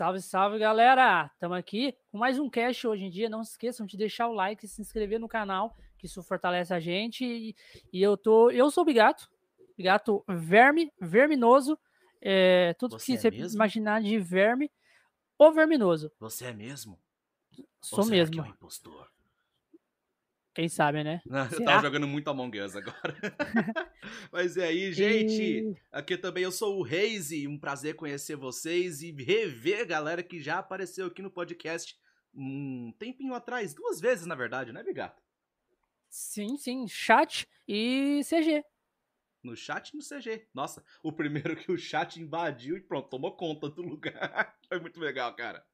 Salve, salve, galera! Estamos aqui com mais um cast hoje em dia. Não se esqueçam de deixar o like e se inscrever no canal, que isso fortalece a gente. E, e eu tô, eu sou o Bigato, Bigato verme, verminoso, é, tudo Você que é você mesmo? imaginar de verme ou verminoso. Você é mesmo? Sou Ou será mesmo. que é um impostor? Quem sabe, né? Não, eu tava jogando muito Among Us agora. Mas é aí, gente. E- Aqui também eu sou o Reise. Um prazer conhecer vocês e rever a galera que já apareceu aqui no podcast um tempinho atrás. Duas vezes, na verdade, né, Bigato? Sim, sim, chat e CG. No chat e no CG. Nossa, o primeiro que o chat invadiu e pronto, tomou conta do lugar. Foi muito legal, cara.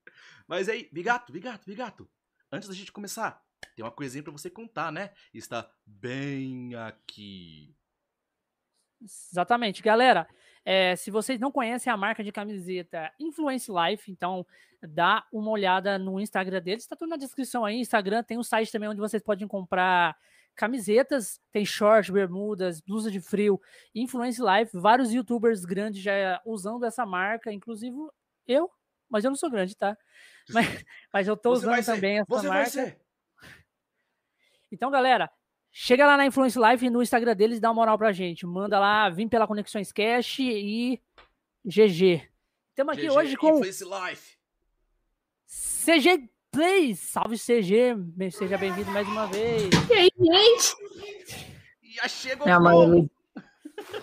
Mas aí, Bigato, Bigato, Bigato. Antes da gente começar, tem uma coisinha pra você contar, né? Está bem aqui. Exatamente. Galera, é, se vocês não conhecem a marca de camiseta Influence Life, então dá uma olhada no Instagram deles. Está tudo na descrição aí. Instagram tem um site também onde vocês podem comprar camisetas, tem shorts, bermudas, blusa de frio, Influence Life, vários youtubers grandes já usando essa marca, inclusive eu, mas eu não sou grande, tá? Mas, mas eu tô Você usando ser, também essa Você vai marca. Então, galera, chega lá na Influence Live no Instagram deles, dá uma moral pra gente. Manda lá, vim pela Conexões Cash e GG. Estamos aqui GG, hoje com Influence Life. CG Plays. Salve CG, seja bem-vindo mais uma vez. E aí, gente? E já chegou Minha como? mãe.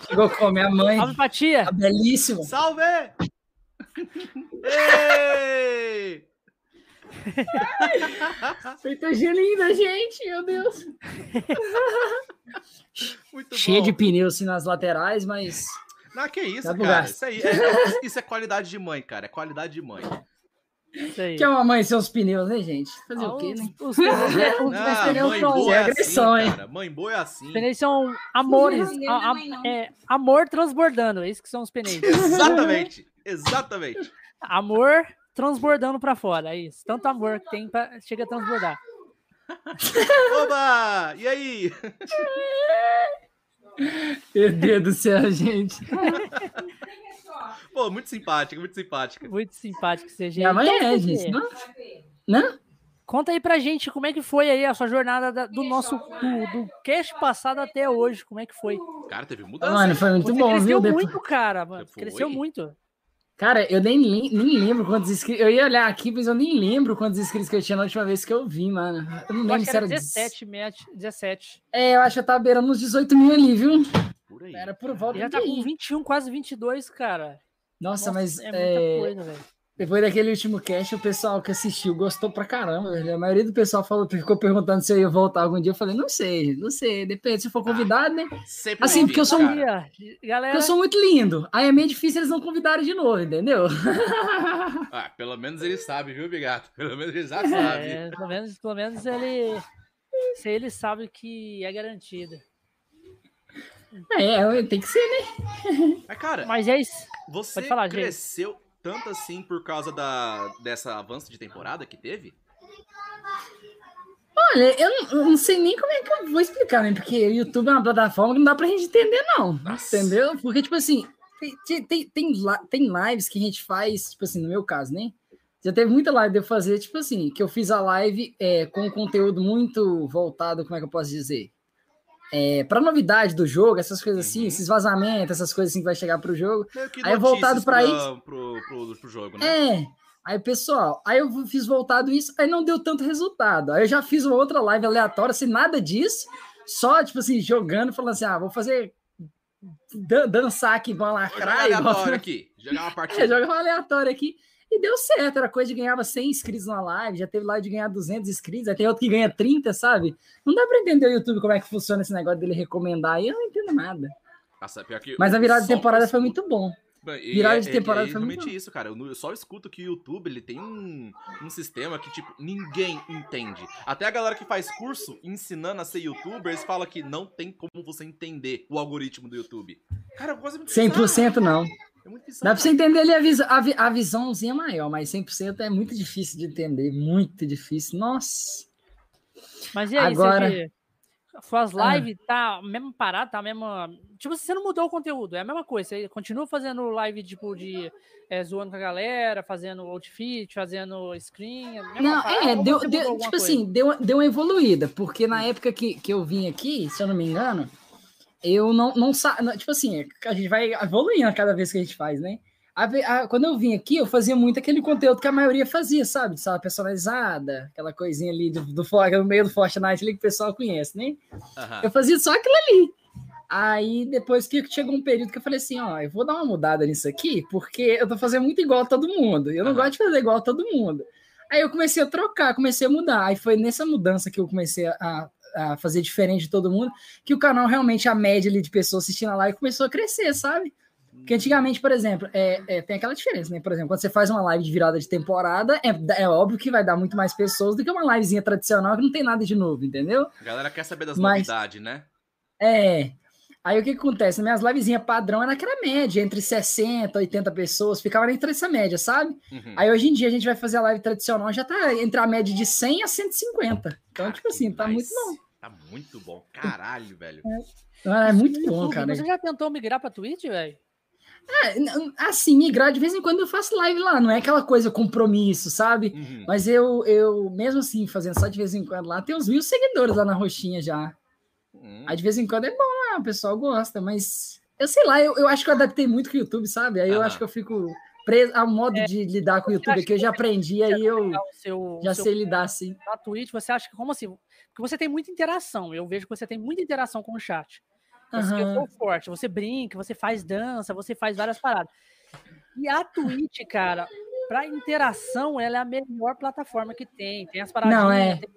Chegou com minha mãe. Salve Patia. Tá belíssima. Salve! Ei! Feitogia linda, gente. Meu Deus. Muito Cheia bom. de pneus assim nas laterais, mas. Não, que isso, Dá pro cara. Isso aí é, isso é qualidade de mãe, cara. É qualidade de mãe. Isso aí. Que é uma mãe sem os pneus, né, gente? Fazer Ah, o quê, os- né? Os pneus é- os Ah, pneus são- é É assim, agressão, hein? cara. Mãe boa é assim. os pneus são amores. A- é a- é, amor transbordando, é isso que são os pneus. Exatamente. Exatamente. Amor transbordando pra fora, é isso. Tanto amor que tem, pra, chega a transbordar. Oba! E aí? Meu Deus do céu, gente. Pô, muito simpática, muito simpática. Muito simpático CG. Minha mãe Então, é, gente. Não? Não? Conta aí pra gente como é que foi aí a sua jornada da- do nosso do, do cast passado até hoje, como é que foi? Cara, teve mudança. Mano, foi muito Você bom, cresceu viu? Depois- muito, cara, mano. Cresceu muito. Cara, eu nem, nem lembro quantos inscritos. Eu ia olhar aqui, mas eu nem lembro quantos inscritos que eu tinha na última vez que eu vi, mano. Eu não Eu lembro se era era 17, match, 17. É, eu acho que eu tava beirando uns 18 mil ali, viu? Por aí. Era por volta Ele já tá de com aí. 21, quase 22, cara. Nossa, mas é muita é, coisa, velho. Depois daquele último cast, o pessoal que assistiu gostou pra caramba, velho. A maioria do pessoal falou, ficou perguntando se eu ia voltar algum dia. Eu falei, não sei, não sei. Depende, se for convidado, né? Sempre Assim, porque eu sou um- Galera, Porque eu sou muito lindo. Aí é meio difícil eles não convidarem de novo, entendeu? Ah, pelo menos ele sabe, viu, Bigato? Pelo menos ele já sabe. é, pelo, menos, pelo menos ele. Se ele sabe que é garantido. É, tem que ser, né? Mas, cara, Mas é isso. você pode falar, gente. Tanto assim por causa da, dessa avanço de temporada que teve? Olha, eu não, eu não sei nem como é que eu vou explicar, né? Porque o YouTube é uma plataforma que não dá pra gente entender, não. Nossa. Entendeu? Porque, tipo assim, tem, tem, tem, tem li- tem lives que a gente faz, tipo assim, no meu caso, né? Já teve muita live de eu fazer, tipo assim, que eu fiz a live é, com conteúdo muito voltado, como é que eu posso dizer? É, pra novidade do jogo, essas coisas assim, Uhum. esses vazamentos, essas coisas assim que vai chegar pro jogo. Meio que Aí, voltado pra- isso- Pro, pro, pro jogo, né? É. Aí, pessoal, aí eu fiz voltado isso, aí não deu tanto resultado. Aí eu já fiz uma outra live aleatória, sem nada disso, só, tipo assim, jogando, falando assim, ah, vou fazer dan- dançar aqui, vão jogar lacrar, aleatório aqui. Jogar uma partida. É, joga uma aleatória aqui. E deu certo, era coisa de ganhava 100 inscritos na live, já teve live de ganhar 200 inscritos, aí tem outro que ganha 30, sabe? Não dá pra entender o YouTube como é que funciona esse negócio dele recomendar aí, eu não entendo nada. Nossa, Mas a virada de eu temporada foi muito bom. Virada é- de é- temporada é foi muito bom. isso, cara. Eu, eu só escuto que o YouTube ele tem um, um sistema que, tipo, ninguém entende. Até a galera que faz curso ensinando a ser youtuber, eles falam que não tem como você entender o algoritmo do YouTube. Cara, é coisa muito 100% não. É muito bizarro. Dá pra você entender ali a, visão, a, vi- a visãozinha maior, mas 100% é muito difícil de entender, muito difícil. Nossa. Mas e aí, Agora- CG? Suas ah. lives ah. tá mesmo parada, tá mesmo. Tipo, você não mudou o conteúdo, é a mesma coisa. Você continua fazendo live, tipo, de é, zoando com a galera, fazendo outfit, fazendo screen. Não, parada, é, deu, deu tipo coisa? assim, deu, deu uma evoluída, porque na época que, que eu vim aqui, se eu não me engano, eu não, não Tipo assim, a gente vai evoluindo a cada vez que a gente faz, né? A, a, quando eu vim aqui, eu fazia muito aquele conteúdo que a maioria fazia, sabe? Sala personalizada, aquela coisinha ali do, do, do meio do Fortnite ali que o pessoal conhece, né? Uhum. Eu fazia só aquilo ali. Aí depois que chegou um período que eu falei assim, ó, eu vou dar uma mudada nisso aqui, porque eu tô fazendo muito igual a todo mundo. Eu não uhum. gosto de fazer igual a todo mundo. Aí eu comecei a trocar, comecei a mudar. Aí foi nessa mudança que eu comecei a, a fazer diferente de todo mundo, que o canal realmente, a média ali de pessoas assistindo a live começou a crescer, sabe? Porque antigamente, por exemplo, é, é, tem aquela diferença, né? Por exemplo, quando você faz uma live de virada de temporada, é, é óbvio que vai dar muito mais pessoas do que uma livezinha tradicional que não tem nada de novo, entendeu? A galera quer saber das Mas, novidades, né? É. Aí o que, que acontece? Minhas livezinhas padrão era naquela média, entre 60 e 80 pessoas, ficava entre essa média, sabe? Uhum. Aí hoje em dia a gente vai fazer a live tradicional, já tá entre a média de 100 a 150. Então, tipo assim, tá muito bom. Tá muito bom. Caralho, velho. É, é muito bom, cara. Você já tentou migrar pra Twitch, velho? É, assim, migrar de vez em quando eu faço live lá, não é aquela coisa compromisso, sabe? Uhum. Mas eu, eu, mesmo assim, fazendo só de vez em quando lá, tem uns mil seguidores lá na roxinha já. Uhum. Aí de vez em quando é bom o pessoal gosta, mas eu sei lá, eu, eu acho que eu adaptei muito com o YouTube, sabe? Aí eu acho que eu fico preso ao modo é, de lidar com o YouTube que eu já aprendi, aí eu seu, já sei lidar assim. Na Twitch, você acha que como assim? Porque você tem muita interação, eu vejo que você tem muita interação com o chat. Você uhum. é forte, você brinca, você faz dança, você faz várias paradas. E a Twitch, cara, para interação, ela é a melhor plataforma que tem. Tem as paradinhas, Não, é. tem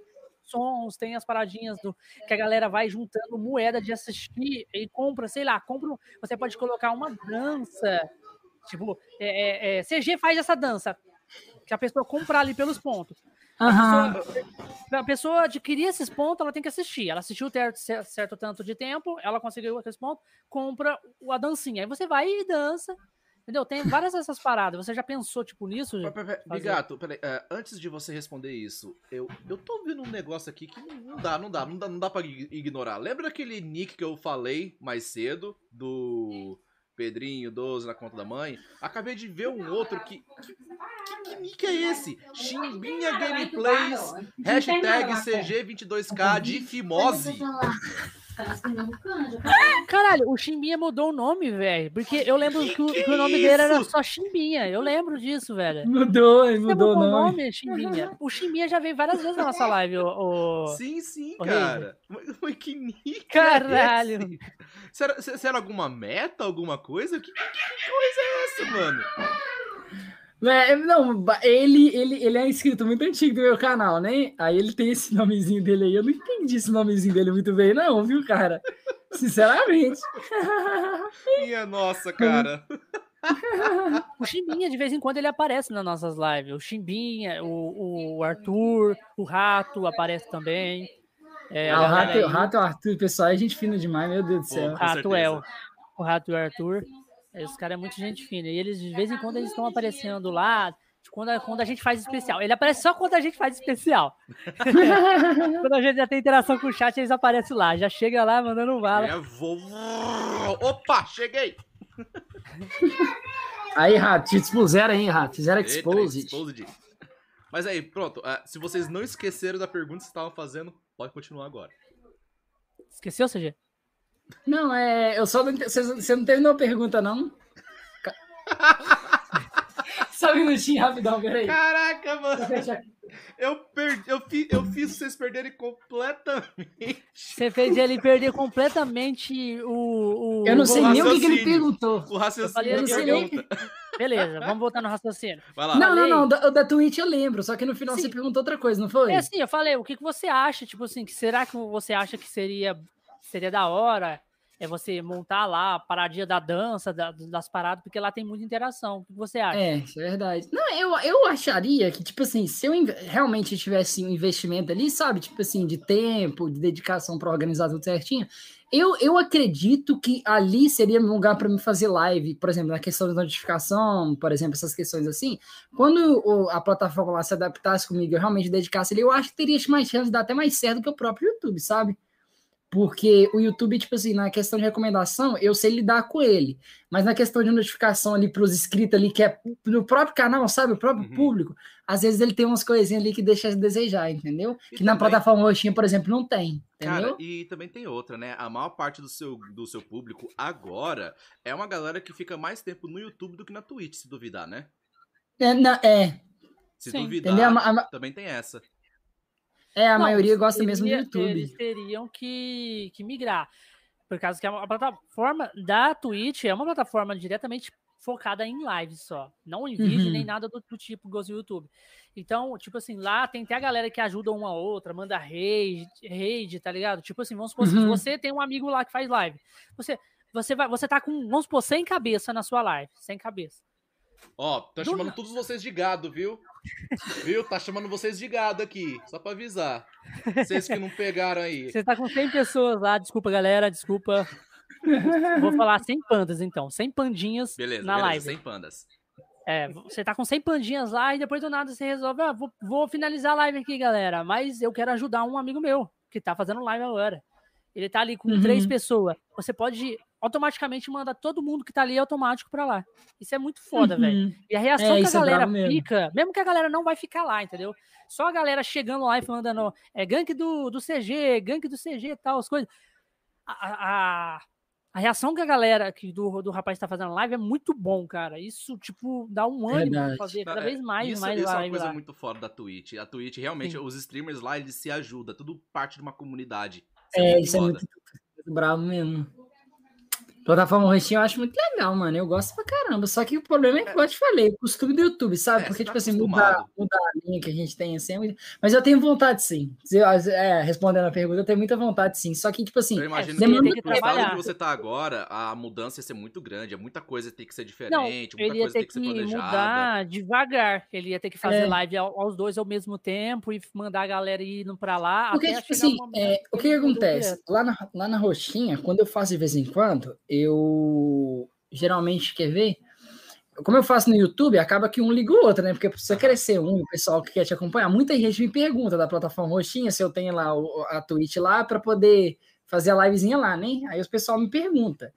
sons, tem as paradinhas do que a galera vai juntando moeda de assistir e compra, sei lá, compra. Você pode colocar uma dança, tipo, é, é, é CG faz essa dança, que a pessoa compra ali pelos pontos. A, pessoa, a pessoa adquirir esses pontos, ela tem que assistir. Ela assistiu certo, certo tanto de tempo, ela conseguiu aqueles pontos, compra a dancinha. Aí você vai e dança. Entendeu? Tem várias dessas paradas. Você já pensou, tipo, nisso? Bigato, peraí. Uh, antes de você responder isso, eu, eu tô vendo um negócio aqui que não, dá, não dá, não dá, não dá pra ignorar. Lembra aquele nick que eu falei mais cedo do Pedrinho 12 na conta da mãe. Acabei de ver um outro que. Que, que, que nick é esse? Chimbinha Gameplays, hashtag CG22K de Fimose. Caralho, o Chimbinha mudou o nome, velho. Porque eu lembro que, que, que, que o nome dele era só Chimbinha. Eu lembro disso, velho. Mudou, mudou o nome. nome Chimbinha. O Chimbinha já veio várias vezes na nossa live. O, o... Sim, sim, o cara. Foi que nick. É Caralho. É será, será alguma meta, alguma coisa? Que, que coisa é essa, mano? É, não, ele, ele, ele é inscrito muito antigo do meu canal, né? Aí ele tem esse nomezinho dele aí. Eu não entendi esse nomezinho dele muito bem, não, viu, cara? Sinceramente. Minha nossa, cara. o Chimbinha, de vez em quando, ele aparece nas nossas lives. O Chimbinha, o, o Arthur, o Rato aparece também. É, ah, o, Rato, o Rato e o Arthur, pessoal, é gente fina demais, meu Deus do céu. O Rato é o, o Rato e o Arthur. Esse cara é muito gente fina. E eles, de vez em quando, eles estão aparecendo lá. Quando, quando a gente faz especial. Ele aparece só quando a gente faz especial. quando a gente já tem interação com o chat, eles aparecem lá. Já chega lá mandando um bala. É, vou... Opa, cheguei! Aí, Rato, te expuseram aí, Rato. Fizeram exposed. exposed. Mas aí, pronto. Uh, se vocês não esqueceram da pergunta que vocês estavam fazendo, pode continuar agora. Esqueceu, CG? Não, é. Eu só não. Você, não teve nenhuma pergunta, não? só um minutinho rapidão, peraí. Caraca, mano. Eu, perdi, eu, fi, eu fiz vocês perderem completamente. Você fez ele perder completamente o. o eu não sei nem o que, ele perguntou. O raciocínio eu, eu não sei nem... Beleza, vamos voltar no raciocínio. Vai lá. Não, não, não. Da, da Twitch eu lembro, só que no final sim. você perguntou outra coisa, não foi? É assim, eu falei, o que, que você acha? Tipo assim, que será que você acha que seria seria da hora é você montar lá a paradinha da dança, da, das paradas, porque lá tem muita interação. O que você acha? É, isso é verdade. Não, eu, eu acharia que, tipo assim, se eu realmente tivesse um investimento ali, sabe, tipo assim, de tempo, de dedicação para organizar tudo certinho, eu, eu acredito que ali seria um lugar para me fazer live, por exemplo, na questão de notificação, por exemplo, essas questões assim. Quando a plataforma lá se adaptasse comigo, eu realmente dedicasse ali, eu acho que teria mais chance de dar até mais certo que o próprio YouTube, sabe? Porque o YouTube, tipo assim, na questão de recomendação, eu sei lidar com ele. Mas na questão de notificação ali para os inscritos ali, que é do próprio canal, sabe? O próprio uhum. público, às vezes ele tem umas coisinhas ali que deixa a desejar, entendeu? E que também... na plataforma roxinha, por exemplo, não tem. Entendeu? Cara, e também tem outra, né? A maior parte do seu, do seu público agora é uma galera que fica mais tempo no YouTube do que na Twitch, se duvidar, né? É, é. Se Sim. duvidar, a, a, também tem essa. É, a não, maioria gosta teria, mesmo do YouTube. Eles teriam que, que migrar. Por causa que a, a plataforma da Twitch é uma plataforma diretamente focada em lives só. Não em vídeo, uhum. nem nada do, do tipo gosto do YouTube. Então, tipo assim, lá tem até a galera que ajuda uma a outra, manda raid, raid, tá ligado? Tipo assim, vamos supor, uhum. você tem um amigo lá que faz live. Você, você, vai, você tá com, vamos supor, sem cabeça na sua live. Sem cabeça. Ó, tá chamando todos vocês de gado, viu? Viu? Tá chamando vocês de gado aqui, só pra avisar. Vocês que não pegaram aí. Você tá com 100 pessoas lá, desculpa, galera, desculpa. Vou falar 100 pandas, então. 100 pandinhas beleza, na beleza, live. 100 pandas. É, você tá com 100 pandinhas lá e depois do nada você resolve, ah, vou, vou finalizar a live aqui, galera, mas eu quero ajudar um amigo meu que tá fazendo live agora. Ele tá ali com uhum. três pessoas. Você pode automaticamente mandar todo mundo que tá ali automático para lá. Isso é muito foda, uhum. velho. E a reação é, que a é galera é fica, mesmo. mesmo que a galera não vai ficar lá, entendeu? Só a galera chegando lá e mandando é gank do, do CG, gank do CG e tal, as coisas. A, a, a, reação que a galera que do, do rapaz tá fazendo live é muito bom, cara. Isso, tipo, dá um ânimo Verdade. pra fazer cada vez mais isso, mais isso live. é uma coisa lá. muito fora da Twitch. A Twitch, realmente, Sim. os streamers lá, eles se ajudam. Tudo parte de uma comunidade. Isso é, é isso é muito bravo mesmo. Plataforma roxinha eu acho muito legal, mano. Eu gosto pra caramba. Só que o problema é que, é. como eu te falei, o costume do YouTube, sabe? É, Porque, tipo tá assim, mudar, mudar a linha que a gente tem assim é muito... Mas eu tenho vontade, sim. É, respondendo a pergunta, eu tenho muita vontade, sim. Só que, tipo assim, eu imagino demanda que, que que você tá agora, a mudança ia ser muito grande. É muita coisa tem que ser diferente, Não, muita ele ia coisa ter tem que, que ser planejada. mudar devagar. Ele ia ter que fazer é. live aos dois ao mesmo tempo e mandar a galera indo pra lá. Porque, tipo assim, é, o que, que acontece? Lá na, lá na roxinha, quando eu faço de vez em quando, eu geralmente quer ver, como eu faço no YouTube, acaba que um liga o outro, né? Porque precisa crescer um, o pessoal que quer te acompanhar. Muita gente me pergunta da plataforma Roxinha se eu tenho lá a Twitch lá para poder fazer a livezinha lá, né? Aí o pessoal me pergunta.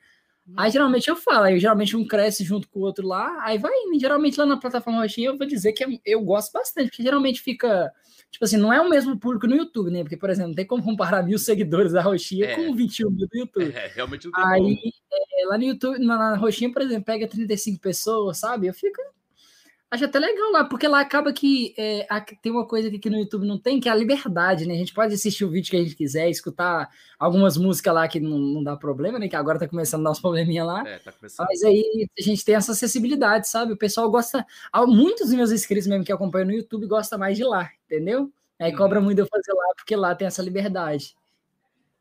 Aí geralmente eu falo, aí geralmente um cresce junto com o outro lá, aí vai indo. Geralmente lá na plataforma Roxinha eu vou dizer que eu gosto bastante, porque geralmente fica Tipo assim, não é o mesmo público no YouTube, né? Porque, por exemplo, não tem como comparar mil seguidores da Roxinha é. com 21 mil do YouTube. É, realmente não tem Aí, é, lá no YouTube, na, na Roxinha, por exemplo, pega 35 pessoas, sabe? Eu fico Acho até legal lá, porque lá acaba que é, tem uma coisa que aqui no YouTube não tem, que é a liberdade, né? A gente pode assistir o vídeo que a gente quiser, escutar algumas músicas lá que não, não dá problema, né? Que agora tá começando a dar uns probleminha lá. É, tá começando. Mas aí a gente tem essa acessibilidade, sabe? O pessoal gosta. Muitos dos meus inscritos mesmo que acompanham no YouTube gostam mais de lá, entendeu? Aí cobra uhum. muito eu fazer lá, porque lá tem essa liberdade.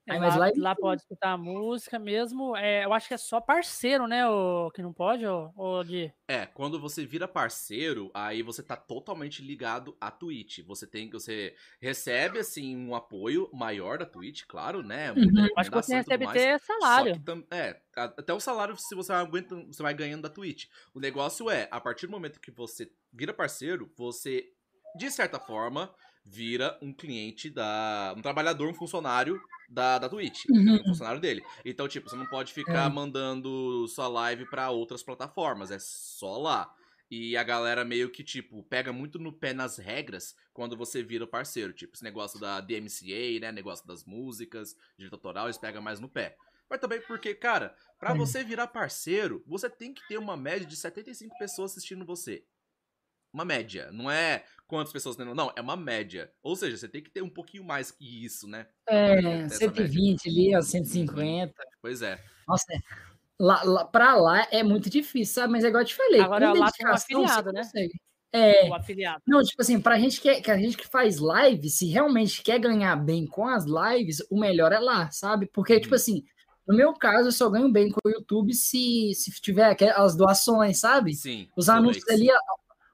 É, Aí, lá, lá, lá, pode escutar a música mesmo. É, eu acho que é só parceiro, né? O, que não pode, ou, ou de. É, quando você vira parceiro, aí você tá totalmente ligado à Twitch. Você tem você recebe assim um apoio maior da Twitch, claro, né? Uhum. Acho que você recebe ter salário. Que, é, até o salário se você aguenta, você vai ganhando da Twitch. O negócio é, a partir do momento que você vira parceiro, você de certa forma vira um cliente da. um trabalhador, um funcionário da, da Twitch. Uhum. Um funcionário dele. Então, tipo, você não pode ficar é. mandando sua live para outras plataformas. É só lá. E a galera meio que, tipo, pega muito no pé nas regras quando você vira parceiro. Tipo, esse negócio da DMCA, né? Negócio das músicas, direito autoral, eles pegam mais no pé. Mas também porque, cara, para você virar parceiro, você tem que ter uma média de 75 pessoas assistindo você. Uma média. Não é quantas pessoas tem. Não, é uma média. Ou seja, você tem que ter um pouquinho mais que isso, né? É, 120 ali, ó, 150. Pois é. Nossa, é. Lá, lá, pra lá é muito difícil, sabe? Mas é igual eu te falei. Agora lá tem um afiliado, né? É. O afiliado. Não, tipo assim, pra gente que, que a gente que faz live, se realmente quer ganhar bem com as lives, o melhor é lá, sabe? Porque, tipo uhum. tipo assim, no meu caso, eu só ganho bem com o YouTube se, se tiver as doações, sabe? Sim. Os anúncios ali,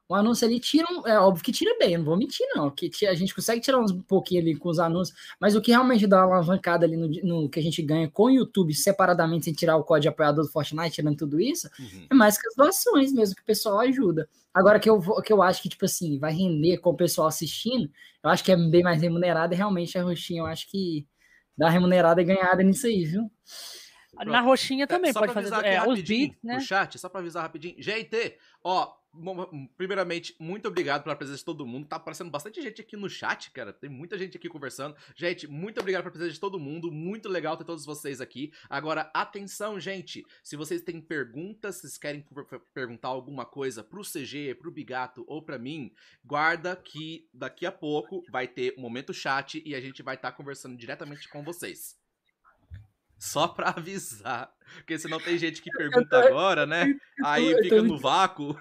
o anúncio ali tira, um, é óbvio que tira bem, não vou mentir não, que a gente consegue tirar uns pouquinho ali com os anúncios, mas o que realmente dá uma alavancada ali no, no, que a gente ganha com o YouTube separadamente, sem tirar o código apoiador do Fortnite, tirando tudo isso, uhum. é mais que as doações mesmo, que o pessoal ajuda. Agora que eu, que eu acho que, tipo assim, vai render com o pessoal assistindo, eu acho que é bem mais remunerado e realmente a roxinha, eu acho que dar remunerada e ganhada nisso aí, viu? Na roxinha também só pode pra fazer avisar aqui é, os rapidinho beats, né? no chat, só pra avisar rapidinho. GT, ó, bom, primeiramente, muito obrigado pela presença de todo mundo. Tá aparecendo bastante gente aqui no chat, cara. Tem muita gente aqui conversando. Gente, muito obrigado pela presença de todo mundo. Muito legal ter todos vocês aqui. Agora, atenção, gente. Se vocês têm perguntas, se querem per- per- perguntar alguma coisa pro CG, pro Bigato ou pra mim, guarda que daqui a pouco vai ter o momento chat e a gente vai estar conversando diretamente com vocês. Só pra avisar. Porque senão tem gente que pergunta agora, né? Aí fica no vácuo.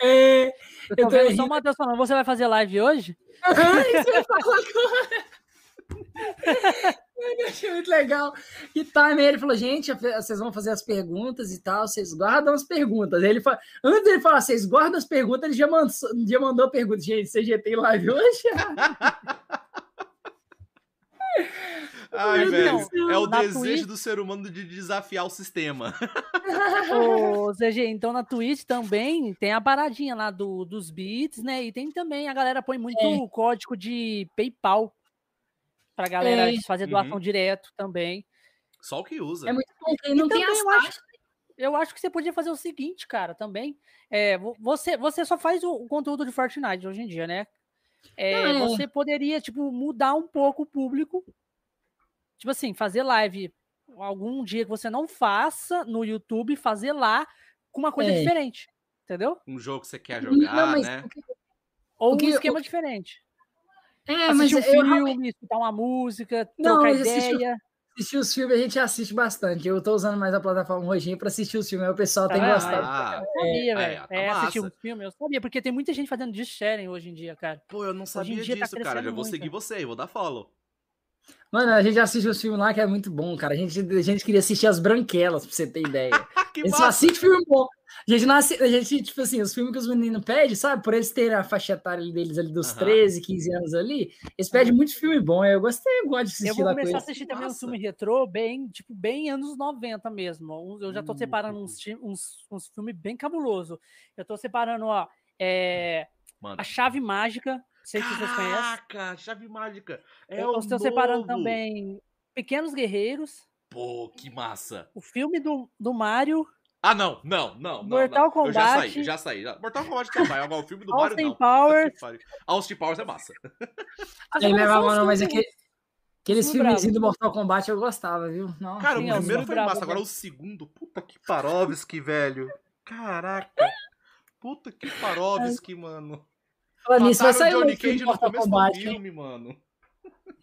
É, Eu Eu tô vendo só o Matheus falando, você vai fazer live hoje? isso eu ia falar agora. Eu achei muito legal. E time ele falou, gente, vocês vão fazer as perguntas e tal, vocês guardam as perguntas. Aí Ele fa... Antes dele falar, vocês guardam as perguntas, ele já mandou, já mandou a pergunta. Gente, você tem live hoje? Ai, Meu velho. É o Na desejo Twitch- do ser humano de desafiar o sistema. Ô, CG, então na Twitch também tem a paradinha lá do, dos beats, né? E tem também, a galera põe muito É. código de PayPal pra galera É. fazer doação Uhum. direto também. Só o que usa. É muito bom, quem não tem as eu acho- taxas. Eu acho que você podia fazer o seguinte, cara, também. É, vo- você, você só faz o, o conteúdo de Fortnite hoje em dia, né? É, Não, é. Você poderia, tipo, mudar um pouco o público. Tipo assim, fazer live algum dia que você não faça no YouTube, fazer lá com uma coisa É. diferente. Entendeu? Um jogo que você quer Não, jogar, mas né? Ou que- um esquema diferente. É, mas Assistir um eu filme, escutar uma música, Não, trocar mas assistir- ideia. assistir os filmes, a gente assiste bastante. Eu tô usando mais a plataforma Roginha pra assistir os filmes, aí o pessoal Tá tem vendo? gostado. Ah, Eu sabia, é, velho. tá É, assistir um filme, eu sabia, porque tem muita gente fazendo de sharing hoje em dia, cara. pô, eu não sabia tá disso, cara. crescendo Já vou muito. seguir você, vou dar follow. Mano, a gente assiste os filmes lá que é muito bom, cara. A gente, a gente queria assistir as branquelas, pra você ter ideia. que A gente só massa! assiste filme bom. A gente, não assi- a gente, tipo assim, os filmes que os meninos pedem, sabe? Por eles terem a faixa etária deles ali dos Aham. 13, 15 anos ali, eles pedem muito filme bom. Eu gostei, eu gosto de assistir Eu vou começar a assistir também um Massa. filme retrô, bem, tipo, bem anos 90 mesmo. Um- Eu já tô Uh, separando uns, uns, uns filmes bem cabuloso. Eu tô separando, ó, é, Mano. A Chave Mágica, não sei se vocês conhecem. Caraca, chave mágica. É Eu o estou separando novo. também Pequenos Guerreiros, Pô, que massa. o filme do, do Mario, Ah, não, não, não, não. Mortal não. Eu já saí, Kombat. já saí. já- Mortal Kombat não vai, agora o filme do Mario Austin não. Powers. Que. Austin Powers é massa. Outras mas, filmes- aquele, aqueles filme filmes do Mortal Kombat eu gostava, viu? Nossa. Cara, Sim, o é primeiro filme foi massa, agora o segundo, puta que Parovski, velho. Caraca. Puta que Parovski, mano. Falando nisso, vai sair o um Johnny Cage do no Mortal começo Kombat. do hein? filme, mano.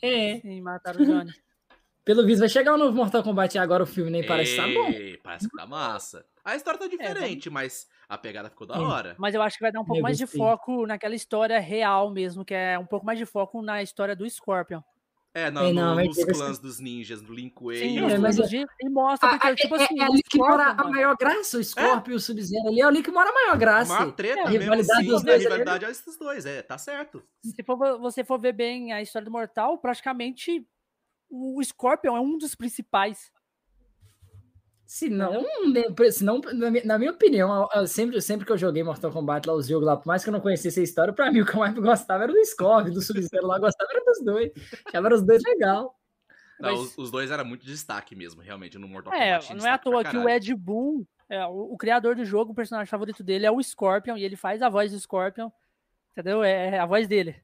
É, Sim, mataram o Johnny. pelo visto, vai chegar o novo Mortal Kombat agora, o filme nem parece que tá bom. Parece que tá massa. A história tá diferente, mas a pegada ficou da É. hora. Mas eu acho que vai dar um pouco Eu mais de gostei. foco naquela história real mesmo, que é um pouco mais de foco na história do Scorpion. É, não, É, não, no- mas nos clãs dos ninjas, do Lin Kuei. Sim, É, os mas planos de- e mostra, porque, Ah, tipo é, assim, é o ali que mora a maior graça, o Scorpio e o Sub-Zero ali, é ali que mora a maior A graça. maior treta É, a mesmo, rivalidade sim. dos A dois rivalidade é esses dois, é, tá certo. se for, você for ver bem a história do Mortal, praticamente o Scorpion é um dos principais. Se não, né, se não na, minha, na minha opinião, eu- eu sempre, sempre que eu joguei Mortal Kombat lá, os jogos lá, por mais que eu não conhecesse a história, pra mim o que eu mais gostava era do Scorpio, do Sub-Zero lá, eu gostava era dos dois. Achava os dois legal. Não, Mas- os, os dois eram muito destaque mesmo, realmente, no Mortal É, Kombat. não é à toa que o. Ed Boon, é, o, o criador do jogo, o personagem favorito dele é o Scorpion, e ele faz a voz do Scorpion, entendeu? É, é a voz dele.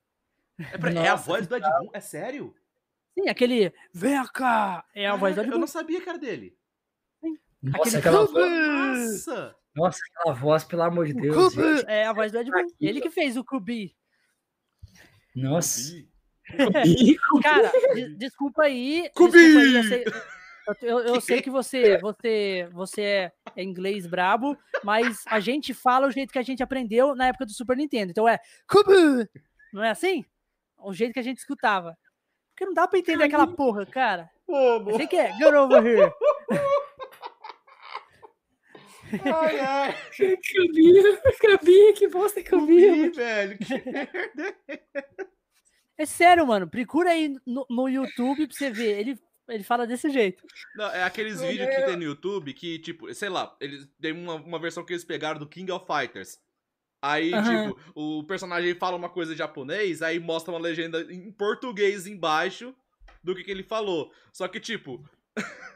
É, pra- é a Nossa, voz do Ed Boon? É sério? Sim, aquele, vem cá, é a voz do Ed Eu Boon. não sabia que era dele. Nossa, Aquele aquela, voz, Nossa! nossa, aquela voz, pelo amor de Deus. É a voz do Ed Boon. Ele que fez o Kubi. Nossa. Ih, Cara, de- desculpa aí. Kubi! Desculpa aí, eu sei, eu, eu- sei que você, você, você é, é inglês brabo, mas a gente fala o jeito que a gente aprendeu na época do Super Nintendo. Então é Kubu! Não é assim? O jeito que a gente escutava. Porque não dá pra entender aquela porra, cara. Eu sei que é. Get over here. Ai, ai. Cabia, cabia, que bosta que. Ih, velho, que merda. É sério, mano. Procura aí no, no YouTube pra você ver. Ele, ele fala desse jeito. Não, é aqueles Meu vídeos que Deus. tem no YouTube que, tipo, sei lá, eles tem uma, uma versão que eles pegaram do King of Fighters. Aí, Aham. tipo, o personagem fala uma coisa em japonês, aí mostra uma legenda em português embaixo. do que, que ele falou. Só que, tipo.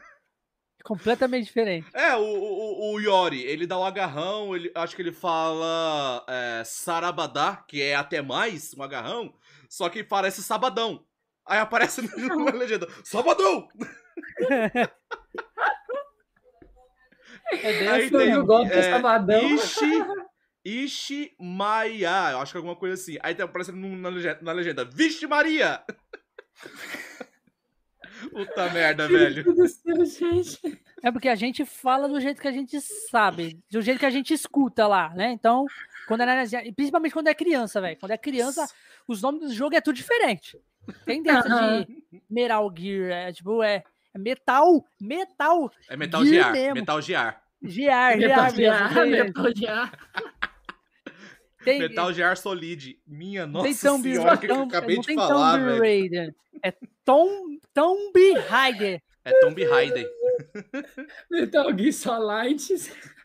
Completamente diferente. É, o, o, o Yori, ele dá o agarrão, ele, acho que ele fala é, Sarabadá, que é até mais um agarrão, só que parece Sabadão. Aí aparece na legenda, Sabadão! É Aí assim, tem, o golpe é, Sabadão. Ishi, Ishi Maia, eu acho que é alguma coisa assim. Aí tem aparecendo na legenda, na legenda Vixe Maria! Puta merda, velho. É porque a gente fala do jeito que a gente sabe, do jeito que a gente escuta lá, né? Então, quando é, principalmente quando é criança, velho. Quando é criança, os nomes do jogo é tudo diferente. Tem dentro de Metal Gear, é tipo, é, é metal, metal. É Metal Gear, mesmo. Metal Gear. Gear, Metal Gear, Metal Gear. Tem, Metal Gear Solid. Minha nossa tem Tomb, senhora, que eu acabei de falar, velho. Raider. É Tom, Tomb Raider. É Tomb Raider. Metal Gear Solid.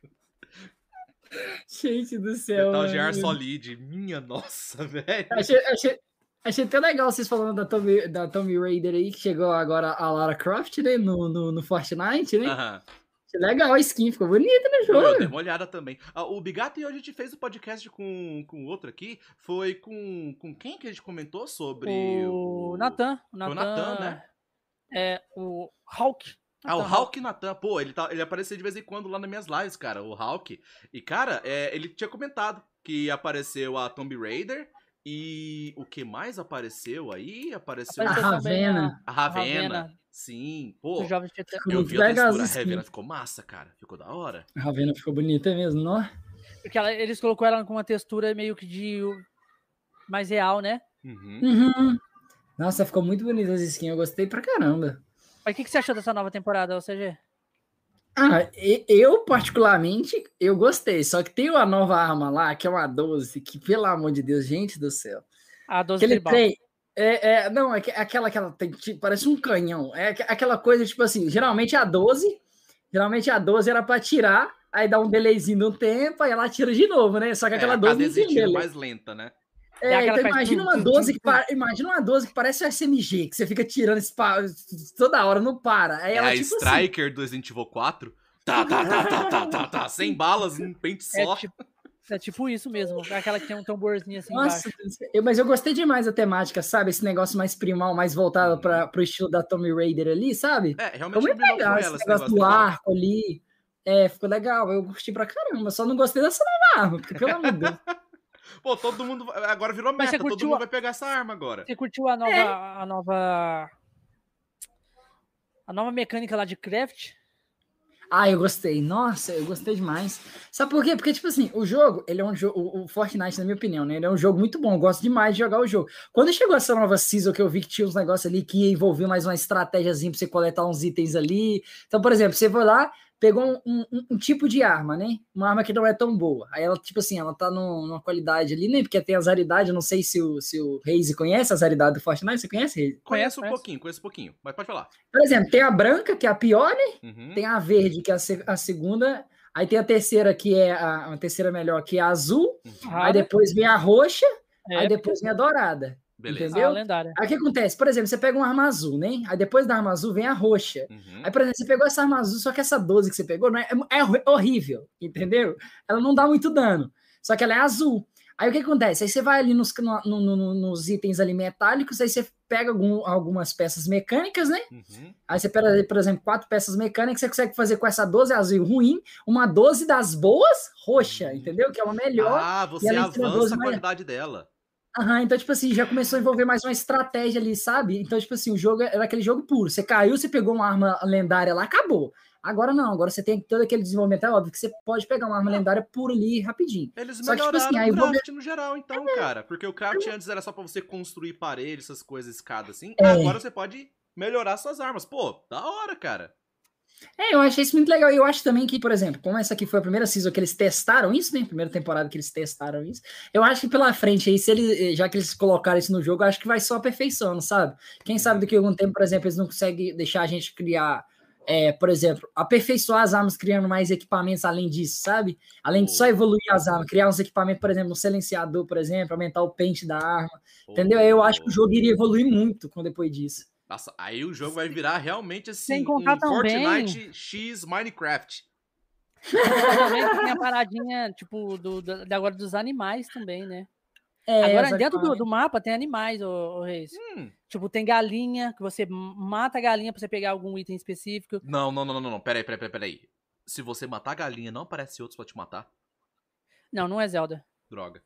Gente do céu. Metal Gear Solid. Minha nossa, velho. Achei, achei, achei até legal vocês falando da Tomb, da Tomb Raider aí, que chegou agora a Lara Croft, né? No, no, no Fortnite, né? Aham. Uh -huh. Legal a skin, ficou bonita no jogo. Eu dei uma olhada também. Ah, o Bigato e a gente fez o um podcast com, com outro aqui. Foi com, com quem que a gente comentou sobre. O, o... Natan. O Natan, né? É, o Hulk. Ah, o Hulk Natan, pô, ele, tá, ele aparecia de vez em quando lá nas minhas lives, cara, o Hulk. E, cara, é, ele tinha comentado que apareceu a Tomb Raider e o que mais apareceu aí? Apareceu, apareceu a Ravena. A Ravena. Sim, pô. Eu vi a textura Ravena, ficou massa, cara. Ficou da hora. A Ravena ficou bonita mesmo, não? Porque ela, eles colocou ela com uma textura meio que de mais real, né? Uhum. Uhum. Nossa, ficou muito bonita as skins, eu gostei pra caramba. Mas o que, que você achou dessa nova temporada, OCG? Ah, eu particularmente, eu gostei, só que tem uma nova arma lá, que é uma 12, que pelo amor de Deus, gente do céu. A 12 Aquele trem, é, é, não, é aquela que ela tem, tipo, parece um canhão. É aquela coisa, tipo assim, geralmente a 12, geralmente a 12 era para tirar, aí dá um delayzinho no tempo, aí ela tira de novo, né? Só que é, aquela é, 12 não tem delay. mais lenta, né? É, é então imagina uma 12 que imagina uma 12 que parece um SMG, que você fica tirando esse toda hora, não para. Aí é ela, a tipo assim Striker assim... do Resident Evil 4. Tá, tá, tá, tá, tá, tá, tá, sem balas, um pente só. É tipo, é tipo isso mesmo, aquela que tem um tamborzinho assim Nossa, eu, mas eu gostei demais da temática, sabe? Esse negócio mais primal, mais voltado para o estilo da Tommy Raider ali, sabe? É, realmente Foi muito legal esse, esse negócio, do arco ali. É, ficou legal, eu gostei pra caramba, só não gostei dessa nova arma, porque pelo amor de Deus. Pô, todo mundo. Agora virou meta, todo mundo a... vai pegar essa arma agora. Você curtiu a nova. É. A nova. A nova mecânica lá de craft? Ah, eu gostei. Nossa, eu gostei demais. Sabe por quê? Porque, tipo assim, o jogo, ele é um jogo. O Fortnite, na minha opinião, né? Ele é um jogo muito bom. Eu gosto demais de jogar o jogo. Quando chegou essa nova season, que eu vi que tinha uns negócios ali que ia envolver mais uma estratégiazinha pra você coletar uns itens ali. Então, por exemplo, você foi lá, pegou um, um, um, tipo de arma, né? Uma arma que não é tão boa. Aí ela, tipo assim, ela tá no, numa qualidade ali, né? Porque tem as raridades, eu não sei se o, se o Reise conhece as raridades do Fortnite. Você conhece, Reise? Conheço um pouquinho, conheço um pouquinho, mas pode falar. Por exemplo, tem a branca, que é a pior, né? Uhum. Tem a verde, que é a, a, segunda. Aí tem a terceira, que é a, a terceira melhor, que é a azul. Uhum. Aí depois vem a roxa. É, aí depois vem a dourada. Beleza. Entendeu? Ah, lendária. Aí o que acontece? Por exemplo, você pega uma arma azul, né? Aí depois da arma azul vem a roxa. Uhum. Aí, por exemplo, você pegou essa arma azul, só que essa 12 que você pegou não é, é, é horrível, entendeu? Ela não dá muito dano. Só que ela é azul. Aí o que acontece? Aí você vai ali nos, no, no, no, nos itens ali metálicos, aí você pega algum, algumas peças mecânicas, né? Uhum. Aí você pega, por exemplo, quatro peças mecânicas, você consegue fazer com essa 12 azul ruim, uma 12 das boas roxa, uhum. entendeu? Que é uma melhor. Ah, você avança a qualidade dela. Aham, então, tipo assim, já começou a envolver mais uma estratégia ali, sabe? Então, tipo assim, o jogo era aquele jogo puro. Você caiu, você pegou uma arma lendária lá, acabou. Agora não, agora você tem todo aquele desenvolvimento. É óbvio que você pode pegar uma arma lendária por ali rapidinho. Eles só melhoraram que, tipo assim, o craft no geral, então, é. cara. Porque o craft antes era só pra você construir paredes, essas coisas, escada assim. É. Agora você pode melhorar suas armas. Pô, da hora, cara. É, eu achei isso muito legal. E eu acho também que, por exemplo, como essa aqui foi a primeira season que eles testaram isso, né? Primeira temporada que eles testaram isso. Eu acho que pela frente aí, se eles, já que eles colocaram isso no jogo, eu acho que vai só aperfeiçoando, sabe? Quem sabe daqui a algum tempo, por exemplo, eles não conseguem deixar a gente criar. É, por exemplo, aperfeiçoar as armas criando mais equipamentos além disso, sabe? Além de só evoluir as armas, criar uns equipamentos, por exemplo, um silenciador, por exemplo, aumentar o pente da arma, entendeu? Eu acho que o jogo iria evoluir muito com depois disso. Nossa, aí o jogo vai virar realmente assim, Sem contar um também- Fortnite X Minecraft. Também tem a paradinha, tipo, do, do, da agora dos animais também, né? É, Agora, exatamente. dentro do, do mapa tem animais, ô, ô Reis. Hum. Tipo, tem galinha, que você mata a galinha pra você pegar algum item específico. Não, não, não, não, não. Peraí, peraí, peraí, peraí. Se você matar a galinha, não aparece outros pra te matar? Não, não é Zelda. Droga.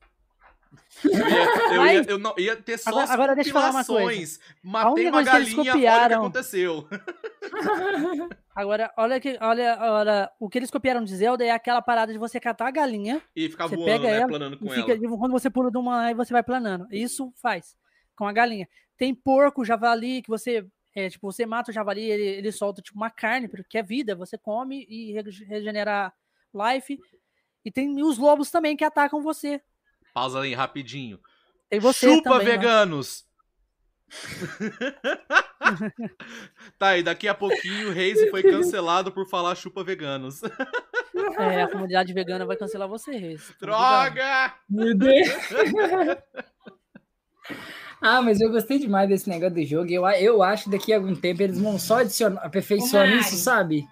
Eu ia, eu ia- eu não, ia ter só Agora- agora deixa eu falar uma coisa. Matei uma coisa que eles galinha, olha o que copiaram- aconteceu. Agora, olha, que, olha, olha, o que eles copiaram de Zelda é aquela parada de você catar a galinha E ficar voando, pega né? ela Planando com fica, ela. quando você pula de uma, aí você vai planando. Isso faz com a galinha. Tem porco, javali, que você, é, tipo, você mata o javali, ele, ele solta tipo uma carne, que é vida, você come e rege- regenera life. E tem os lobos também que atacam você. Pausa aí, rapidinho. Tem você Chupa, também, né? veganos! tá, e daqui a pouquinho o Reis foi cancelado por falar chupa veganos. É, a comunidade vegana vai cancelar você, Reis. Droga! Meu Deus. ah, mas eu gostei demais desse negócio do jogo. Eu, eu acho que daqui a algum tempo eles vão só adicionar, aperfeiçoar isso, sabe?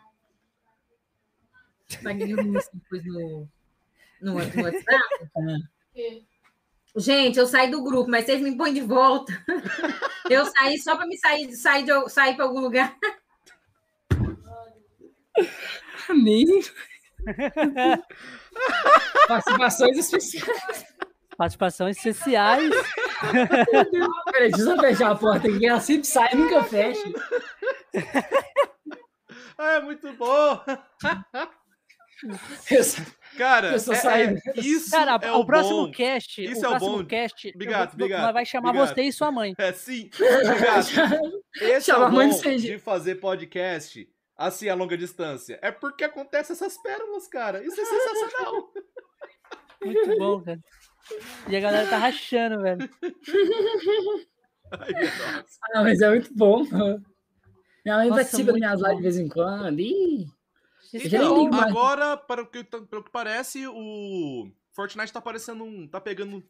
Ouvir isso depois no, no, no WhatsApp. Gente, eu saí do grupo, mas vocês me põem de volta. Eu saí só para me sair, sair, de, sair para algum lugar. Nem. Participações especiais. Participações especiais. Peraí, deixa eu fechar a porta aqui. Ela sempre sai e nunca fecha. Ah, é muito bom! Eu Cara, é- é- isso Cara, é o, o próximo bom. cast. Isso o é o próximo bom. cast. Obrigado, vou- obrigado, vai chamar obrigado. você e sua mãe. É sim, obrigado. Esse é Chama o a mãe bom CG. de fazer podcast assim a longa distância. É porque acontece essas pérolas, cara. Isso é sensacional. Muito bom, cara. E a galera tá rachando, velho. Ai. Ah, mas é muito bom. Minha mãe Nossa, participa das minhas lives de vez em quando. Ih, Então, mais. agora, para o, que, para o que parece, o Fortnite tá parecendo um. tá pegando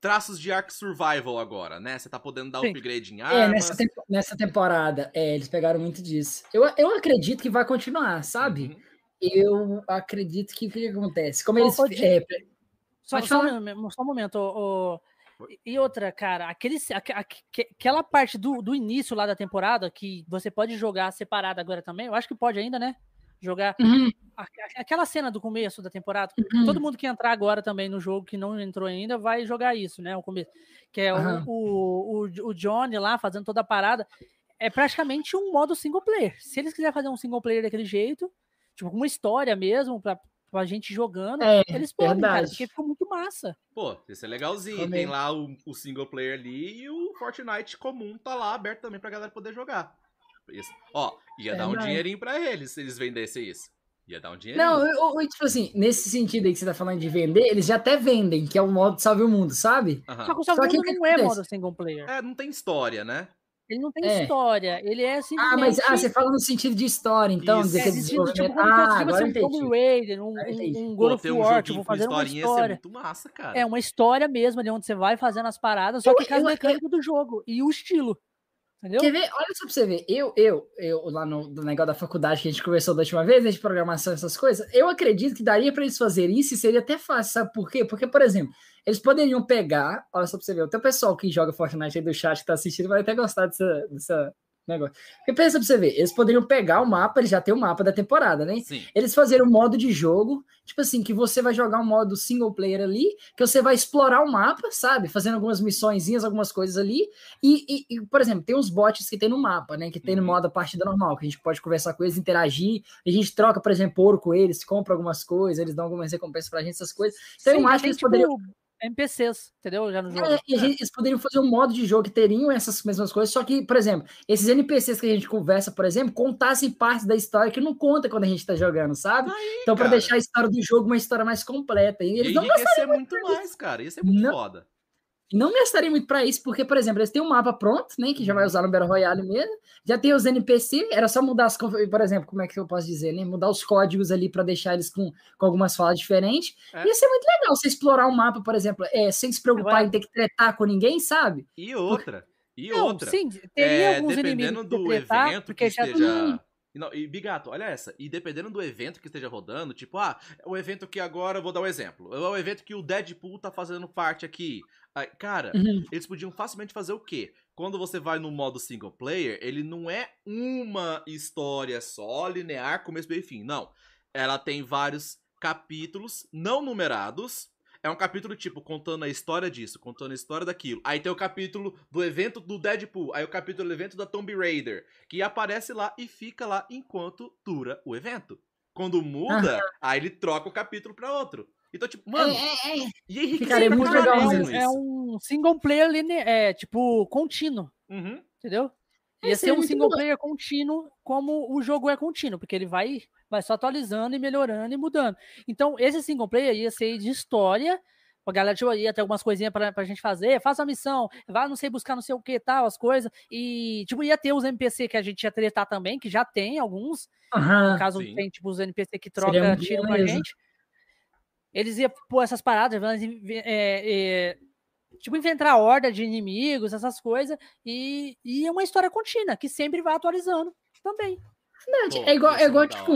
traços de Ark Survival agora, né? Você tá podendo dar Sim. upgrade em É, armas. nessa, tempo- nessa temporada, é, eles pegaram muito disso. Eu, eu acredito que vai continuar, sabe? Uhum. Eu acredito que o que, acontece? Como eles. ô, é, Só, só, um, momento, só um momento. e outra, cara, aquele, aque- aque- aquela parte do, do início lá da temporada que você pode jogar separado agora também, eu acho que pode ainda, né? Jogar uhum, a- aquela cena do começo da temporada. uhum. Todo mundo que entrar agora também no jogo, que não entrou ainda, vai jogar isso, né? O começo. Que é o- Aham. o, o, o Johnny lá fazendo toda a parada. É praticamente um modo single player. Se eles quiserem fazer um single player daquele jeito, tipo, com uma história mesmo, pra, pra gente jogando, É, eles podem, cara, verdade. porque ficou muito massa. Pô, esse é legalzinho. Também. Tem lá o, o single player ali e o Fortnite comum tá lá aberto também pra galera poder jogar. Isso. Ó, ia dar um Verdade. dinheirinho pra eles se eles vendessem isso. Ia dar um dinheirinho. Não, eu, eu, tipo assim, nesse sentido aí que você tá falando de vender, eles já até vendem, que é o modo Salve o Mundo, sabe? Só que o que segundo o que não é modo single player. É, não tem história, né? Ele não tem É. história. Ele é Ah, simplesmente. mas ah, você fala no sentido de história, então, Isso. dizer É, que é de- de- desenvolvimento. tipo, Ah, tipo agora eu assim, um Tomb. Raider, um, eu um, um God of um War, tipo, fazendo uma historinha ia ser história. muito massa, cara. É uma história mesmo ali onde você vai fazendo as paradas, só Eu- que com as eu- mecânicas do jogo e o estilo. Entendeu? Quer ver? Olha só pra você ver. Eu, eu, eu lá no do negócio da faculdade que a gente conversou da última vez, né, de programação, essas coisas, eu acredito que daria pra eles fazerem isso e seria até fácil, sabe por quê? Porque, por exemplo, eles poderiam pegar, olha só pra você ver, até o pessoal que joga Fortnite aí do chat que tá assistindo vai até gostar dessa, dessa negócio. Porque pensa pra você ver, eles poderiam pegar o mapa, eles já tem o mapa da temporada, né? Sim. eles fazerem um modo de jogo, tipo assim, que você vai jogar um modo single player ali, que você vai explorar o mapa, sabe? Fazendo algumas missõezinhas, algumas coisas ali. E, e- e, por exemplo, tem os bots que tem no mapa, né? Que tem no Uhum. modo partida normal, que a gente pode conversar com eles, interagir. A gente troca, por exemplo, ouro com eles, compra algumas coisas, eles dão algumas recompensas pra gente, essas coisas. Então Sim, eu acho que eles poderiam. tipo, NPCs, entendeu? Já no jogo. É, e a gente- eles poderiam fazer um modo de jogo que teriam essas mesmas coisas, só que, por exemplo, esses NPCs que a gente conversa, por exemplo, contassem parte da história que não conta quando a gente tá jogando, sabe? então, pra cara. deixar a história do jogo uma história mais completa. E E eles não enriquecer muito mais, cara. Isso é muito Não. foda. Não gastariam muito pra isso, porque, por exemplo, eles têm um mapa pronto, né? Que já vai usar no Battle Royale mesmo. Já tem os NPC, era só mudar as. Por exemplo, como é que eu posso dizer, né? Mudar os códigos ali pra deixar eles com, com algumas falas diferentes. É. Ia ser muito legal você explorar um mapa, por exemplo, é, sem se preocupar Agora- em ter que tretar com ninguém, sabe? E outra, E Não, outra, sim, teria é, alguns dependendo inimigos do tretar, evento que porque já esteja. E não, E Bigato, olha essa. E dependendo do evento que esteja rodando, tipo, ah, o evento que agora, eu vou dar um exemplo. É o evento que o Deadpool tá fazendo parte aqui. Cara, Uhum. eles podiam facilmente fazer o quê? Quando você vai no modo single player, ele não é uma história só, linear, começo, meio e fim. Não. Ela tem vários capítulos não numerados. É um capítulo, tipo, contando a história disso, contando a história daquilo. Aí tem o capítulo do evento do Deadpool. Aí o capítulo do evento da Tomb Raider. Que aparece lá e fica lá enquanto dura o evento. Quando muda, aí ele troca o capítulo pra outro. Então, tipo, mano, É, é, é. e enriquece Ficaria pra muito caralho legal é, mesmo um, é um single player line- é, tipo, contínuo, Uhum. entendeu? É, Ia ser seria um single player contínuo, como o jogo é contínuo, porque ele vai, vai só atualizando e melhorando e mudando. Então, esse single player ia ser de história, a galera tipo, ia ter algumas coisinhas pra, pra gente fazer, faça a missão, vá, não sei, buscar não sei o que tal, as coisas, e, tipo, ia ter os NPC que a gente ia tretar também, que já tem alguns, no caso sim. tem, tipo, os NPC que troca tiro bom com a mesmo. gente. Eles iam pôr essas paradas, é, é, tipo, inventar a horda de inimigos, essas coisas, e, e é uma história contínua, que sempre vai atualizando também. Verdade. Pô, é igual, é ser igual tipo.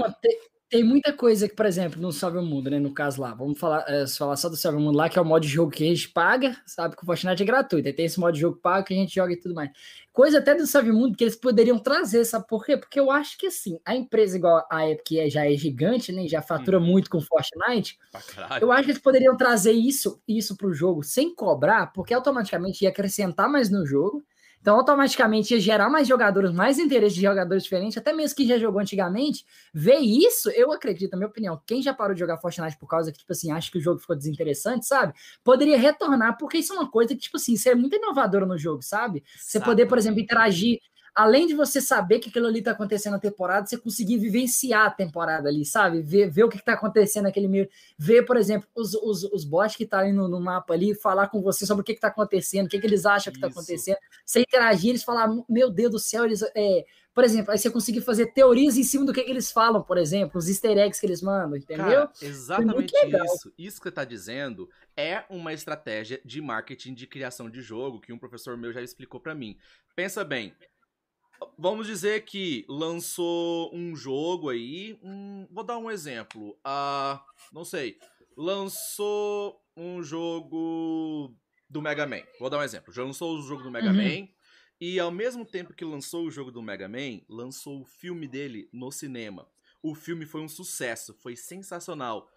Tem, muita coisa que, por exemplo, no Salve o Mundo, né? No caso lá, vamos falar, é, falar só do Salve o Mundo lá, que é o modo de jogo que a gente paga, sabe? Que o Fortnite é gratuito. Aí tem esse modo de jogo pago que a gente joga e tudo mais. Coisa até do Salve o Mundo que eles poderiam trazer, sabe por quê? Porque eu acho que assim, a empresa igual a Epic que é- já é gigante, né? Já fatura muito com Fortnite. Caralho. Eu acho que eles poderiam trazer isso, isso para o jogo sem cobrar, porque automaticamente ia acrescentar mais no jogo. Então, automaticamente ia gerar mais jogadores, mais interesse de jogadores diferentes, até mesmo que já jogou antigamente. Ver isso, eu acredito, na minha opinião, quem já parou de jogar Fortnite por causa que, tipo assim, acha que o jogo ficou desinteressante, sabe? Poderia retornar, porque isso é uma coisa que, tipo assim, isso é muito inovadora no jogo, sabe? Você poder, por exemplo, interagir. Além de você saber que aquilo ali tá acontecendo na temporada, você conseguir vivenciar a temporada ali, sabe? Ver, ver o que, que tá acontecendo naquele meio. Ver, por exemplo, os, os, os bots que tá ali no, no mapa ali, falar com você sobre o que, que tá acontecendo, o que, que eles acham que tá Isso. acontecendo. Você interagir, eles falar, meu Deus do céu, eles. É... Por exemplo, aí você conseguir fazer teorias em cima do que, que eles falam, por exemplo, os easter eggs que eles mandam, entendeu? Cara, exatamente isso. Isso que você tá dizendo é uma estratégia de marketing de criação de jogo que um professor meu já explicou pra mim. Pensa bem. Vamos dizer que lançou um jogo aí. vou dar um exemplo. Ah, não sei. Lançou um jogo do Mega Man. Vou dar um exemplo. Já lançou o jogo do Mega Uhum. Man. E ao mesmo tempo que lançou o jogo do Mega Man, lançou o filme dele no cinema. O filme foi um sucesso, foi sensacional.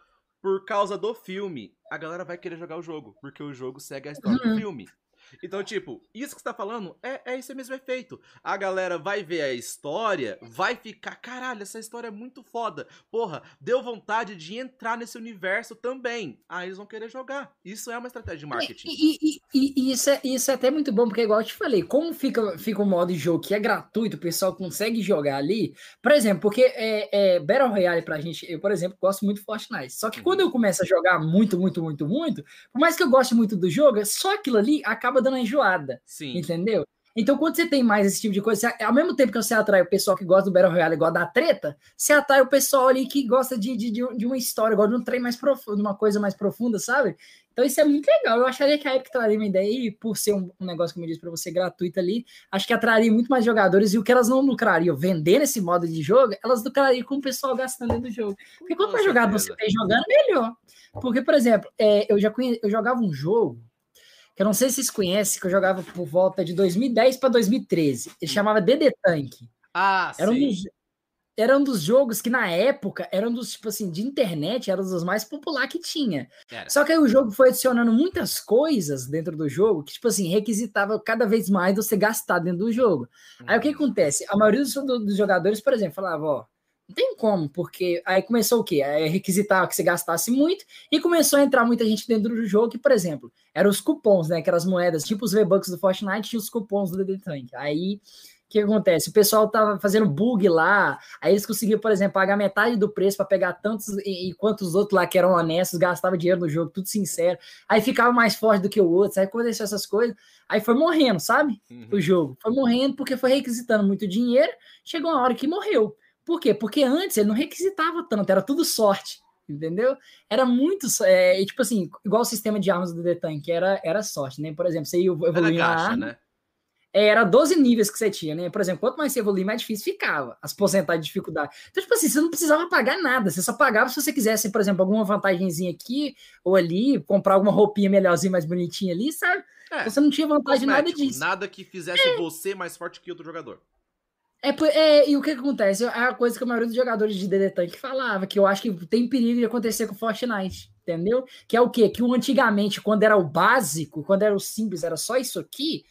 Por causa do filme, a galera vai querer jogar o jogo, porque o jogo segue a história do Uhum. filme. Então, tipo, isso que você tá falando é, é esse mesmo efeito. A galera vai ver a história, vai ficar, caralho, essa história é muito foda. Porra, deu vontade de entrar nesse universo também. Aí eles vão querer jogar. Isso é uma estratégia de marketing. E, e- e- e isso, é, isso é até muito bom, porque, igual eu te falei, como fica, fica o modo de jogo que é gratuito, o pessoal consegue jogar ali. Por exemplo, porque é, é, Battle Royale pra gente, eu, por exemplo, gosto muito de Fortnite. Só que Uhum. quando eu começo a jogar muito, muito, muito, muito, por mais que eu goste muito do jogo, só aquilo ali acaba dando uma enjoada. Sim. Entendeu? Então, quando você tem mais esse tipo de coisa, você- ao mesmo tempo que você atrai o pessoal que gosta do Battle Royale gosta da treta, você atrai o pessoal ali que gosta de, de, de, uma história, gosta de um trem mais profundo, de uma coisa mais profunda, sabe? Então, isso é muito legal. Eu acharia que a Epic traria uma ideia e, por ser um, um negócio, como eu disse pra você, gratuito ali, acho que atrairia muito mais jogadores e o que elas não lucrariam vendendo esse modo de jogo, elas lucrariam com o pessoal gastando dentro do jogo. Porque quanto mais jogado você tem jogando, melhor. Porque, por exemplo, é, eu já conhe... eu jogava um jogo eu não sei se vocês conhecem, que eu jogava por volta de 2010 para 2013. Ele chamava DD Tank. Ah, Era um, sim. dos, era um dos jogos que, na época, era um dos, tipo assim, de internet, era um dos mais populares que tinha. Era. Só que aí o jogo foi adicionando muitas coisas dentro do jogo que, tipo assim, requisitava cada vez mais você gastar dentro do jogo. Aí o que Uhum. acontece? A maioria dos, do- dos jogadores, por exemplo, falava, ó, não tem como, porque aí começou o quê? Aí requisitava que você gastasse muito e começou a entrar muita gente dentro do jogo que, por exemplo, eram os cupons, né? Que eram as moedas, tipo os V-Bucks do Fortnite e os cupons do DD Tank. Aí o que acontece? O pessoal tava fazendo bug lá, aí eles conseguiam, por exemplo, pagar metade do preço para pegar tantos e, e quantos outros lá que eram honestos, gastavam dinheiro no jogo, tudo sincero. Aí ficava mais forte do que o outro, aí aconteceu essas coisas, aí foi morrendo, sabe? Uhum. o jogo. Foi morrendo porque foi requisitando muito dinheiro. Chegou uma hora que morreu. Por quê? Porque antes ele não requisitava tanto, era tudo sorte. Entendeu? Era muito. É, e, tipo assim, igual o sistema de armas do The Tank, era, era sorte, né? Por exemplo, você ia Era evoluir na gacha, arma. né? era 12 níveis que você tinha, né? Por exemplo, quanto mais você evoluía, mais difícil ficava as porcentagens de dificuldade. Então, tipo assim, você não precisava pagar nada, você só pagava se você quisesse, por exemplo, alguma vantagemzinha aqui ou ali, comprar alguma roupinha melhorzinha, mais bonitinha ali, sabe? É, você não tinha vantagem nada disso. Nada que fizesse é. você mais forte que outro jogador. É, é, e o que, que acontece? É a coisa que a maioria dos jogadores de DD Tank falava, que eu acho que tem perigo de acontecer com Fortnite, entendeu? Que é o quê? Que antigamente, quando era o básico, quando era o simples, era só isso aqui,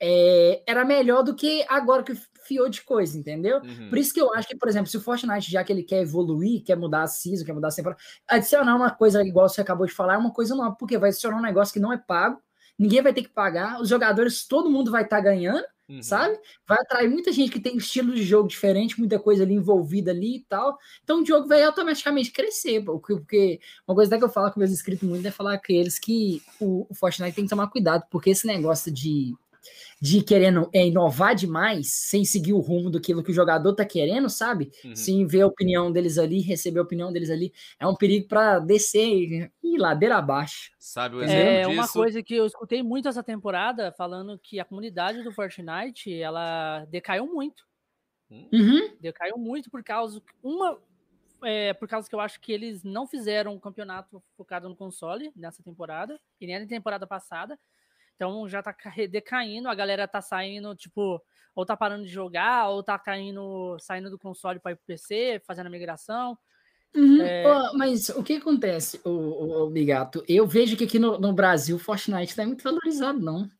é, era melhor do que agora que fiou de coisa, entendeu? Uhum. Por isso que eu acho que, por exemplo, se o Fortnite, já que ele quer evoluir, quer mudar a season, quer mudar a temporada, adicionar uma coisa igual você acabou de falar, é uma coisa nova, porque vai adicionar um negócio que não é pago, ninguém vai ter que pagar, os jogadores, todo mundo vai estar tá ganhando, uhum. sabe? Vai atrair muita gente que tem estilo de jogo diferente, muita coisa ali envolvida ali e tal. Então o jogo vai automaticamente crescer, porque uma coisa até que eu falo com meus inscritos muito é falar com eles que o, o Fortnite tem que tomar cuidado, porque esse negócio de de querendo é, inovar demais, sem seguir o rumo do que o jogador tá querendo, sabe? Uhum. Sem ver a opinião deles ali, receber a opinião deles ali, é um perigo para descer e ladeira abaixo. Sabe o é, exemplo É disso? uma coisa que eu escutei muito essa temporada, falando que a comunidade do Fortnite, ela decaiu muito. Hum? Uhum. Decaiu muito por causa uma é, por causa que eu acho que eles não fizeram um campeonato focado no console nessa temporada e nem na temporada passada. Então já tá decaindo, a galera tá saindo, tipo, ou tá parando de jogar, ou tá caindo, saindo do console para ir pro PC, fazendo a migração. Uhum. É... mas o que acontece, o, o, o Bigato? Eu vejo que aqui no, no Brasil o Fortnite não é muito valorizado, não.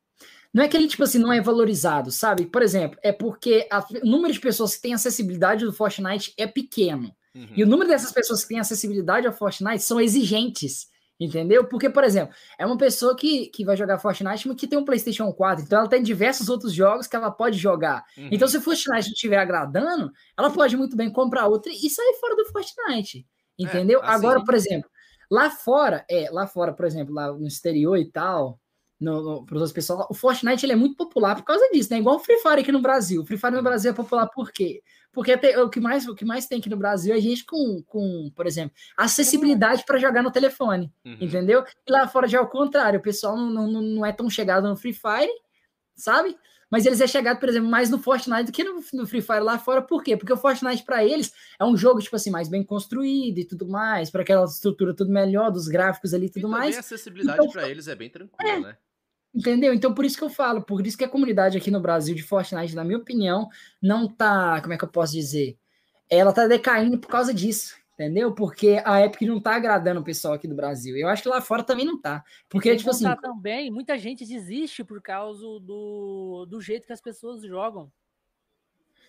Não é que ele, tipo assim, não é valorizado, sabe? Por exemplo, é porque a, o número de pessoas que têm acessibilidade do Fortnite é pequeno. Uhum. E o número dessas pessoas que têm acessibilidade ao Fortnite são exigentes. Entendeu? Porque, por exemplo, é uma pessoa que, que vai jogar Fortnite, mas que tem um PlayStation 4, então ela tem diversos outros jogos que ela pode jogar. Uhum. Então, se o Fortnite estiver agradando, ela pode muito bem comprar outra e sair fora do Fortnite. Entendeu? É, assim... Agora, por exemplo, lá fora, é, lá fora, por exemplo, lá no exterior e tal, para os outros pessoal, o Fortnite ele é muito popular por causa disso, né? Igual o Free Fire aqui no Brasil. O Free Fire no uhum. Brasil é popular por quê? Porque tem, o, que mais, o que mais tem aqui no Brasil é gente com, com por exemplo, acessibilidade para jogar no telefone, uhum. entendeu? E lá fora já é o contrário, o pessoal não, não, não é tão chegado no Free Fire, sabe? Mas eles é chegado, por exemplo, mais no Fortnite do que no, no Free Fire lá fora. Por quê? Porque o Fortnite para eles é um jogo tipo assim mais bem construído e tudo mais, para aquela estrutura tudo melhor dos gráficos ali e tudo mais. a acessibilidade então, para eles é bem tranquila, é, né? Entendeu? Então, por isso que eu falo, por isso que a comunidade aqui no Brasil de Fortnite, na minha opinião, não tá, como é que eu posso dizer? Ela tá decaindo por causa disso, entendeu? Porque a Epic não tá agradando o pessoal aqui do Brasil. Eu acho que lá fora também não tá. Porque, tipo assim. também, muita gente desiste por causa do, do jeito que as pessoas jogam.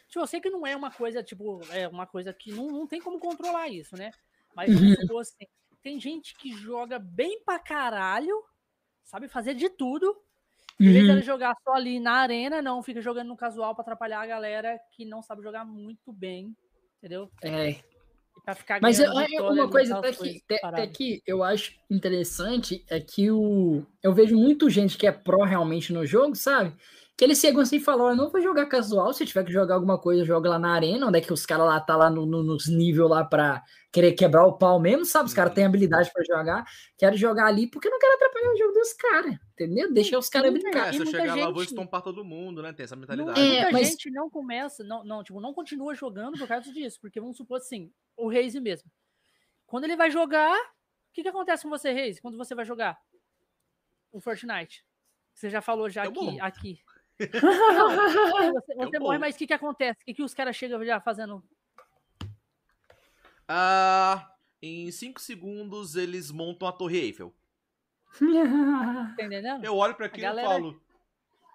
Tipo, eu sei que não é uma coisa, tipo, é uma coisa que não, não tem como controlar isso, né? Mas, uhum. assim, tem gente que joga bem pra caralho sabe fazer de tudo. Em vez de ele uhum. jogar só ali na arena, não, fica jogando no casual para atrapalhar a galera que não sabe jogar muito bem, entendeu? É. Mas é, uma coisa até que, até que eu acho interessante é que o, eu vejo muita gente que é pró realmente no jogo, sabe? Que eles chegam assim e falam: eu não vou jogar casual, se tiver que jogar alguma coisa, joga lá na arena, onde é que os caras lá tá lá no, no, nos níveis lá pra querer quebrar o pau mesmo, sabe? Os caras têm uhum. habilidade para jogar, quero jogar ali porque não quero atrapalhar o jogo dos caras, entendeu? Deixa os caras brincar. É, se eu chegar gente... lá, eu vou estompar todo mundo, né? Tem essa mentalidade. É, muita mas... gente não começa, não, não, tipo, não continua jogando por causa disso, porque vamos supor assim, o Reis mesmo. Quando ele vai jogar, o que, que acontece com você, Reis, quando você vai jogar? O Fortnite. Você já falou já aqui, aqui. você, você morre, mas o que, que acontece? O que, que os caras chegam já fazendo? Ah, em 5 segundos eles montam a Torre Eiffel. Tá entendendo? Eu olho para aquilo galera... e falo: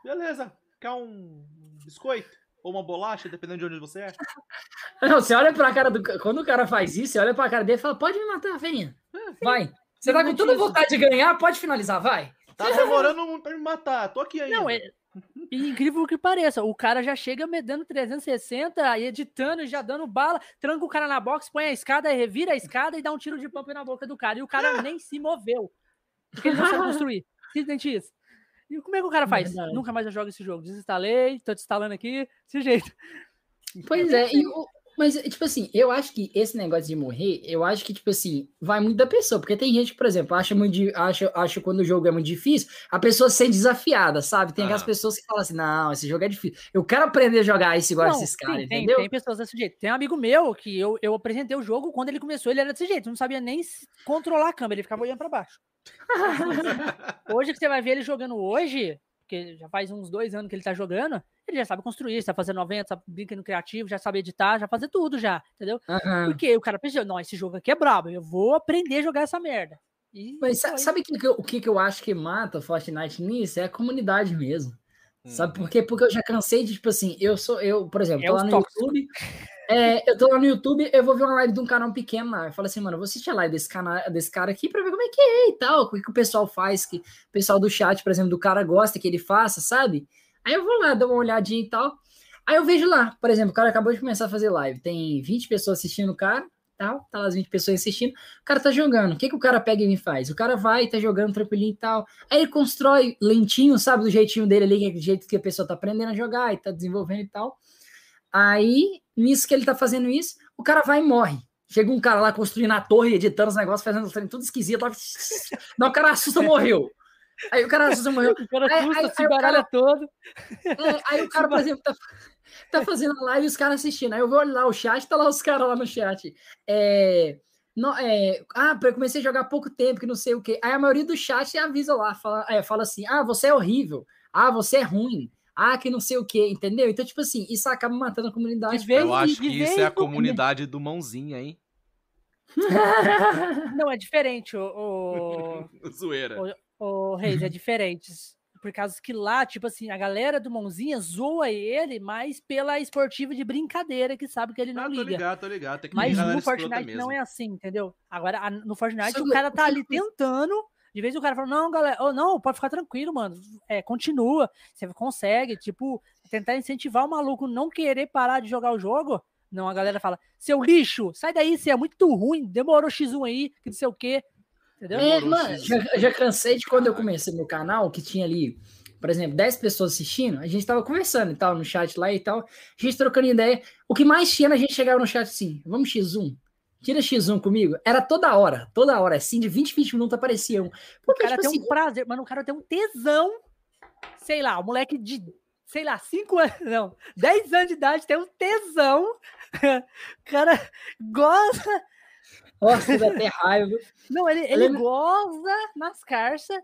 beleza, quer um biscoito? Ou uma bolacha, dependendo de onde você é. Não, você olha pra cara do. Quando o cara faz isso, você olha pra cara dele e fala: pode me matar, venha. É, vai. Você tá com toda vontade de ganhar, pode finalizar, vai. Tá demorando muito pra me matar, tô aqui ainda. Não, é, e incrível que pareça, o cara já chega me dando 360, editando, já dando bala, tranca o cara na box, põe a escada, revira a escada e dá um tiro de pump na boca do cara. E o cara nem se moveu. Porque ele não sabe construir. Simplesmente isso. E como é que o cara faz? Verdade. Nunca mais eu jogo esse jogo. Desinstalei, tô te instalando aqui, desse jeito. Pois é, e o, Mas, tipo assim, eu acho que esse negócio de morrer, eu acho que, tipo assim, vai muito da pessoa. Porque tem gente que, por exemplo, acha muito acha, acha quando o jogo é muito difícil, a pessoa se sente desafiada, sabe? Tem ah. aquelas pessoas que falam assim: não, esse jogo é difícil. Eu quero aprender a jogar isso igual não, esses caras, entendeu? Tem, tem pessoas desse jeito. Tem um amigo meu que eu, eu apresentei o jogo, quando ele começou, ele era desse jeito, não sabia nem controlar a câmera, ele ficava olhando para baixo. hoje que você vai ver ele jogando hoje, porque já faz uns dois anos que ele tá jogando, ele já sabe construir, sabe fazer 90, sabe brincar no criativo, já sabe editar, já fazer tudo já, entendeu? Uhum. Porque o cara pensou, não, esse jogo aqui é brabo, eu vou aprender a jogar essa merda. E Mas sabe que, o que, que eu acho que mata o Fortnite nisso? É a comunidade mesmo. Hum. Sabe por quê? Porque eu já cansei de, tipo assim, eu sou, eu, por exemplo, é tô lá no tóxico. YouTube, é, eu tô lá no YouTube, eu vou ver uma live de um canal pequeno lá. Eu falo assim, mano, eu vou assistir a live desse, canal, desse cara aqui pra ver como é que é e tal, o que, que o pessoal faz, que o pessoal do chat, por exemplo, do cara gosta que ele faça, sabe? Aí eu vou lá, dou uma olhadinha e tal. Aí eu vejo lá, por exemplo, o cara acabou de começar a fazer live, tem 20 pessoas assistindo o cara, tal, tá lá as 20 pessoas assistindo, o cara tá jogando. O que, que o cara pega e me faz? O cara vai, tá jogando tranquilinho e tal. Aí ele constrói lentinho, sabe, do jeitinho dele ali, que é do jeito que a pessoa tá aprendendo a jogar e tá desenvolvendo e tal. Aí, nisso que ele tá fazendo isso, o cara vai e morre. Chega um cara lá construindo a torre, editando os negócios, fazendo tudo esquisito. Não, o cara assusta, morreu. Aí o cara assusta, morreu. O cara assusta, aí, aí, se baralha todo. É, aí o cara, por exemplo, tá, tá fazendo live e os caras assistindo. Aí eu vou olhar lá o chat, tá lá os caras lá no chat. É, não, é, ah, eu comecei a jogar há pouco tempo, que não sei o quê. Aí a maioria do chat avisa lá, fala, é, fala assim: ah, você é horrível, ah, você é ruim. Ah, que não sei o que, entendeu? Então, tipo assim, isso acaba matando a comunidade. Eu acho que isso é a comunidade do mãozinha, hein? Não, é diferente, o. o... Zoeira. O, o Reis, é diferente. Por causa que lá, tipo assim, a galera do Mãozinha zoa ele mais pela esportiva de brincadeira, que sabe que ele não ah, tô liga. Ligado, tô ligado, Tem que Mas no Fortnite não é assim, entendeu? Agora, no Fortnite, o cara tá ali tentando de vez o cara fala, não, galera, oh, não, pode ficar tranquilo, mano. É, continua. Você consegue, tipo, tentar incentivar o maluco não querer parar de jogar o jogo. Não, a galera fala, seu lixo, sai daí, você é muito ruim, demorou X1 aí, que não sei o quê. Entendeu? É, mano, já, já cansei de quando eu comecei meu canal, que tinha ali, por exemplo, 10 pessoas assistindo, a gente tava conversando e tal, no chat lá e tal, a gente trocando ideia. O que mais tinha, a gente chegava no chat assim, vamos X1, Tira X1 comigo. Era toda hora, toda hora, assim, de 20, 20 minutos aparecia um. Porque, o cara tipo tem assim, um prazer, mano, o cara tem um tesão. Sei lá, o moleque de, sei lá, 5 anos, não, 10 anos de idade tem um tesão. O cara goza. Nossa, dá até raiva. Não, ele, ele lembro... goza nas carças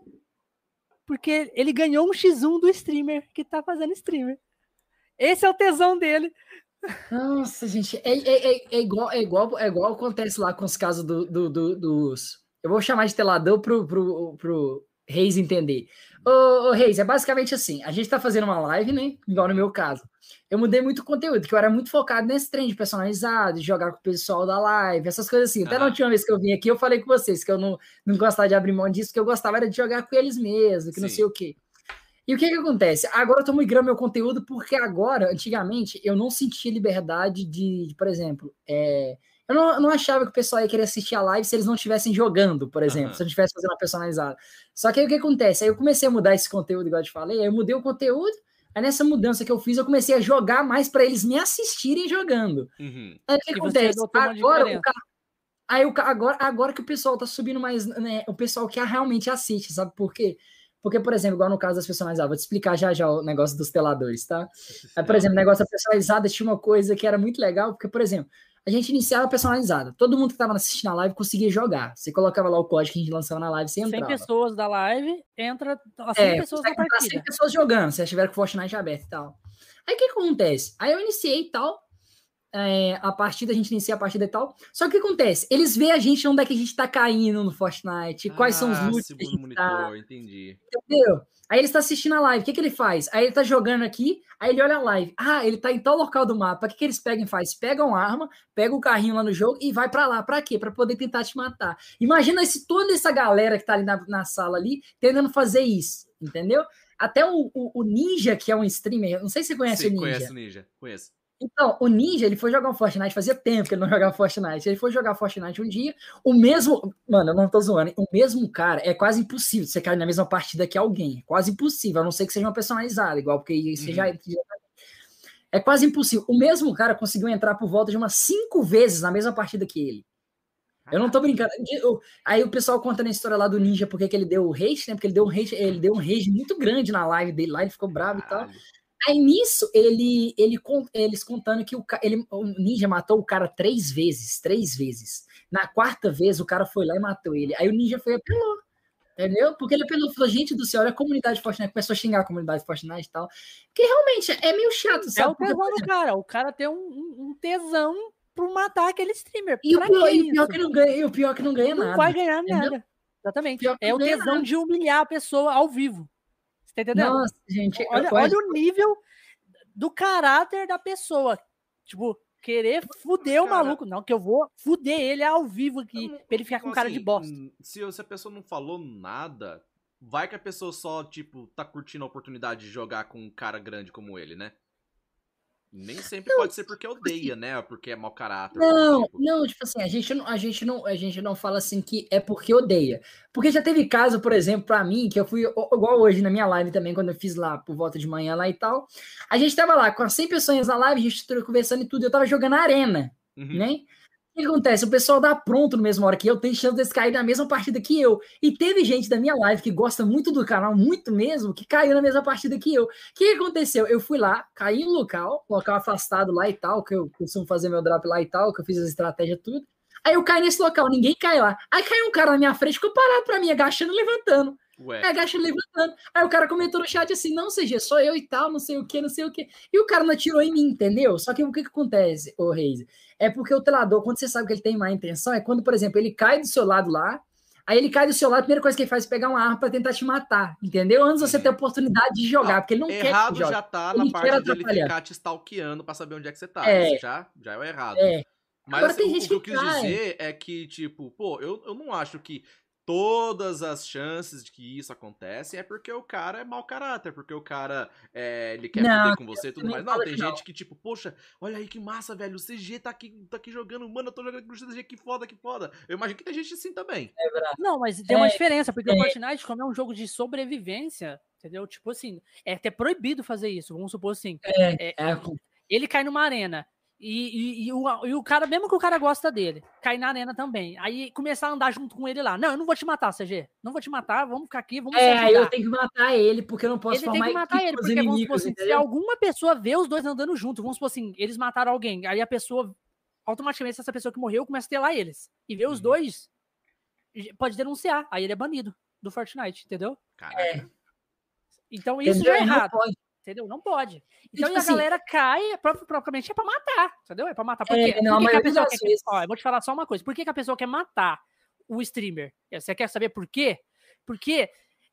porque ele ganhou um X1 do streamer que tá fazendo streamer. Esse é o tesão dele. Nossa, gente, é, é, é, é, igual, é, igual, é igual acontece lá com os casos do, do, do, dos. Eu vou chamar de telador pro, pro, pro Reis entender. Ô, ô, Reis, é basicamente assim: a gente tá fazendo uma live, né? Igual no meu caso. Eu mudei muito conteúdo, que eu era muito focado nesse trem de personalizado, de jogar com o pessoal da live, essas coisas assim. Até ah. na última vez que eu vim aqui, eu falei com vocês que eu não, não gostava de abrir mão disso, que eu gostava era de jogar com eles mesmo, que Sim. não sei o quê. E o que que acontece? Agora eu tô migrando meu conteúdo porque agora, antigamente, eu não sentia liberdade de, de por exemplo, é, eu, não, eu não, achava que o pessoal ia querer assistir a live se eles não estivessem jogando, por exemplo, uhum. se eu estivesse fazendo uma personalizada. Só que aí o que acontece? Aí eu comecei a mudar esse conteúdo, igual eu te falei, aí eu mudei o conteúdo, aí nessa mudança que eu fiz, eu comecei a jogar mais para eles me assistirem jogando. Uhum. Aí o que acontece? Agora o cara. Aí o, agora, agora que o pessoal tá subindo mais, né? O pessoal que realmente assiste, sabe por quê? Porque, por exemplo, igual no caso das personalizadas, vou te explicar já já o negócio dos teladores, tá? Aí, por exemplo, o negócio da personalizada tinha uma coisa que era muito legal, porque, por exemplo, a gente iniciava personalizada. Todo mundo que estava assistindo a live conseguia jogar. Você colocava lá o código que a gente lançava na live, você entrava. 100 pessoas da live, entra 100 é, pessoas da partida. 100 pessoas jogando, se tiver com o Fortnite aberto e tal. Aí o que acontece? Aí eu iniciei e tal, é, a partida, a gente inicia a partida e tal. Só que o que acontece? Eles veem a gente onde é que a gente tá caindo no Fortnite, quais ah, são os ah, loots que a gente tá. monitor, tá. entendi. Entendeu? Aí ele está assistindo a live. O que, que ele faz? Aí ele tá jogando aqui, aí ele olha a live. Ah, ele tá em tal local do mapa. O que, que eles pegam e faz? Pegam arma, pegam o carrinho lá no jogo e vai para lá. Para quê? Para poder tentar te matar. Imagina se toda essa galera que tá ali na, na sala ali tentando fazer isso, entendeu? Até o, o, o, Ninja, que é um streamer, não sei se você conhece Sim, o Ninja. Conheço o Ninja, conheço. Então, o Ninja, ele foi jogar um Fortnite, fazia tempo que ele não jogava Fortnite. Ele foi jogar Fortnite um dia, o mesmo. Mano, eu não tô zoando, o mesmo cara é quase impossível você cair na mesma partida que alguém. É quase impossível, a não ser que seja uma personalizada, igual, porque você uhum. já, É quase impossível. O mesmo cara conseguiu entrar por volta de umas cinco vezes na mesma partida que ele. Eu não tô brincando. Eu- aí o pessoal conta na história lá do Ninja porque que ele deu o rage, né? Porque ele deu um rage, ele deu um rage muito grande na live dele lá, ele ficou bravo e tal. Aí nisso, ele, ele, eles contando que o, ele, o Ninja matou o cara três vezes, três vezes. Na quarta vez, o cara foi lá e matou ele. Aí o Ninja foi e apelou. Entendeu? Porque ele apelou, falou, gente do céu, olha a comunidade Fortnite, começou a xingar a comunidade Fortnite e tal. Porque realmente é meio chato, É sabe? o Porque, tesão do cara. O cara tem um, um- tesão por matar aquele streamer. E o pior, que e o pior que não ganha, o pior que não ganha não nada. vai ganhar entendeu? nada. Exatamente. Que É não o tesão nada. de humilhar a pessoa ao vivo. Tá entendendo? Nossa, gente. olha, olha o nível do caráter da pessoa. Tipo, querer fuder o Cara- maluco. Não, que eu vou fuder ele ao vivo aqui, Não, pra ele ficar com Então, cara de assim, bosta. hum, Se, se a pessoa não falou nada, vai que a pessoa só, tipo, tá curtindo a oportunidade de jogar com um cara grande como ele, né? Nem sempre pode ser porque odeia, né? Porque é mau caráter. Não, exemplo. não, tipo assim, a gente não, a gente não, a gente não fala assim que é porque odeia. Porque já teve caso, por exemplo, pra mim, que eu fui igual hoje na minha live também, quando eu fiz lá por volta de manhã lá e tal. A gente tava lá com as 100 pessoas na live, a gente conversando e tudo, eu tava jogando arena, Uhum. né? Que acontece? O pessoal dá pronto na mesma hora que eu, tem chance deles cair na mesma partida que eu. E teve gente da minha live que gosta muito do canal, muito mesmo, que caiu na mesma partida que eu. O que aconteceu? Eu fui lá, caí no local, local afastado lá e tal, que eu costumo fazer meu drop lá e tal, que eu fiz as estratégias tudo. Aí eu caí nesse local, ninguém cai lá. Aí caiu um cara na minha frente, ficou parado pra mim, agachando e levantando. Ué, Aí agachando e levantando. Aí o cara comentou no chat assim: não, CG, sou eu e tal, não sei o que, não sei o que. E o cara não atirou em mim, entendeu? Só que o que, que acontece, ô Reis? É porque o telador, quando você sabe que ele tem má intenção, é quando, por exemplo, ele cai do seu lado lá. Aí ele cai do seu lado, a primeira coisa que ele faz é pegar uma arma pra tentar te matar, entendeu? Antes você Uhum. ter a oportunidade de jogar, Não, porque ele não quer errado você jogue. já tá Ele na parte de ele ficar te stalkeando pra saber onde é que você tá. É. Isso já, já é o errado. É. Mas Agora assim, o- o que eu quis cai. dizer é que, tipo, pô, eu, eu não acho que todas as chances de que isso acontece é porque o cara é mau caráter, porque o cara é, ele quer Não, foder com você e tudo também mais. Não, tem não. gente que, tipo, poxa, olha aí que massa, velho, o CG tá aqui, tá aqui jogando, mano, eu tô jogando com o CG, que foda, que foda. Eu imagino que tem gente assim também. Não, mas tem uma É, diferença, porque o é. Fortnite, como é um jogo de sobrevivência, entendeu? Tipo assim, é até proibido fazer isso. Vamos supor assim, É, é, ele cai numa arena. E, e- e o, e o cara, mesmo que o cara gosta dele, cai na arena também. Aí começar a andar junto com ele lá. Não, eu não vou te matar, CG. Não vou te matar, vamos ficar aqui, vamos é, eu tenho que matar ele, porque eu não posso Ele tem formar que matar ele, porque vamos supor inimigos, assim, se alguma pessoa vê os dois andando junto, vamos supor assim, eles mataram alguém, aí a pessoa, automaticamente, essa pessoa que morreu começa a ter lá eles. E vê os Uhum. dois, pode denunciar, aí ele é banido do Fortnite, entendeu? Caraca. Então isso Entendeu? já é Não errado, pode. Entendeu? Não pode. Então tipo a assim- galera cai, pró- propriamente é pra matar, entendeu? É pra matar. Por É, quê? não, Por que que a pessoa quer... vezes- Ó, eu vou te falar só uma coisa. Por que, que a pessoa quer matar o streamer? Você quer saber por quê? Porque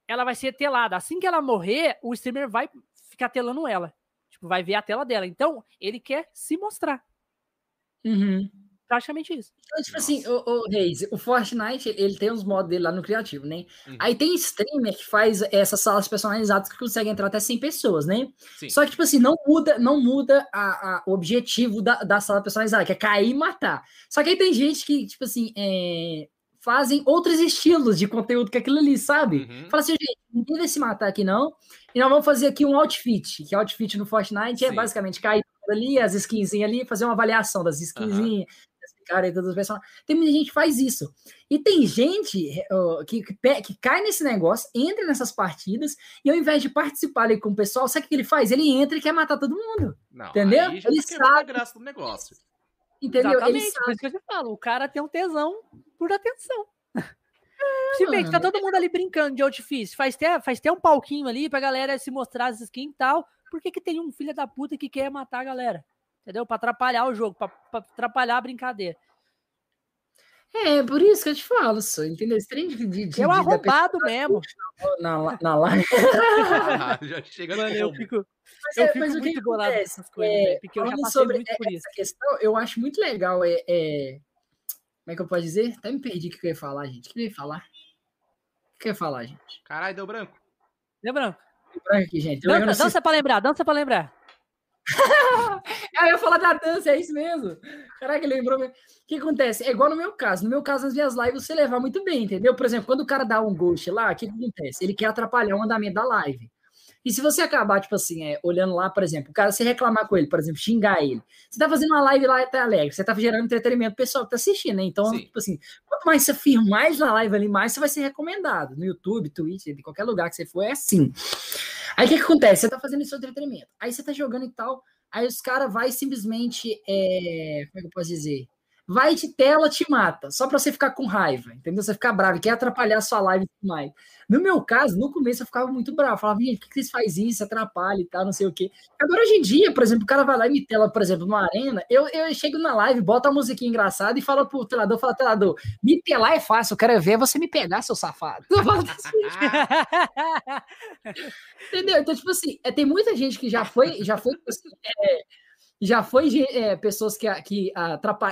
ela vai ser telada. Assim que ela morrer, o streamer vai ficar telando ela. Tipo, vai ver a tela dela. Então, ele quer se mostrar. Uhum. Praticamente isso. Então, tipo assim, o, o Reis, o Fortnite, ele tem os modos dele lá no criativo, né? Uhum. Aí tem streamer que faz essas salas personalizadas que consegue entrar até 100 pessoas, né? Sim. Só que, tipo assim, não muda, não muda a, a- o objetivo da, da sala personalizada, que é cair e matar. Só que aí tem gente que, tipo assim, é, fazem outros estilos de conteúdo que aquilo ali, sabe? Uhum. Fala assim, gente, ninguém vai se matar aqui, não. E nós vamos fazer aqui um outfit, que outfit no Fortnite é Sim. basicamente cair ali, as skinzinhas ali, fazer uma avaliação das skinzinhas, das cara e todas as pessoas. Tem muita gente que faz isso. E tem gente ó, que, que, que cai nesse negócio, entra nessas partidas, e ao invés de participar ali com o pessoal, sabe o que ele faz? Ele entra e quer matar todo mundo. Não, Entendeu? Aí já Ele tá quebrando a sabe. graça do negócio. Entendeu? Exatamente. Ele Por sabe. isso que eu te falo. O cara tem um tesão por atenção. Simplesmente, tá mano. todo mundo ali brincando de outfit. Faz até, faz até um palquinho ali pra galera se mostrar as skins e tal. Por que, que tem um filho da puta que quer matar a galera? Entendeu? Pra atrapalhar o jogo, pra, pra atrapalhar a brincadeira. É, por isso que eu te falo, só, entendeu? Esse trem de, de, da arrombado mesmo. na, na live. Ah, já chega Mano, no eu fico, Mas eu é- fico mas o que muito bolado com essas coisas, É, porque eu já passei sobre muito por isso. essa questão, eu acho muito legal. É, é- Como é que eu posso dizer? Até me perdi o que eu ia falar, gente. O que eu ia falar? O que eu ia falar, gente? Caralho, deu branco. Lembra? Branco aqui, gente. Eu, eu não Dança, sei- dança pra lembrar, dança pra lembrar. Eu falar da dança, é isso mesmo. Caraca, lembrou. O que acontece? É igual no meu caso. No meu caso, nas minhas lives, você levar muito bem, entendeu? Por exemplo, quando o cara dá um ghost lá, o que acontece? Ele quer atrapalhar o andamento da live. E se você acabar, tipo assim, é, olhando lá, por exemplo, o cara, se reclamar com ele, por exemplo, xingar ele, você tá fazendo uma live lá e tá alegre, você tá gerando entretenimento pessoal que tá assistindo, né? Então, Sim. tipo assim, quanto mais você firma mais na live ali, mais você vai ser recomendado. No YouTube, Twitch, em qualquer lugar que você for, é assim. Aí o que, que acontece? Você tá fazendo esse entretenimento. Aí você tá jogando e tal, aí os caras vai simplesmente. é, Como é que eu posso dizer? Vai de tela, te mata, só pra você ficar com raiva, entendeu? Você ficar bravo, quer atrapalhar a sua live e tudo mais. No meu caso, no começo eu ficava muito bravo, falava, gente, por que vocês fazem isso? Atrapalha e tal, não sei o quê. Agora, hoje em dia, por exemplo, o cara vai lá e me tela, por exemplo, numa arena, eu, eu chego na live, boto a musiquinha engraçada e falo pro telador, fala, telador, me telar é fácil, eu quero ver você me pegar, seu safado. Assim, Entendeu? Então, tipo assim, é, tem muita gente que já foi, já foi, tipo assim, é, já foi é, pessoas que, que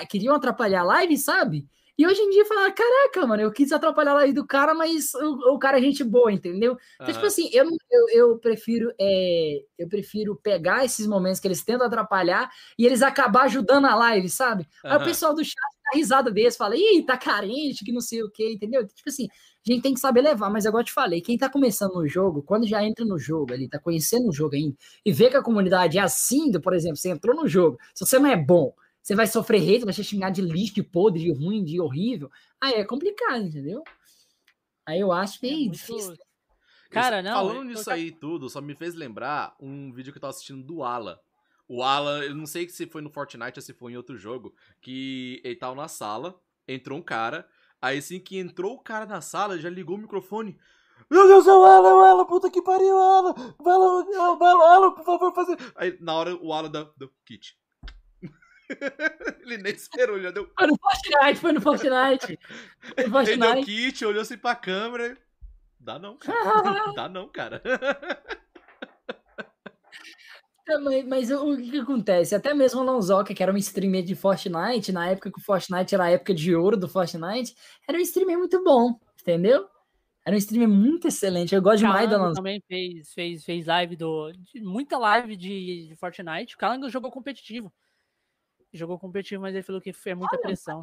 queriam atrapalhar a live, sabe? E hoje em dia fala, caraca, mano, eu quis atrapalhar a live do cara, mas o, o cara é gente boa, entendeu? Então, tipo assim, eu, eu, eu prefiro é, eu prefiro pegar esses momentos que eles tentam atrapalhar e eles acabar ajudando a live, sabe? Aí o pessoal do chat dá risada deles, fala, ih, tá carente, que não sei o quê, entendeu? Tipo assim, a gente tem que saber levar, mas igual eu te falei, quem tá começando no jogo, quando já entra no jogo ali, tá conhecendo o jogo ainda, e vê que a comunidade é assim, do, por exemplo, você entrou no jogo, se você não é bom, você vai sofrer hate, vai ser xingar de lixo, de podre, de ruim, de horrível, aí é complicado, entendeu? Aí eu acho É meio muito- difícil. Cara, não. Falando eu- nisso aí tudo, só me fez lembrar um vídeo que eu tava assistindo do Ala. O Ala, eu não sei se foi no Fortnite ou se foi em outro jogo, que ele tava na sala, entrou um cara, aí assim que entrou o cara na sala, já ligou o microfone. Meu Deus, é o Ala, é o Ala, puta que pariu, Ala, vai lá, vai lá, Ala, por favor, fazer. Aí na hora o Ala deu, deu kit. ele nem esperou, ele já deu. Foi no Fortnite, foi no Fortnite. Foi no Ele deu Fortnite. kit, olhou assim pra câmera. Dá não, cara. Dá não, cara. É, mas, mas o que, que acontece? Até mesmo o Lonzoca, que era um streamer de Fortnite, na época que o Fortnite era a época de ouro do Fortnite, era um streamer muito bom, entendeu? Era um streamer muito excelente. Eu gosto demais do Calango Lonzoca. também fez, fez, fez live do. de- muita live de, de Fortnite. O Calango jogou competitivo. Jogou competitivo, mas ele falou que é muita pressão.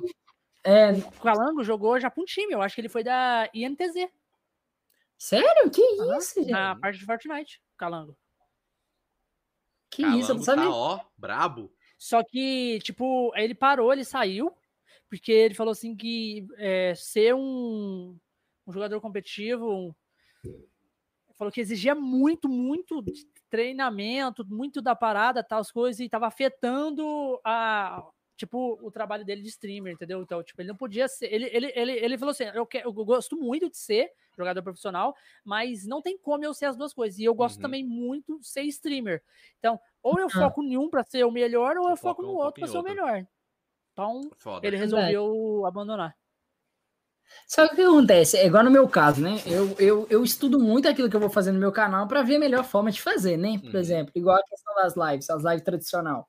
É, O Calango jogou já pra um time, eu acho que ele foi da INTZ, sério? Que isso, gente? na parte de Fortnite, o Calango. Que isso, eu não Calango sabia. Tá, ó, brabo. Só que, tipo, ele parou, ele saiu, porque ele falou assim que é, ser um, um jogador competitivo falou que exigia muito, muito treinamento, muito da parada, tal, as coisas, e tava afetando a. Tipo, o trabalho dele de streamer, entendeu? Então, tipo, ele não podia ser. Ele, ele, ele, ele falou assim: eu, que- eu gosto muito de ser jogador profissional, mas não tem como eu ser as duas coisas. E eu gosto Uhum. também muito de ser streamer. Então, ou eu Ah. foco em um para ser o melhor, ou eu Foca foco um, no outro para ser o melhor. Então, Foda. ele resolveu abandonar. Sabe o que acontece? É igual no meu caso, né? Eu, eu, eu estudo muito aquilo que eu vou fazer no meu canal para ver a melhor forma de fazer, né? Por Uhum. exemplo, igual a questão das lives, as lives tradicional.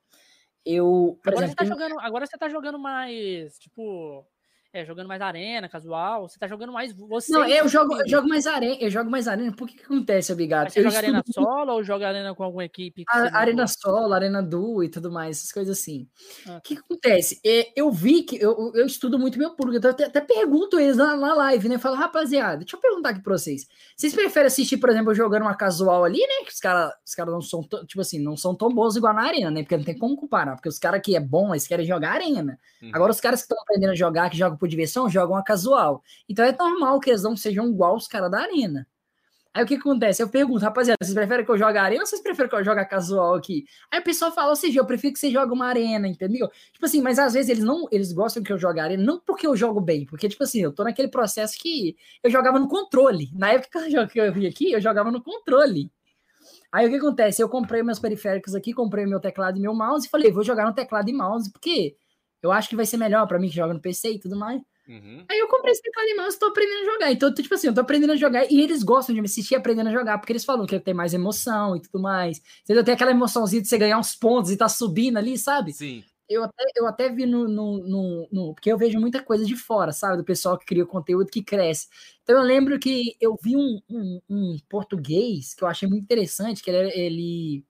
Eu, Agora, exemplo, você tá jogando, agora você tá jogando mais, tipo, é, jogando mais arena, casual. Você tá jogando mais você. Não, eu jogo, eu jogo mais arena, eu jogo mais arena. Por que que acontece, obrigado? Você Eu joga arena solo ou joga arena com alguma equipe? a, arena solo, arena duo e tudo mais, essas coisas assim. Ah, O que, que acontece? É, eu vi que eu, eu estudo muito meu público, eu até, até pergunto eles na, na live, né? Falo, rapaziada, deixa eu perguntar aqui pra vocês. Vocês preferem assistir, por exemplo, eu jogando uma casual ali, né? Que os caras os cara não são, tão- tipo assim, não são tão bons igual na arena, né? Porque não tem como comparar, porque os caras que é bom, eles querem jogar arena. Uhum. Agora, os caras que estão aprendendo a jogar, que jogam por diversão, jogam a casual. Então é normal que eles não sejam igual os caras da arena. Aí o que acontece? Eu pergunto, rapaziada, vocês preferem que eu jogue arena ou vocês preferem que eu jogue a casual aqui? Aí o pessoal fala, ou seja, eu prefiro que você jogue uma arena, entendeu? Tipo assim, mas às vezes eles não, eles gostam que eu jogue arena, não porque eu jogo bem, porque, tipo assim, eu tô naquele processo que eu jogava no controle. Na época que eu jo- que eu vi aqui, eu jogava no controle. Aí o que acontece? Eu comprei meus periféricos aqui, comprei meu teclado e meu mouse e falei, vou jogar no teclado e mouse, porque eu acho que vai ser melhor pra mim que joga no PC e tudo mais. Uhum. Aí eu comprei esse teclado e mouse e tô aprendendo a jogar. Então, tô, tipo assim, eu tô aprendendo a jogar e eles gostam de me assistir aprendendo a jogar, porque eles falam que tem mais emoção e tudo mais. Entendeu? Tem aquela emoçãozinha de você ganhar uns pontos e tá subindo ali, sabe? Sim. Eu até, eu até vi no, no, no, no- Porque eu vejo muita coisa de fora, sabe? Do pessoal que cria o conteúdo que cresce. Então eu lembro que eu vi um, um, um português que eu achei muito interessante, que ele, ele,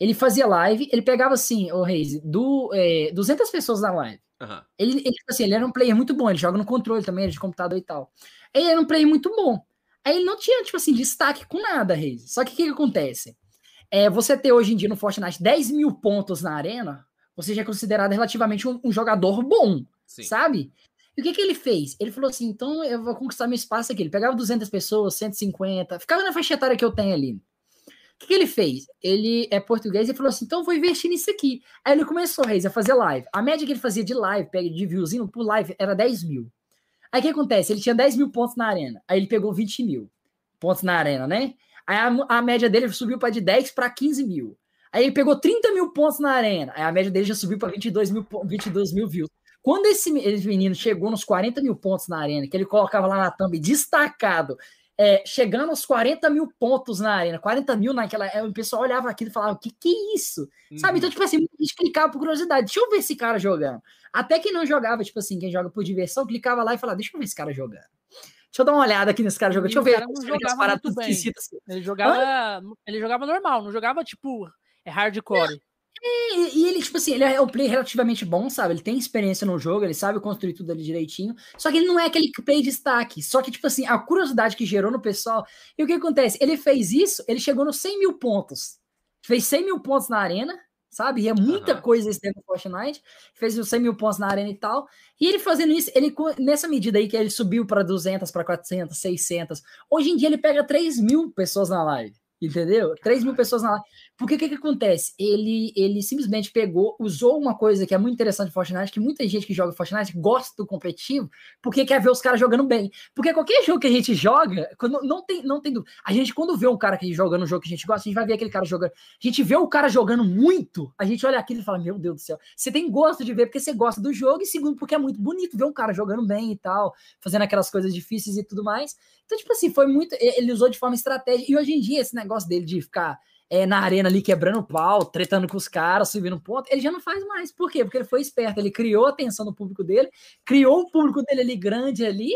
ele fazia live, ele pegava assim, o Reis, do, é, 200 pessoas na live. Aham. Ele, ele, tipo assim, ele era um player muito bom, ele joga no controle também, ele de computador e tal. Ele era um player muito bom. Aí ele não tinha, tipo assim, destaque com nada, Reis. Só que o que, que acontece? É, você ter hoje em dia no Fortnite 10 mil pontos na arena, você já é considerado relativamente um, um jogador bom, Sim. sabe? E o que, que ele fez? Ele falou assim: então eu vou conquistar meu espaço aqui. Ele pegava 200 pessoas, 150, ficava na faixa etária que eu tenho ali. Que, que ele fez? Ele é português e falou assim: então vou investir nisso aqui. Aí ele começou, Reis, a fazer live. A média que ele fazia de live, de viewzinho por live, era 10 mil. Aí o que acontece? Ele tinha 10 mil pontos na arena. Aí ele pegou 20 mil pontos na arena, né? Aí a, a média dele subiu para de 10 para 15 mil. Aí ele pegou 30 mil pontos na arena. Aí a média dele já subiu para 22 mil, 22 mil views. Quando esse menino chegou nos 40 mil pontos na arena, que ele colocava lá na thumb destacado, é, chegando aos 40 mil pontos na arena, 40 mil naquela. É, o pessoal olhava aquilo e falava: o que, que é isso? Uhum. Sabe? Então, tipo assim, a gente clicava por curiosidade, deixa eu ver esse cara jogando. Até que não jogava, tipo assim, quem joga por diversão, clicava lá e falava: deixa eu ver esse cara jogando. Deixa eu dar uma olhada aqui nesse cara jogando. Deixa eu ver. Não jogava muito bem. Ele jogava, ele jogava normal, não jogava tipo é hardcore. É, e ele, tipo assim, ele é um play relativamente bom, sabe? Ele tem experiência no jogo, ele sabe construir tudo ali direitinho. Só que ele não é aquele play de destaque. Só que, tipo assim, a curiosidade que gerou no pessoal. E o que acontece? Ele fez isso, ele chegou nos 100 mil pontos. Fez 100 mil pontos na arena, sabe? E é muita uhum. coisa esse tempo Fortnite. Fez os 100 mil pontos na arena e tal. E ele fazendo isso, ele nessa medida aí que ele subiu para 200, para 400, 600. Hoje em dia ele pega 3 mil pessoas na live. Entendeu? 3 mil pessoas na live. Porque o que, que acontece? Ele, ele simplesmente pegou, usou uma coisa que é muito interessante no Fortnite, que muita gente que joga Fortnite gosta do competitivo, porque quer ver os caras jogando bem. Porque qualquer jogo que a gente joga, quando, não tem, não tem dúvida. A gente, quando vê um cara que joga no jogo que a gente gosta, a gente vai ver aquele cara jogando. A gente vê o cara jogando muito, a gente olha aquilo e fala: Meu Deus do céu, você tem gosto de ver porque você gosta do jogo, e segundo, porque é muito bonito ver um cara jogando bem e tal, fazendo aquelas coisas difíceis e tudo mais. Então, tipo assim, foi muito. Ele usou de forma estratégica. E hoje em dia, esse negócio dele de ficar é, na arena ali quebrando pau, tretando com os caras, subindo ponto, ele já não faz mais. Por quê? Porque ele foi esperto, ele criou a atenção do público dele, criou o público dele ali grande ali,